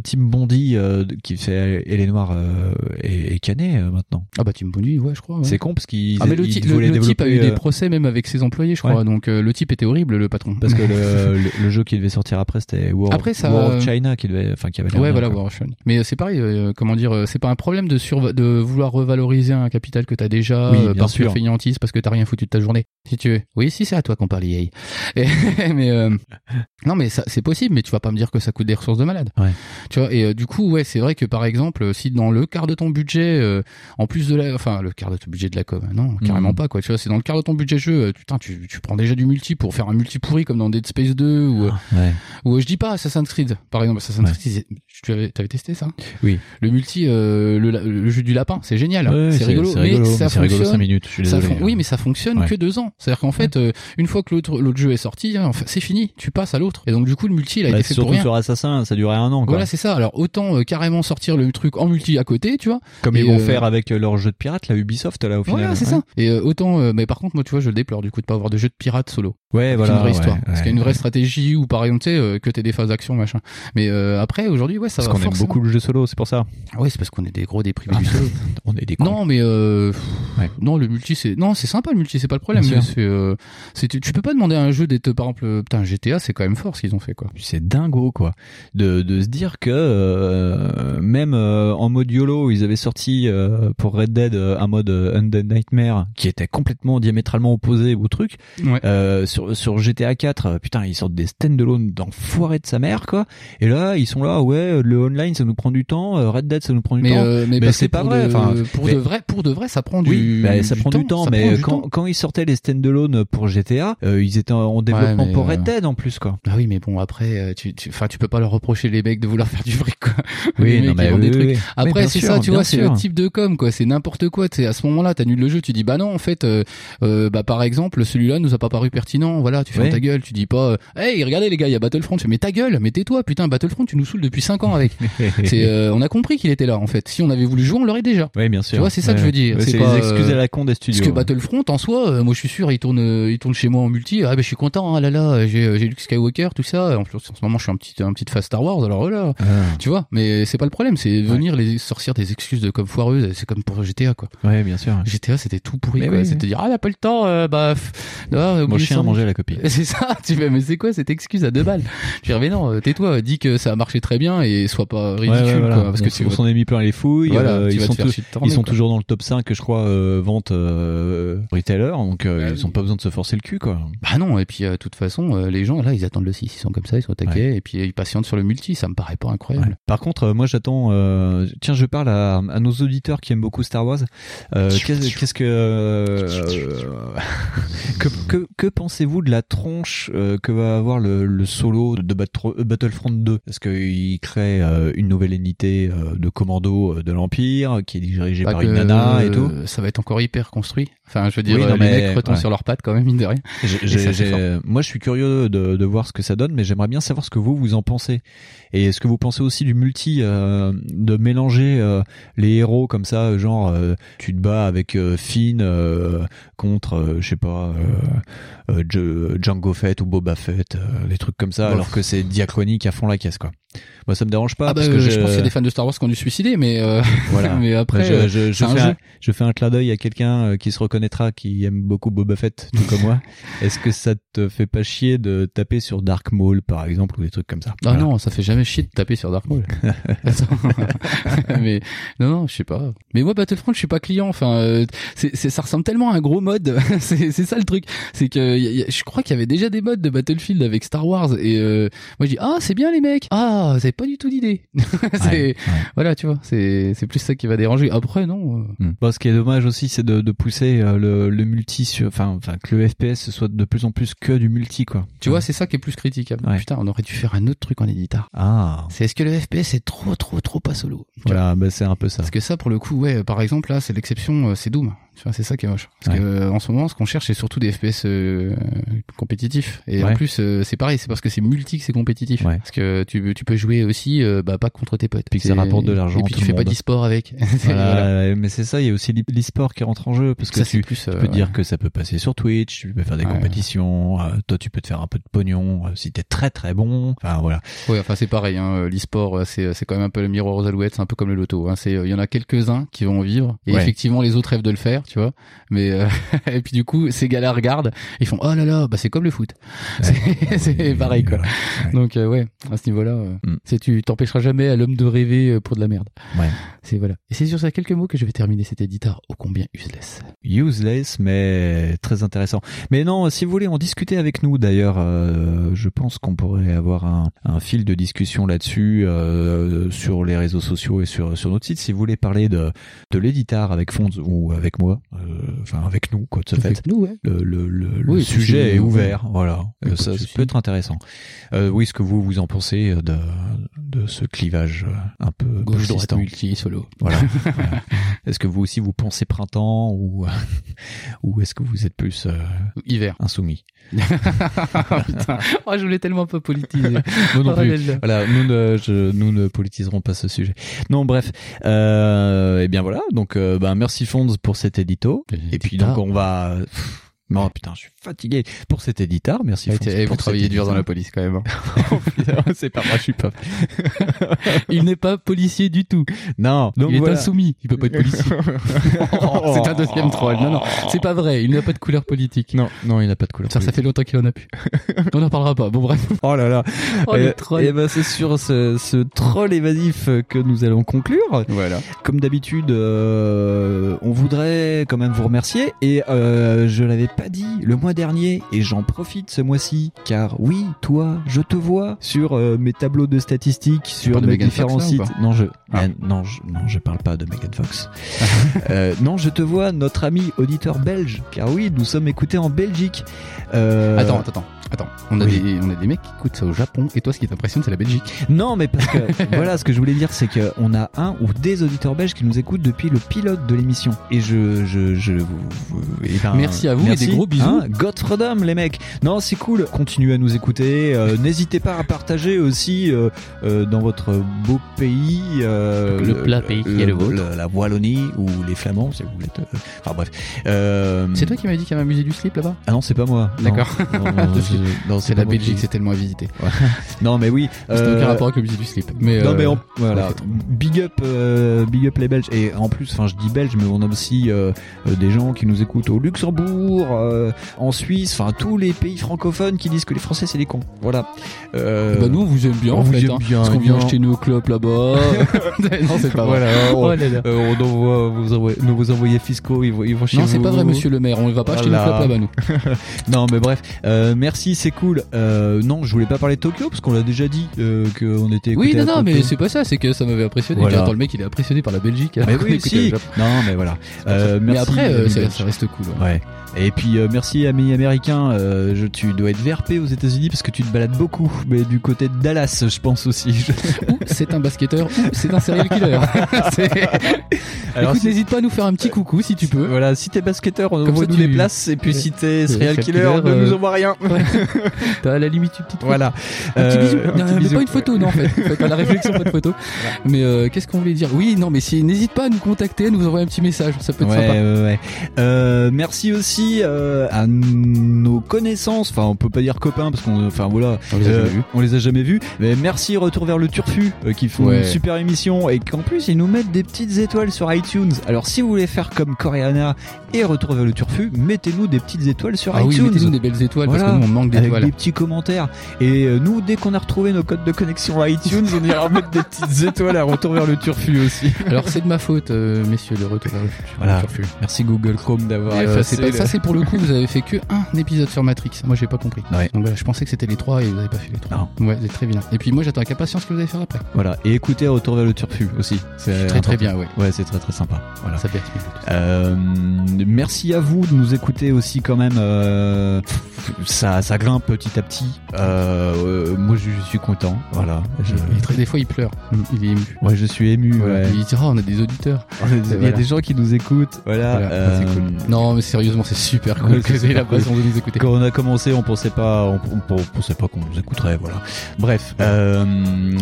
S2: Team Bondi euh, qui fait Elle est noire euh, est cané euh, maintenant.
S3: Ah bah Team Bondi, ouais, je crois.
S2: C'est con parce qu'ils
S3: Ah, mais le
S2: ils
S3: ti-
S2: il
S3: le,
S2: voulait
S3: le type a eu des
S2: euh,
S3: procès même avec ses employés, je crois.
S2: Ouais.
S3: Donc euh, le type était horrible, le patron.
S2: Parce que le, jeu qui devait sortir après, c'était War,
S3: Après, ça-
S2: War of China qui devait, enfin, qui avait
S3: Ouais, voilà. War of China. Mais euh, c'est pareil, euh, comment dire, euh, c'est pas un problème de sur de vouloir revaloriser un capital que t'as déjà
S2: Oui,
S3: euh,
S2: bien
S3: par
S2: sûr.
S3: fainéantise parce que t'as rien foutu de ta journée. Si tu veux. Oui, si c'est à toi qu'on parle EA. Et- mais euh, non, mais ça c'est possible, mais tu vas pas me dire que ça coûte des ressources de malade.
S2: Ouais.
S3: Tu vois. Et euh, du coup, ouais, c'est vrai que par exemple, si dans le quart de ton budget, euh, en plus de la, enfin le quart de ton budget de la com, non, carrément Pas quoi. Tu vois, c'est dans le quart de ton budget jeu. euh, Putain, tu, tu prends déjà du multi pour faire un multi pourri comme dans Dead Space 2 ou euh,
S2: Ouais.
S3: ou euh, je dis pas Assassin's Creed, par exemple. Assassin's
S2: Ouais.
S3: Creed, tu avais, t'avais testé ça?
S2: Oui.
S3: Le multi, euh, le, le jeu du lapin, c'est génial,
S2: Ouais,
S3: c'est rigolo, mais
S2: rigolo,
S3: ça
S2: mais rigolo
S3: fonctionne.
S2: cinq minutes, je
S3: ça fon-. Oui, mais ça fonctionne que deux ans. C'est-à-dire qu'en fait, euh, une fois que l'autre l'autre jeu est sorti, hein, c'est fini, tu passes à l'autre. Et donc du coup, le multi, il a
S2: Bah,
S3: été fait pour rien.
S2: sur Assassin, ça durait un an, quoi.
S3: Voilà, c'est ça. Alors autant euh, carrément sortir le truc en multi à côté, tu vois.
S2: Comme ils vont faire avec leur jeu de pirate, la Ubisoft, là, au final.
S3: Voilà, c'est ça. Et autant, euh, mais par contre, moi, tu vois, je le déplore du coup de pas avoir de jeu de pirate solo.
S2: Ouais, voilà,
S3: Une vraie
S2: ouais,
S3: histoire.
S2: ouais,
S3: Parce qu'il y a une vraie stratégie ou par exemple, tu sais, euh, que t'aies des phases d'action, machin. Mais euh, après, aujourd'hui, ouais, ça
S2: Parce
S3: va
S2: qu'on aime beaucoup le jeu solo, c'est pour ça.
S3: Ouais, c'est parce qu'on est des gros déprimés du solo.
S2: On est des cons.
S3: Non, mais euh, non, le multi c'est non, c'est sympa le multi, c'est pas le problème. C'est, euh, tu peux pas demander à un jeu d'être par exemple, putain GTA, c'est quand même fort ce qu'ils ont fait quoi.
S2: c'est dingo quoi de, de se dire que euh, même euh, en mode YOLO ils avaient sorti euh, pour Red Dead un mode Undead Nightmare qui était complètement diamétralement opposé au truc
S3: Ouais.
S2: Euh, sur, sur GTA 4 euh, putain ils sortent des standalone d'enfoirés de sa mère quoi et là ils sont là ouais le online ça nous prend du temps euh, Red Dead ça nous prend du
S3: Mais,
S2: temps
S3: euh, mais parce
S2: c'est pas vrai
S3: de-
S2: enfin
S3: pour
S2: mais-
S3: de vrai, pour de vrai, ça prend du.
S2: oui, bah, ça prend du temps, mais quand,
S3: temps.
S2: quand ils sortaient les standalone pour GTA, euh, ils étaient en en développement
S3: Ouais, mais,
S2: pour
S3: euh,
S2: Red Dead en plus, quoi.
S3: Bah oui, mais bon après, euh, tu, tu, enfin, tu peux pas leur reprocher les mecs de vouloir faire du fric quoi.
S2: Oui, non, mais oui, oui.
S3: Après,
S2: Mais
S3: c'est ça, tu vois, c'est le type de com quoi. C'est n'importe quoi. C'est à ce moment-là, t'annules le jeu, tu dis bah non, en fait, euh, euh, bah par exemple, celui-là nous a pas paru pertinent. Voilà, tu fermes
S2: Ouais.
S3: ta gueule, tu dis pas, euh, hey, regardez les gars, il y a Battlefront. Tu fais, mais ta gueule, mais tais-toi, putain, Battlefront, tu nous saoules depuis 5 ans avec. c'est, euh, on a compris qu'il était là en fait. Si on avait voulu jouer, on l'aurait déjà.
S2: Oui, bien sûr.
S3: Tu vois, c'est ça
S2: Ouais.
S3: que je veux dire.
S2: Ouais, c'est
S3: pas,
S2: les excuses
S3: euh,
S2: à la con des studios.
S3: Parce que
S2: hein.
S3: Battlefront en soi, euh, moi je suis sûr, il tourne, il tourne chez moi en multi. Ah ben je suis content, ah là là, j'ai, j'ai Luke Skywalker, tout ça. En plus, en ce moment, je suis un petit, un petit fan Star Wars. Alors voilà,
S2: Ah.
S3: tu vois. Mais c'est pas le problème, c'est venir les sortir des excuses de comme foireuses. C'est comme pour GTA quoi.
S2: Ouais, bien sûr.
S3: GTA c'était tout pourri
S2: Mais
S3: quoi.
S2: oui,
S3: c'est te dire ah on a pas le temps, euh, bah ah,
S2: Mon chien a mangé la copie.
S3: C'est ça, tu fais, mais c'est quoi cette excuse à deux balles? Je dis, mais non, euh, tais-toi, dis que ça a marché très bien et sois pas ridicule,
S2: Ouais, ouais, voilà.
S3: quoi. Parce que tu
S2: s'en est mis plein les fouilles.
S3: Voilà,
S2: euh, ils sont, tous- ils toujours dans le top 5, je crois, euh, vente euh, retailer. Donc euh, ils ont pas besoin de se forcer le cul, quoi.
S3: Bah non, et puis de toute façon, les gens là, ils attendent le 6, ils sont comme ça, ils sont attaqués, et puis ils patientent sur le multi, ça me paraît pas incroyable.
S2: Par contre, moi j'attends. tiens, je parle à, à nos auditeurs qui aiment beaucoup Star Wars. Qu'est-ce que, que que, que pensez-vous de la tronche euh, que va avoir le, le solo de Battle- euh, Battlefront 2 Parce qu'il crée euh, une nouvelle unité euh, de commando euh, de l'Empire qui est dirigée
S3: Pas
S2: par une nana et tout.
S3: euh, Ça va être encore hyper construit. Enfin, je veux dire,
S2: Oui,
S3: euh,
S2: non,
S3: les
S2: mais-
S3: mecs retombent
S2: ouais.
S3: sur leurs pattes quand même, mine de rien. Ça,
S2: moi, je suis curieux de, de voir ce que ça donne, mais j'aimerais bien savoir ce que vous vous en pensez. Et est-ce que vous pensez aussi du multi, euh, de mélanger euh, les héros comme ça, genre euh, tu te bats avec euh, Finn euh, contre, euh, je sais pas, euh, euh, Django Fett ou Boba Fett, euh, des trucs comme ça,
S3: Bof.
S2: alors que c'est diachronique à fond la caisse, quoi. Moi, ça me dérange pas
S3: Ah bah,
S2: parce que
S3: euh, je pense qu'il y a des fans de Star Wars qui ont dû se suicider, mais euh,
S2: Voilà.
S3: mais après,
S2: je,
S3: euh,
S2: je,
S3: un
S2: fais
S3: jeu.
S2: un, je fais un clin d'œil à quelqu'un euh, qui se reconnaîtra, qui aime beaucoup Boba Fett, tout comme moi. Est-ce que ça te fait pas chier de taper sur Dark Maul, par exemple, ou des trucs comme ça?
S3: Ah non, ça fait jamais chier de taper sur Dark Maul. Mais non, non, je sais pas. Mais moi, Battlefront, je suis pas client. Enfin, euh, c'est, c'est- ça ressemble tellement à un gros mode. c'est, c'est ça le truc. C'est que y a- y a- je crois qu'il y avait déjà des modes de Battlefield avec Star Wars. Et euh, moi, je dis ah, c'est bien les mecs. Ah, vous avez pas du tout d'idée. voilà, tu vois. C'est, c'est plus ça qui va déranger. Après, non. euh,
S2: Hmm. Bon, ce qui est dommage aussi, c'est de, de pousser euh, le, le multi, sur, enfin, que le FPS soit de plus en plus que du multi, quoi.
S3: Tu vois, c'est ça qui est plus critiquable. Putain, on aurait dû faire un autre truc en éditeur.
S2: Ah.
S3: C'est est-ce que le FPS est trop, trop, trop pas solo?
S2: Voilà, bah, c'est un peu ça.
S3: Parce que ça, pour le coup, ouais, par exemple, là, c'est l'exception, euh, c'est Doom. Tu vois, c'est ça qui est moche. Parce
S2: Ouais.
S3: que, euh, en ce moment, ce qu'on cherche, c'est surtout des FPS euh, compétitifs. Et en plus, euh, c'est pareil, c'est parce que c'est multi que c'est compétitif.
S2: Ouais.
S3: Parce que tu, tu peux jouer aussi, euh, bah, pas contre tes potes.
S2: Puis que ça rapporte de l'argent
S3: Et puis tu fais pas d'e-sport avec.
S2: Voilà, mais c'est ça, il y a aussi l'e- l'e-sport qui rentre en jeu, parce que
S3: Ça,
S2: tu,
S3: plus,
S2: tu
S3: euh,
S2: peux
S3: ouais.
S2: dire que ça peut passer sur Twitch, tu peux faire des compétitions, euh, toi tu peux te faire un peu de pognon, euh, si t'es très très bon, enfin voilà.
S3: Ouais, enfin c'est pareil. Hein, l'e-sport, euh, c'est c'est quand même un peu le miroir aux alouettes, c'est un peu comme le loto. Hein, c'est il y en a quelques uns qui vont vivre et effectivement les autres rêvent de le faire. Tu vois. Mais euh, et puis du coup, ces gars-là regardent, ils font oh là là, bah c'est comme le foot. C'est- pareil quoi. Donc euh, ouais, à ce niveau-là, euh,
S2: Mm.
S3: c'est tu t'empêcheras jamais à l'homme de rêver pour de la merde.
S2: Ouais.
S3: C'est voilà. Et c'est sur ces quelques mots que je vais terminer cet éditeur ô combien useless.
S2: Useless, mais très intéressant. Mais non, si vous voulez en discuter avec nous, d'ailleurs, je pense qu'on pourrait avoir un, un fil de discussion là-dessus sur les réseaux sociaux et sur sur notre site. Si vous voulez parler de de l'éditar avec Fonds ou avec moi, euh, enfin avec nous, quoi, de ce fait.
S3: Nous, ouais.
S2: Le, le, le, le
S3: Oui,
S2: sujet est ouvert, voilà. Euh, ça, peut être intéressant. Euh, oui, ce que vous vous en pensez de de ce clivage un peu
S3: Gauche droite multi solo.
S2: Voilà. Voilà. Est-ce que vous aussi vous pensez printemps ou ou est-ce que vous êtes plus euh,
S3: Hiver.
S2: insoumis?
S3: Putain. Oh, je voulais tellement pas politiser.
S2: Moi non
S3: Oh
S2: plus.
S3: là là.
S2: Voilà, nous ne je- nous ne politiserons pas ce sujet. Non, bref. Euh, et bien voilà. Donc euh, ben merci Fonds pour cet Et puis donc on va. Non putain, je suis fatigué pour cet éditeur. Merci. Pour
S3: vous travaillez dur dans la police quand même. hein.
S2: Oh, C'est pas moi, je suis pas.
S3: Il n'est pas policier du tout.
S2: Non. Donc
S3: il est insoumis. Il peut pas être policier. Oh, c'est un deuxième troll. Non, non, c'est pas vrai. Il n'a pas de couleur politique.
S2: Non, non, il n'a pas de couleur.
S3: Ça, ça fait longtemps qu'il en a plus. On n'en parlera pas. Bon, bref.
S2: Oh là là.
S3: Oh,
S2: et,
S3: le troll.
S2: et ben c'est sur ce, ce troll évasif que nous allons conclure.
S3: Voilà.
S2: Comme d'habitude, euh, on voudrait quand même vous remercier et euh, je l'avais pas dit le mois dernier et j'en profite ce mois-ci car oui, toi, je te vois sur euh, mes tableaux de statistiques sur mes différents
S3: Fox, là, ou
S2: sites.
S3: pas
S2: non, je
S3: Ah.
S2: non, je non, je parle pas de Megan Fox. Euh, non, je te vois notre ami auditeur belge car oui, nous sommes écoutés en Belgique. Euh,
S3: Attends, attends, attends. Attends. On a
S2: oui.
S3: des, on a des mecs qui écoutent ça au Japon. Et toi, ce qui t'impressionne, c'est la Belgique.
S2: Non, mais parce que voilà, ce que je voulais dire, c'est que on a un ou des auditeurs belges qui nous écoutent depuis le pilote de l'émission. Et je, je, je, vous- vous- eh ben,
S3: Merci à vous et des gros bisous.
S2: Hein, Godfredom, les mecs. Non, c'est cool. Continuez à nous écouter. Euh, N'hésitez pas à partager aussi euh, euh, dans votre beau pays, euh,
S3: Le plat pays qui est le vôtre.
S2: la Wallonie ou les Flamands, si vous voulez. Enfin bref. Euh,
S3: C'est toi qui m'as dit qu'il y avait un musée du slip là-bas?
S2: Ah non, c'est pas moi.
S3: D'accord.
S2: Non, non,
S3: C'est la Belgique, c'est tellement à visiter.
S2: Non, mais oui. Euh,
S3: aucun rapport avec le musée du slip. Mais
S2: non
S3: euh,
S2: mais on- voilà,
S3: ouais, c'est trop.
S2: big up, euh, big up les Belges et en plus, enfin je dis Belges, mais on a aussi euh, euh, des gens qui nous écoutent au Luxembourg, euh, en Suisse, enfin tous les pays francophones qui disent que les Français c'est des cons. Voilà. Euh,
S3: Bah nous on vous aime bien
S2: on
S3: en
S2: vous
S3: fait
S2: aime
S3: hein,
S2: bien,
S3: parce qu'on vient
S2: bien.
S3: acheter nos clopes là-bas. non c'est pas vrai.
S2: Voilà, on,
S3: Oh là là.
S2: euh, on envoie vos envoyés, nos vos envoyés fiscaux, ils vont, ils vont chez
S3: Non c'est
S2: vous.
S3: pas vrai monsieur le maire, on va pas acheter nos
S2: Voilà.
S3: clopes là-bas nous.
S2: non mais bref, euh, merci, c'est cool. Euh, non, je voulais pas parler de Tokyo parce qu'on l'a déjà dit euh, qu'on était.
S3: Oui non non mais c'est pas ça, c'est que ça m'avait impressionné.
S2: Voilà.
S3: Attends, le mec il est impressionné par la Belgique.
S2: Mais oui, si.
S3: Japon.
S2: Non, mais voilà. Euh,
S3: Mais
S2: merci,
S3: après euh, ça, reste cool. ouais.
S2: Ouais. Et puis euh, merci ami américain, euh, je, tu dois être VRP aux États-Unis parce que tu te balades beaucoup, mais du côté de Dallas, je pense aussi.
S3: C'est un basketteur ou c'est un serial killer.
S2: Alors,
S3: Écoute
S2: si-
S3: n'hésite pas à nous faire un petit coucou si tu peux.
S2: Voilà, si t'es basketteur, on envoie nous
S3: tu-
S2: les places, et puis si t'es serial killer,
S3: killer,
S2: ne
S3: euh,
S2: nous envoie rien.
S3: T'as à la limite une petite photo.
S2: Voilà.
S3: Un petit
S2: Euh,
S3: bisou. Non, mais
S2: bisou.
S3: pas une photo, non, en fait. En fait, à la réflexion, pas de photo. Mais euh, qu'est-ce qu'on voulait dire? Oui, non, mais si, n'hésite pas à nous contacter, à nous envoyer un petit message. Ça peut être
S2: Ouais,
S3: sympa.
S2: ouais, ouais. Euh, merci aussi euh, à nos connaissances. Enfin, on peut pas dire copains parce qu'on, enfin voilà,
S3: On les a
S2: euh,
S3: jamais vus.
S2: on les a jamais vus. Mais merci Retour vers le Turfu euh, qui font
S3: Ouais.
S2: une super émission et qu'en plus ils nous mettent des petites étoiles sur iTunes. Alors si vous voulez faire comme Coréana et Retour vers le Turfu, mettez-nous des petites étoiles sur
S3: Ah oui,
S2: iTunes.
S3: mettez-nous des belles étoiles parce que nous, on manque
S2: avec
S3: d'étoiles.
S2: des petits commentaires. Et euh, nous, dès qu'on a retrouvé nos codes de connexion iTunes, on ira mettre des petites étoiles à Retour vers le Turfu aussi.
S3: Alors, c'est de ma faute, euh, messieurs, le retour vers le futur.
S2: Voilà.
S3: Turfu.
S2: Merci Google Chrome d'avoir. Effacé
S3: Ça, c'est pour le coup, vous avez fait que un épisode sur Matrix. Moi, j'ai pas compris.
S2: Ouais.
S3: Donc voilà, je pensais que c'était les trois et vous avez pas fait les trois. Ouais, c'est très bien. Et puis moi, j'attends avec impatience ce que vous allez faire après.
S2: Voilà, et écoutez Retour vers le Turfu aussi. C'est
S3: Très, très bien, ouais.
S2: Ouais, c'est très très sympa. Voilà.
S3: Ça fait
S2: Euh, merci à vous de nous écouter aussi quand même. euh, ça, ça grimpe petit à petit. Euh, euh, moi, je, je suis content. Voilà. Je-
S3: très- des fois, il pleure. Il est ému.
S2: Ouais, je suis ému. Ouais.
S3: Il dit, oh, on a des auditeurs.
S2: Il y a
S3: Voilà.
S2: des gens qui nous écoutent. Voilà.
S3: Voilà, c'est cool. Non, mais sérieusement, c'est super cool que
S2: c'est
S3: vous ayez la
S2: cool.
S3: de nous écouter.
S2: Quand on a commencé, on pensait pas, on, on- on pensait pas qu'on nous écouterait, voilà. Bref, euh,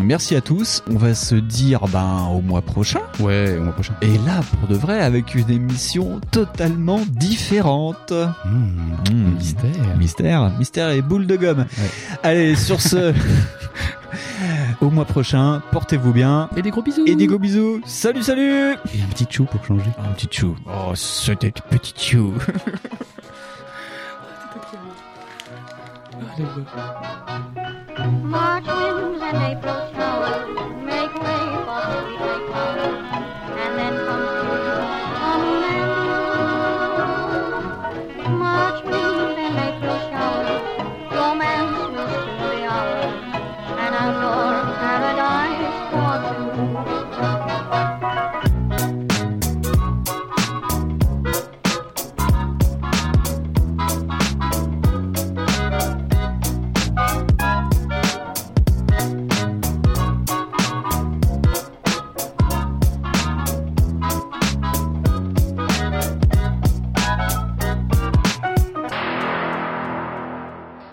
S2: merci à tous. On va se dire, ben, au mois prochain.
S3: Ouais, au mois prochain.
S2: Et là, pour de vrai, avec une émission totalement différente. Mmh.
S3: Mystère.
S2: Mystère, mystère et boule de gomme. Allez, sur ce, Au mois prochain, portez-vous bien.
S3: Et des gros bisous.
S2: Et des gros bisous. Salut, salut.
S3: Et un petit chou pour changer.
S2: Un petit chou. Oh, c'était petit chou.
S13: March winds and April showers make way for sweet